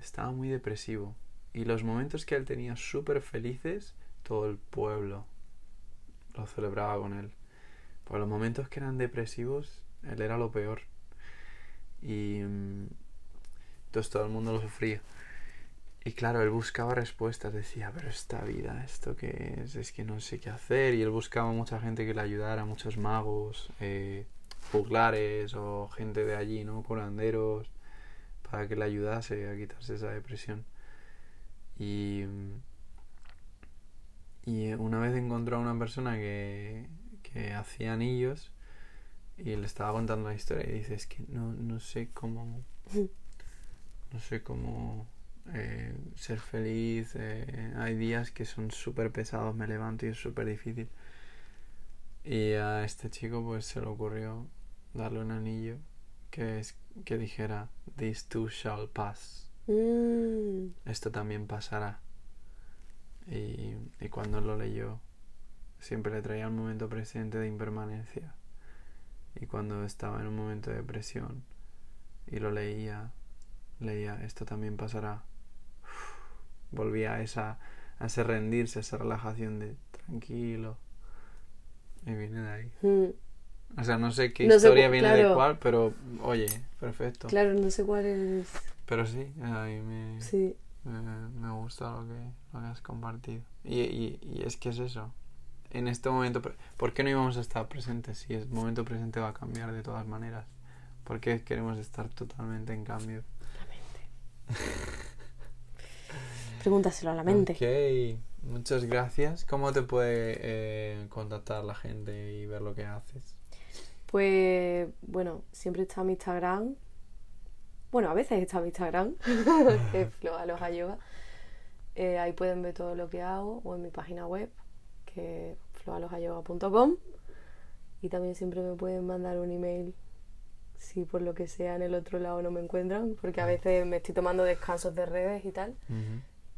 estaba muy depresivo. Y los momentos que él tenía súper felices, todo el pueblo lo celebraba con él. Por los momentos que eran depresivos, él era lo peor. Y mm, entonces todo el mundo lo sufría. Y claro, él buscaba respuestas, decía, pero esta vida, ¿esto qué es? Es que no sé qué hacer. Y él buscaba mucha gente que le ayudara, muchos magos, eh, juglares o gente de allí, ¿no? Curanderos, para que le ayudase a quitarse esa depresión. Y, y una vez encontró a una persona que, que hacía anillos y le estaba contando la historia y dice, es que no, no sé cómo... No sé cómo eh, ser feliz. eh, hay días que son súper pesados, me levanto y es súper difícil. Y a este chico pues se le ocurrió darle un anillo que, es, que dijera, This too shall pass. Mm. Esto también pasará. Y, y cuando lo leyó, siempre le traía el momento presente de impermanencia. Y cuando estaba en un momento de depresión y lo leía, leía, esto también pasará. Volvía a esa a ese rendirse, a esa relajación de tranquilo. Y viene de ahí. Mm. O sea, no sé qué No sé historia cu- viene de claro. cuál, pero oye, perfecto. Claro, no sé cuál es. Pero sí, a mí me, Sí. me, me gusta lo que, lo que has compartido. Y, y, y es que es eso. En este momento, ¿por qué no íbamos a estar presentes si el momento presente va a cambiar de todas maneras? ¿Por qué queremos estar totalmente en cambio? Pregúntaselo a la mente. Ok, muchas gracias. ¿Cómo te puede eh, contactar la gente y ver lo que haces? Pues bueno, siempre está mi Instagram. Bueno, a veces está mi Instagram, que es Yoga. Eh, ahí pueden ver todo lo que hago o en mi página web, que es floalojayoga.com. Y también siempre me pueden mandar un email si por lo que sea en el otro lado no me encuentran, porque a veces me estoy tomando descansos de redes y tal,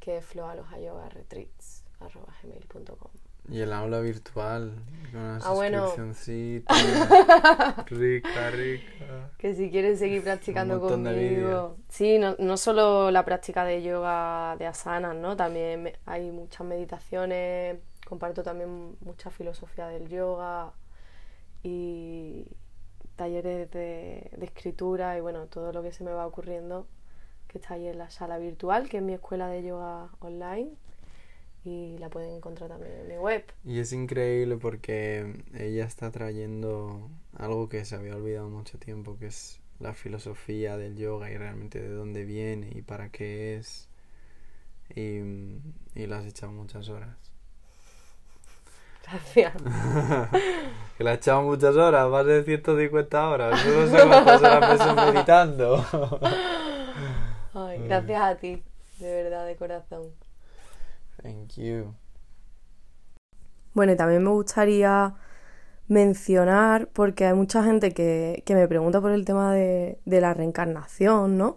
que es floalojayogaretreats.com. Y el aula virtual, con una Ah, bueno. rica, rica. Que si quieren seguir practicando conmigo. Sí, no, no solo la práctica de yoga de asanas, ¿no? También me- hay muchas meditaciones, comparto también mucha filosofía del yoga y talleres de, de escritura y bueno, todo lo que se me va ocurriendo que está ahí en la sala virtual, que es mi escuela de yoga online y la pueden encontrar también en mi web. Y es increíble porque ella está trayendo algo que se había olvidado mucho tiempo, que es la filosofía del yoga y realmente de dónde viene y para qué es. Y, y lo has echado muchas horas. Gracias. que la has echado muchas horas, más de 150 horas. Yo no sé cuántas horas me estoy meditando. Ay, gracias a ti, de verdad, de corazón. Thank you. Bueno, y también me gustaría mencionar, porque hay mucha gente que, que me pregunta por el tema de, de la reencarnación, ¿no?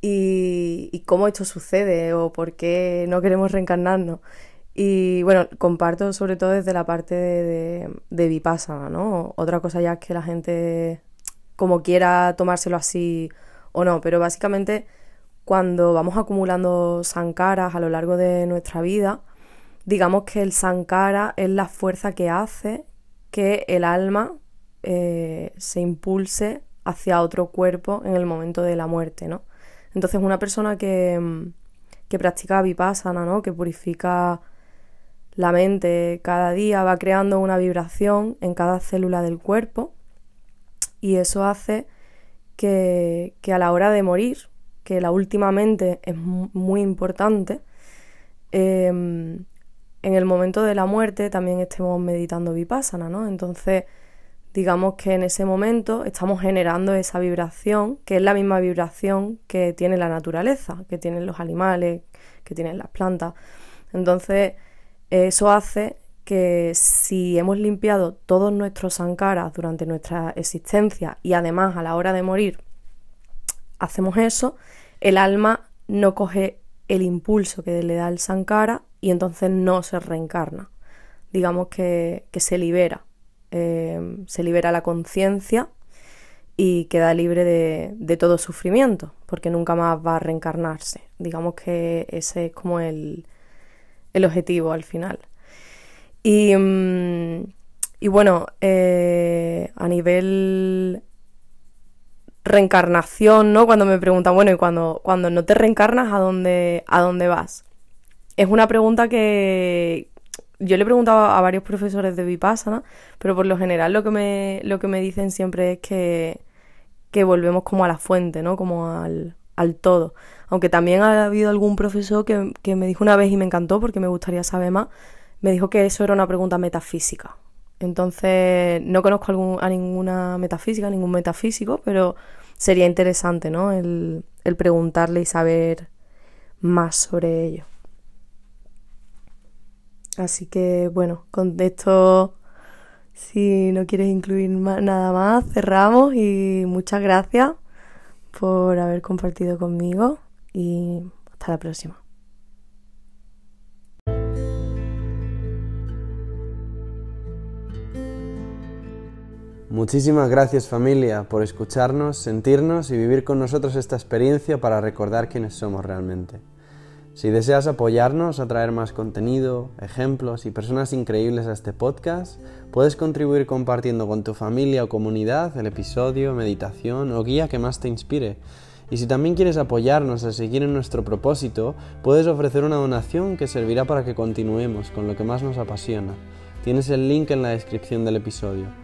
Y, y cómo esto sucede o por qué no queremos reencarnarnos. Y bueno, comparto sobre todo desde la parte de, de, de Vipassana, ¿no? Otra cosa ya es que la gente como quiera tomárselo así o no, pero básicamente cuando vamos acumulando sankaras a lo largo de nuestra vida, digamos que el sankara es la fuerza que hace que el alma eh, se impulse hacia otro cuerpo en el momento de la muerte, ¿no? Entonces una persona que, mm, que practica vipassana, ¿no? Que purifica la mente cada día, va creando una vibración en cada célula del cuerpo y eso hace que, que a la hora de morir, que la última mente es mu- muy importante, em, en el momento de la muerte también estemos meditando vipassana, ¿no? Entonces, digamos que en ese momento estamos generando esa vibración, que es la misma vibración que tiene la naturaleza, que tienen los animales, que tienen las plantas. Entonces, eso hace que si hemos limpiado todos nuestros sankaras durante nuestra existencia y además a la hora de morir hacemos eso, el alma no coge el impulso que le da el sankara y entonces no se reencarna. Digamos que, que se libera, eh, se libera la conciencia y queda libre de, de todo sufrimiento, porque nunca más va a reencarnarse. Digamos que ese es como el, el objetivo al final. Y, mm, y bueno, eh, a nivel reencarnación, ¿no? Cuando me preguntan, bueno, y cuando, cuando no te reencarnas, ¿a dónde, ¿a dónde vas? Es una pregunta que yo le he preguntado a varios profesores de Vipassana, pero por lo general lo que me, lo que me dicen siempre es que, que volvemos como a la fuente, ¿no? Como al, al todo. Aunque también ha habido algún profesor que, que me dijo una vez y me encantó porque me gustaría saber más, me dijo que eso era una pregunta metafísica. Entonces, no conozco algún- a ninguna metafísica, ningún metafísico, pero sería interesante, ¿no? El, el preguntarle y saber más sobre ello. Así que, bueno, con esto, si no quieres incluir ma- nada más, cerramos y muchas gracias por haber compartido conmigo y hasta la próxima. Muchísimas gracias familia por escucharnos, sentirnos y vivir con nosotros esta experiencia para recordar quiénes somos realmente. Si deseas apoyarnos a traer más contenido, ejemplos y personas increíbles a este podcast, puedes contribuir compartiendo con tu familia o comunidad el episodio, meditación o guía que más te inspire. Y si también quieres apoyarnos a seguir en nuestro propósito, puedes ofrecer una donación que servirá para que continuemos con lo que más nos apasiona. Tienes el link en la descripción del episodio.